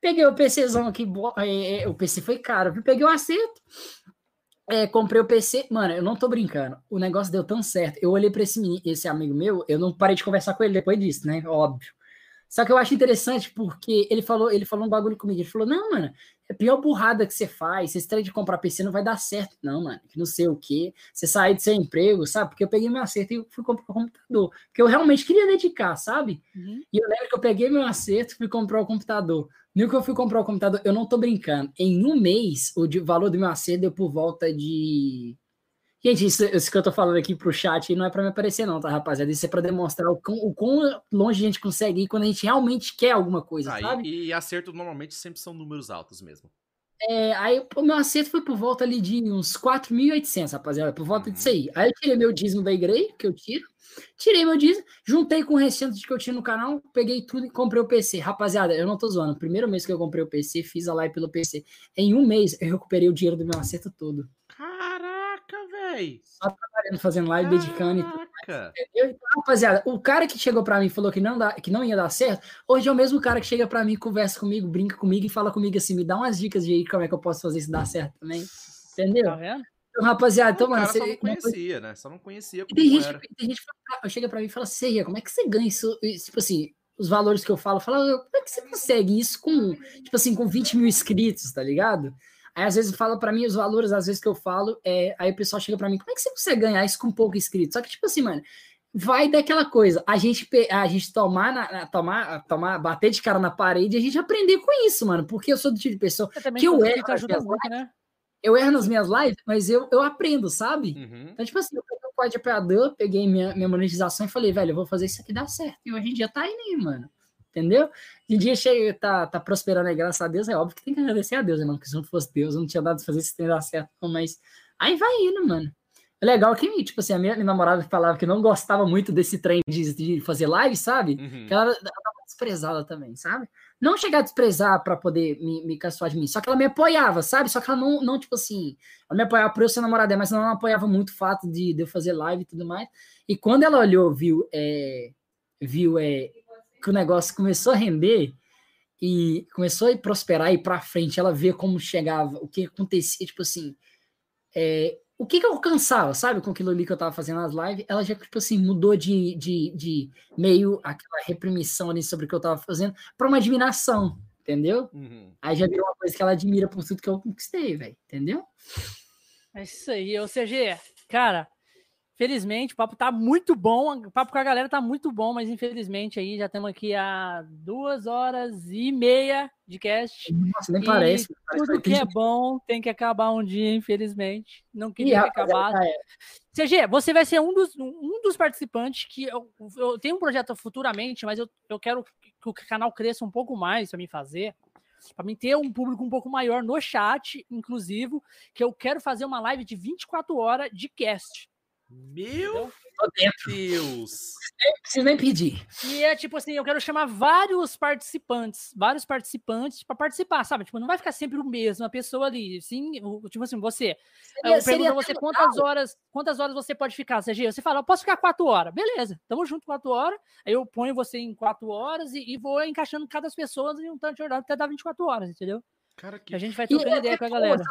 Peguei o PCzão aqui, é, é, o PC foi caro, eu peguei o acerto, é, comprei o PC, mano, eu não tô brincando, o negócio deu tão certo, eu olhei para esse, esse amigo meu, eu não parei de conversar com ele depois disso, né, óbvio, só que eu acho interessante porque ele falou, ele falou um bagulho comigo, ele falou, não, mano, é a pior burrada que você faz, esse trem de comprar PC não vai dar certo, não, mano. Que não sei o quê. Você sair do seu emprego, sabe? Porque eu peguei meu acerto e fui comprar o computador. Porque eu realmente queria dedicar, sabe? Uhum. E eu lembro que eu peguei meu acerto e fui comprar o computador. No que eu fui comprar o computador, eu não tô brincando. Em um mês, o valor do meu acerto deu por volta de Gente, isso, isso, que eu tô falando aqui pro chat não é para me aparecer, não, tá, rapaziada? Isso é para demonstrar o quão, o quão, longe a gente consegue ir quando a gente realmente quer alguma coisa, ah, sabe? E, e acerto normalmente sempre são números altos mesmo. É, aí o meu acerto foi por volta ali de uns 4.800, rapaziada, por volta uhum. disso aí. Aí eu tirei meu dízimo da igreja, que eu tiro, tirei meu dízimo, juntei com o restante que eu tinha no canal, peguei tudo e comprei o PC. Rapaziada, eu não tô zoando, primeiro mês que eu comprei o PC, fiz a live pelo PC. Em um mês eu recuperei o dinheiro do meu acerto todo véi. Só trabalhando, fazendo live, dedicando e tudo. Então, rapaziada, o cara que chegou pra mim e falou que não, dá, que não ia dar certo, hoje é o mesmo cara que chega pra mim, conversa comigo, brinca comigo e fala comigo assim, me dá umas dicas de como é que eu posso fazer isso dar certo também. Entendeu? Tá vendo? Então, rapaziada, então, mano. Você só não conhecia, né? Só não conhecia como tem gente, era. Tem gente que chega pra mim e fala assim, como é que você ganha isso? Tipo assim, os valores que eu falo, fala, como é que você consegue isso com, tipo assim, com 20 mil inscritos, tá ligado? Aí às vezes fala para mim os valores, às vezes que eu falo, é, aí o pessoal chega para mim, como é que você consegue ganhar isso com pouco inscrito? Só que tipo assim, mano, vai daquela coisa, a gente a gente tomar na, tomar tomar bater de cara na parede, a gente aprender com isso, mano, porque eu sou do tipo de pessoa que eu erro, ajuda muito, lives, né? Eu erro nas minhas lives, mas eu, eu aprendo, sabe? Uhum. Então, tipo assim, eu peguei o código operador, peguei minha, minha monetização e falei, velho, eu vou fazer isso aqui dar certo. E hoje em dia tá aí, né, mano. Entendeu? De dia chega, tá, tá prosperando aí, graças a Deus, é óbvio que tem que agradecer a Deus, né, mano? Porque se não fosse Deus, eu não tinha dado pra fazer esse trem dar certo, não, mas aí vai indo, mano. É legal que, tipo assim, a minha, namorada falava que não gostava muito desse trem de, de fazer live, sabe? Uhum. Que ela, ela tava desprezada também, sabe? Não chegar a desprezar pra poder me, me caçoar de mim, só que ela me apoiava, sabe? Só que ela não, não tipo assim, ela me apoiava por eu ser namorada mas ela não apoiava muito o fato de, de eu fazer live e tudo mais. E quando ela olhou, viu, é, viu é, que o negócio começou a render e começou a prosperar e ir pra frente, ela vê como chegava, o que acontecia, tipo assim, é, o que, que eu alcançava, sabe, com aquilo ali que eu tava fazendo nas lives, ela já, tipo assim, mudou de, de, de meio aquela reprimição ali sobre o que eu tava fazendo para uma admiração, entendeu? Uhum. Aí já virou uma coisa que ela admira por tudo que eu conquistei, velho, entendeu? É isso aí. Ou seja, cara, felizmente o papo tá muito bom. O papo com a galera tá muito bom, mas infelizmente aí já estamos aqui há duas horas e meia de cast. Nossa, nem E parece. parece Tudo que tem é bom tem que acabar um dia, infelizmente. Não queria ter rapaz, acabado. é, CG, você vai ser um dos, um dos participantes que eu, eu tenho um projeto futuramente, mas eu, eu quero que o canal cresça um pouco mais para mim fazer, para mim ter um público um pouco maior no chat, inclusive, que eu quero fazer uma live de 24 horas de cast. Meu tô dentro. Deus! Não preciso nem pedir. E é tipo assim, eu quero chamar vários participantes, vários participantes para participar, sabe? Tipo, não vai ficar sempre o mesmo, a pessoa ali, sim, o- tipo assim, você Seria- eu seria pergunto a você quantas horas, quantas horas você pode ficar, CG? Você fala, eu posso ficar quatro horas. Beleza, tamo junto quatro horas. Aí eu ponho você em quatro horas e, e vou encaixando cada pessoa em um tanto de horário até dar 24 horas, entendeu? Cara, Que a gente vai trocando é ideia com a galera.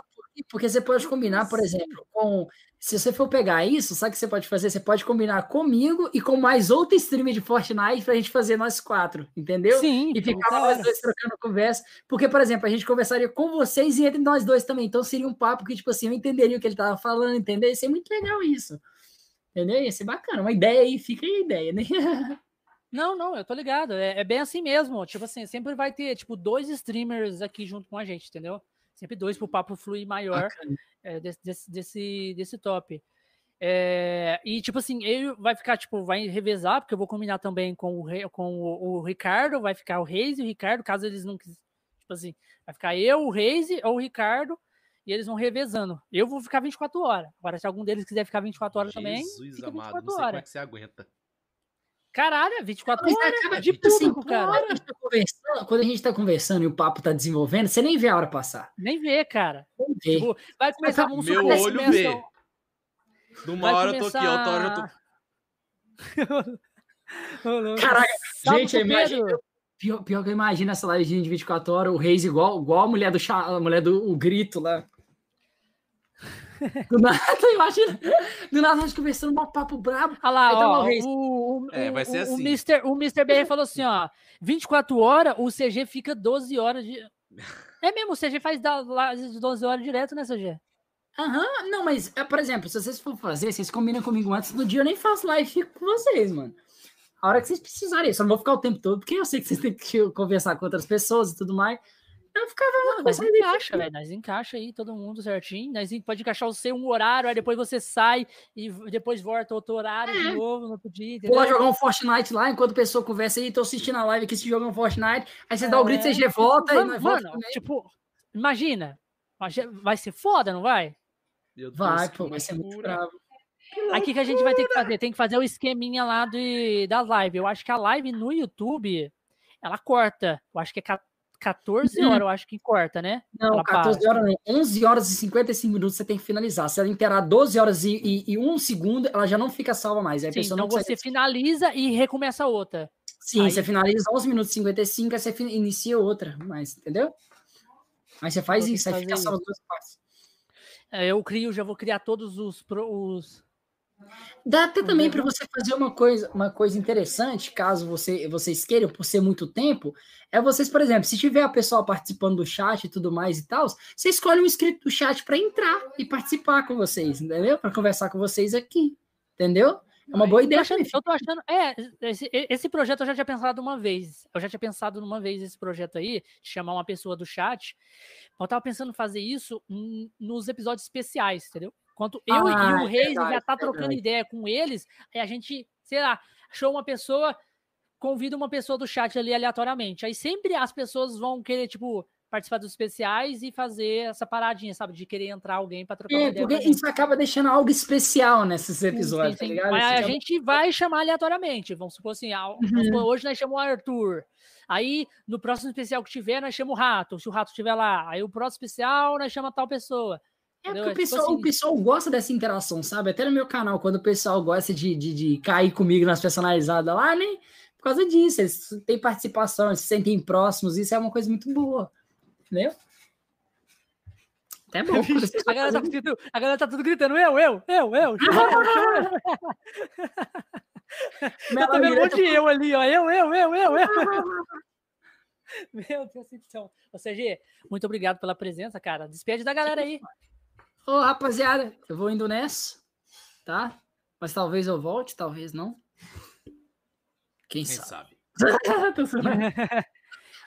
Porque você pode combinar, por exemplo, com. Se você for pegar isso, sabe o que você pode fazer? Você pode combinar comigo e com mais outro streamer de Fortnite pra gente fazer nós quatro, entendeu? Sim, E ficar da nós dois trocando conversa. Porque, por exemplo, a gente conversaria com vocês e entre nós dois também. Então seria um papo que, tipo assim, eu entenderia o que ele tava falando, entendeu? Ia ser muito legal isso. Entendeu? Ia ser bacana. Uma ideia aí, fica aí a ideia, né? Não, não, eu tô ligado. É, é bem assim mesmo. Tipo assim, sempre vai ter, tipo, dois streamers aqui junto com a gente, entendeu? Sempre dois pro papo fluir maior. É, desse, desse, desse, desse top. É, e, tipo assim, ele vai ficar, tipo, vai revezar, porque eu vou combinar também com o, com o, o Ricardo, vai ficar o Reis e o Ricardo, caso eles não quis, tipo assim, vai ficar eu, o Reis ou o Ricardo, e eles vão revezando. Eu vou ficar 24 horas. Agora, se algum deles quiser ficar 24 horas também, Jesus amado, 24 não sei como é horas. que você aguenta. Caralho, 24 Mas horas acaba, de tipo assim, público, cara. Quando a, gente tá conversando, quando a gente tá conversando e o papo tá desenvolvendo, você nem vê a hora passar. Nem vê, cara. Nem vê. Tipo, vai começar, vamos Meu olho vê. Numa vai hora eu tô aqui, outra hora eu tô. Caraca, Salve gente, pro eu imagino- Pedro. Pior, pior que eu imagino essa live de 24 horas, o Reis igual, igual a mulher do chá, a mulher do o grito lá. Do nada, imagina. Do nada nós conversando um papo brabo. Olha lá, tá ó, o o, É, vai ser o, assim. O Mr. O Mr. BR falou assim, ó, 24 horas, o CG fica 12 horas de... É mesmo, o CG faz da, lá de 12 horas direto, né, CG? Aham, não, mas, é, por exemplo, se vocês for fazer, vocês combinam comigo antes do dia, eu nem faço live, fico com vocês, mano. A hora que vocês precisarem, eu só não vou ficar o tempo todo, porque eu sei que vocês têm que conversar com outras pessoas e tudo mais. Eu ficava conversando e- encaixa, velho, nós encaixa aí todo mundo certinho, nós pode encaixar o seu um horário, aí depois você sai e depois volta outro horário de novo no outro dia, Vou lá entendeu? jogar um Fortnite lá, enquanto a pessoa conversa aí, tô assistindo a live aqui, se joga um Fortnite, aí você dá o grito, É. você volta, e Mano, nós volta mano, também. tipo, imagina, vai ser foda, não vai? Deus, Vai, pô, vai ser muito bravo. Aqui que a gente vai ter que fazer, tem que fazer o esqueminha lá de, das lives. Eu acho que a live no YouTube, ela corta. Eu acho que é 14 Uhum. horas, eu acho que corta, né? Não, Ela 14 para. horas não. 11 horas e 55 minutos você tem que finalizar. Se ela inteirar 12 horas e, e, e 1 segundo, ela já não fica salva mais. Aí a Sim, pessoa então você finaliza e recomeça outra. Sim, aí- você finaliza 11 minutos e 55, aí você inicia outra. Mas, entendeu? Aí você faz Vou ter isso, aí fica as duas partes. É, Eu crio, já vou criar todos os. os... Dá até também Uhum. para você fazer uma coisa, uma coisa interessante, caso você, vocês queiram, por ser muito tempo, é vocês, por exemplo, se tiver a pessoa participando do chat e tudo mais e tal, você escolhe um inscrito do chat para entrar e participar com vocês, entendeu? Para conversar com vocês aqui, entendeu? É uma boa Eu tô ideia. achando, eu tô achando. É, esse, esse projeto eu já tinha pensado uma vez. Eu já tinha pensado numa vez esse projeto aí, de chamar uma pessoa do chat. Eu tava pensando em fazer isso nos episódios especiais, entendeu? Enquanto eu e- Ah, e o é Reis verdade, já tá é trocando ideia com eles, aí a gente, sei lá, achou uma pessoa convido uma pessoa do chat ali aleatoriamente. Aí sempre as pessoas vão querer, tipo, participar dos especiais e fazer essa paradinha, sabe? De querer entrar alguém para trocar é, uma ideia. Porque isso acaba deixando algo especial nesses episódios, sim, sim, tá ligado? Mas a acaba... gente vai chamar aleatoriamente. Vamos supor assim, uhum. supor, hoje nós chamamos o Arthur. Aí, no próximo especial que tiver, nós chamamos o Rato, se o Rato estiver lá. Aí, o próximo especial, nós chamamos tal pessoa. É porque o é tipo pessoal, assim... o pessoal gosta dessa interação, sabe? Até no meu canal, quando o pessoal gosta de, de, de cair comigo nas personalizadas lá, né? por causa disso, eles têm participação, eles se sentem próximos, isso é uma coisa muito boa, entendeu? Até bom. a, galera tá tudo, a galera tá tudo gritando, eu, eu, eu, eu. eu vendo um monte de eu ali, ó, eu, eu, eu, eu, eu. Meu Deus do céu. Ou seja, muito obrigado pela presença, cara. Despede da galera aí. Ô, rapaziada, eu vou indo nessa, tá? Mas talvez eu volte, talvez não. Quem, Quem sabe? sabe.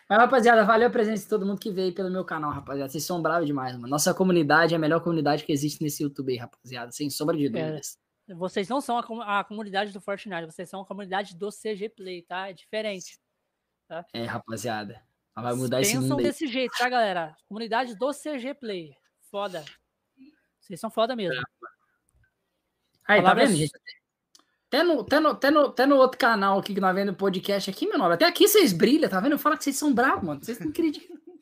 Mas, rapaziada, valeu a presença de todo mundo que veio pelo meu canal, rapaziada. Vocês são bravos demais, mano. Nossa comunidade é a melhor comunidade que existe nesse YouTube aí, rapaziada. Sem sombra de dúvidas. É, vocês não são a, a, comunidade do Fortnite, vocês são a comunidade do CG Play, tá? É diferente. Tá? É, rapaziada. Vai mudar Pensam esse mundo aí. desse jeito, tá, galera? Comunidade do CG Play. Foda. Vocês são foda mesmo. É. Aí, tá vendo, gente? Até no, até, no, até, no, até no outro canal aqui que nós vendo podcast aqui, meu nome. Até aqui vocês brilham, tá vendo? Eu falo que vocês são bravos, mano. Vocês não acreditam.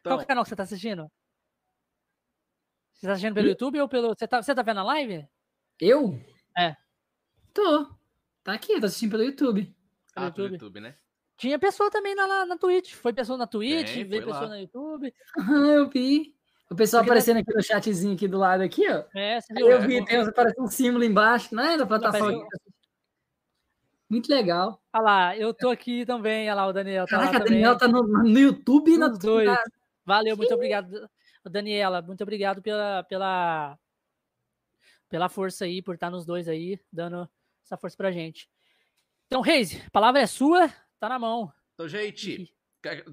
Então... Qual canal que você tá assistindo? Você tá assistindo pelo hum? YouTube ou pelo. Você tá, você tá vendo a live? Eu? É. Tô. Tá aqui, tô assistindo pelo YouTube. Ah, pelo YouTube, YouTube né? Tinha pessoa também na, na Twitch. Foi pessoa na Twitch, Tem, veio pessoa lá. no YouTube. Ah, eu vi. O pessoal Porque aparecendo aqui no chatzinho aqui do lado aqui, ó. É, você viu? Eu vi, é, tem aparece um símbolo embaixo, né, da plataforma. Muito legal. Olha lá, eu tô aqui também, olha lá, o Daniel tá Caraca, o Daniel tá no, no YouTube e na dois. Valeu, muito obrigado, Daniela, muito obrigado pela, pela, pela força aí, por estar nos dois aí, dando essa força pra gente. Então, Reis, a palavra é sua, tá na mão. Então, gente,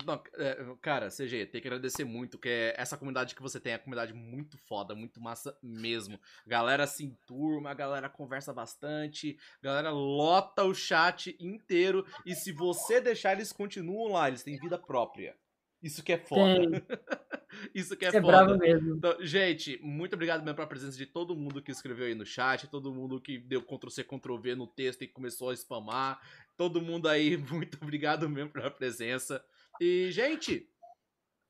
não, é, cara, CG, tem que agradecer muito, que é essa comunidade que você tem é uma comunidade muito foda, muito massa mesmo. Galera se enturma, a galera conversa bastante, a galera lota o chat inteiro, e se você deixar, eles continuam lá, eles têm vida própria. Isso que é foda. Isso que é, é foda. mesmo. Então, gente, muito obrigado mesmo pela presença de todo mundo que escreveu aí no chat, todo mundo que deu Ctrl-C, Ctrl-V no texto e começou a spamar. Todo mundo aí, muito obrigado mesmo pela presença. E, gente,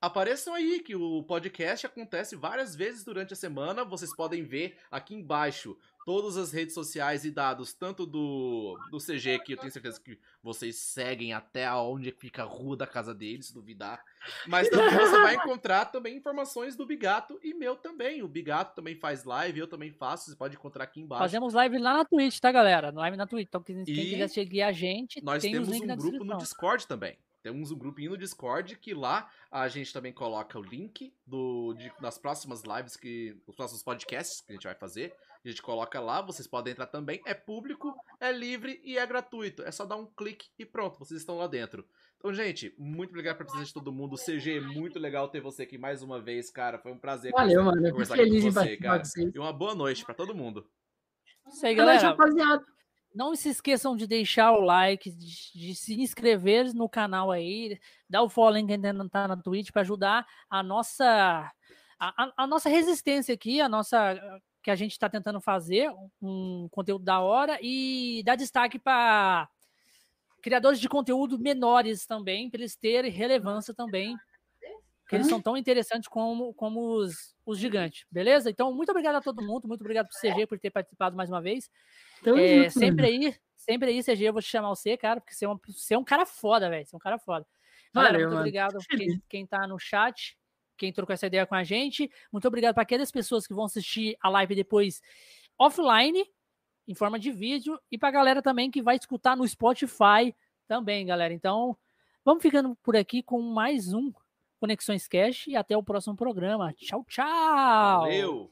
apareçam aí que o podcast acontece várias vezes durante a semana. Vocês podem ver aqui embaixo todas as redes sociais e dados, tanto do, do CG, que eu tenho certeza que vocês seguem até onde fica a rua da casa deles, se duvidar. Mas também você vai encontrar também informações do Bigato e meu também. O Bigato também faz live, eu também faço, você pode encontrar aqui embaixo. Fazemos live lá na Twitch, tá, galera? Live na Twitch. Então, quem, quem quiser seguir a gente, nós temos um grupo no Discord também. Temos um grupinho no Discord que lá a gente também coloca o link do, de, das próximas lives, que os próximos podcasts que a gente vai fazer. A gente coloca lá, vocês podem entrar também. É público, é livre e é gratuito. É só dar um clique e pronto, vocês estão lá dentro. Então, gente, muito obrigado pela presença de todo mundo. CG, muito legal ter você aqui mais uma vez, cara. Foi um prazer Valeu, conversar, mano. conversar feliz com você, cara. E uma boa noite para todo mundo. Isso aí, galera. rapaziada. Não se esqueçam de deixar o like, de, de, se inscrever no canal aí, dar o follow quem ainda não tá na Twitch para ajudar a nossa a, a, nossa resistência aqui, a nossa que a gente está tentando fazer um conteúdo da hora e dar destaque para criadores de conteúdo menores também, para eles terem relevância também, que eles são tão interessantes como, como os, os gigantes, beleza? Então, muito obrigado a todo mundo, muito obrigado pro CG por ter participado mais uma vez. Então, é, sempre aí, sempre aí, CG, eu vou te chamar você, cara, porque você é um, você é um cara foda, velho. Você é um cara foda. Galera, Valeu, muito mano. obrigado quem, quem tá no chat, quem trocou essa ideia com a gente. Muito obrigado para aquelas pessoas que vão assistir a live depois offline, em forma de vídeo, e pra galera também que vai escutar no Spotify também, galera. Então, vamos ficando por aqui com mais um Conexões Cash e até o próximo programa. Tchau, tchau! Valeu!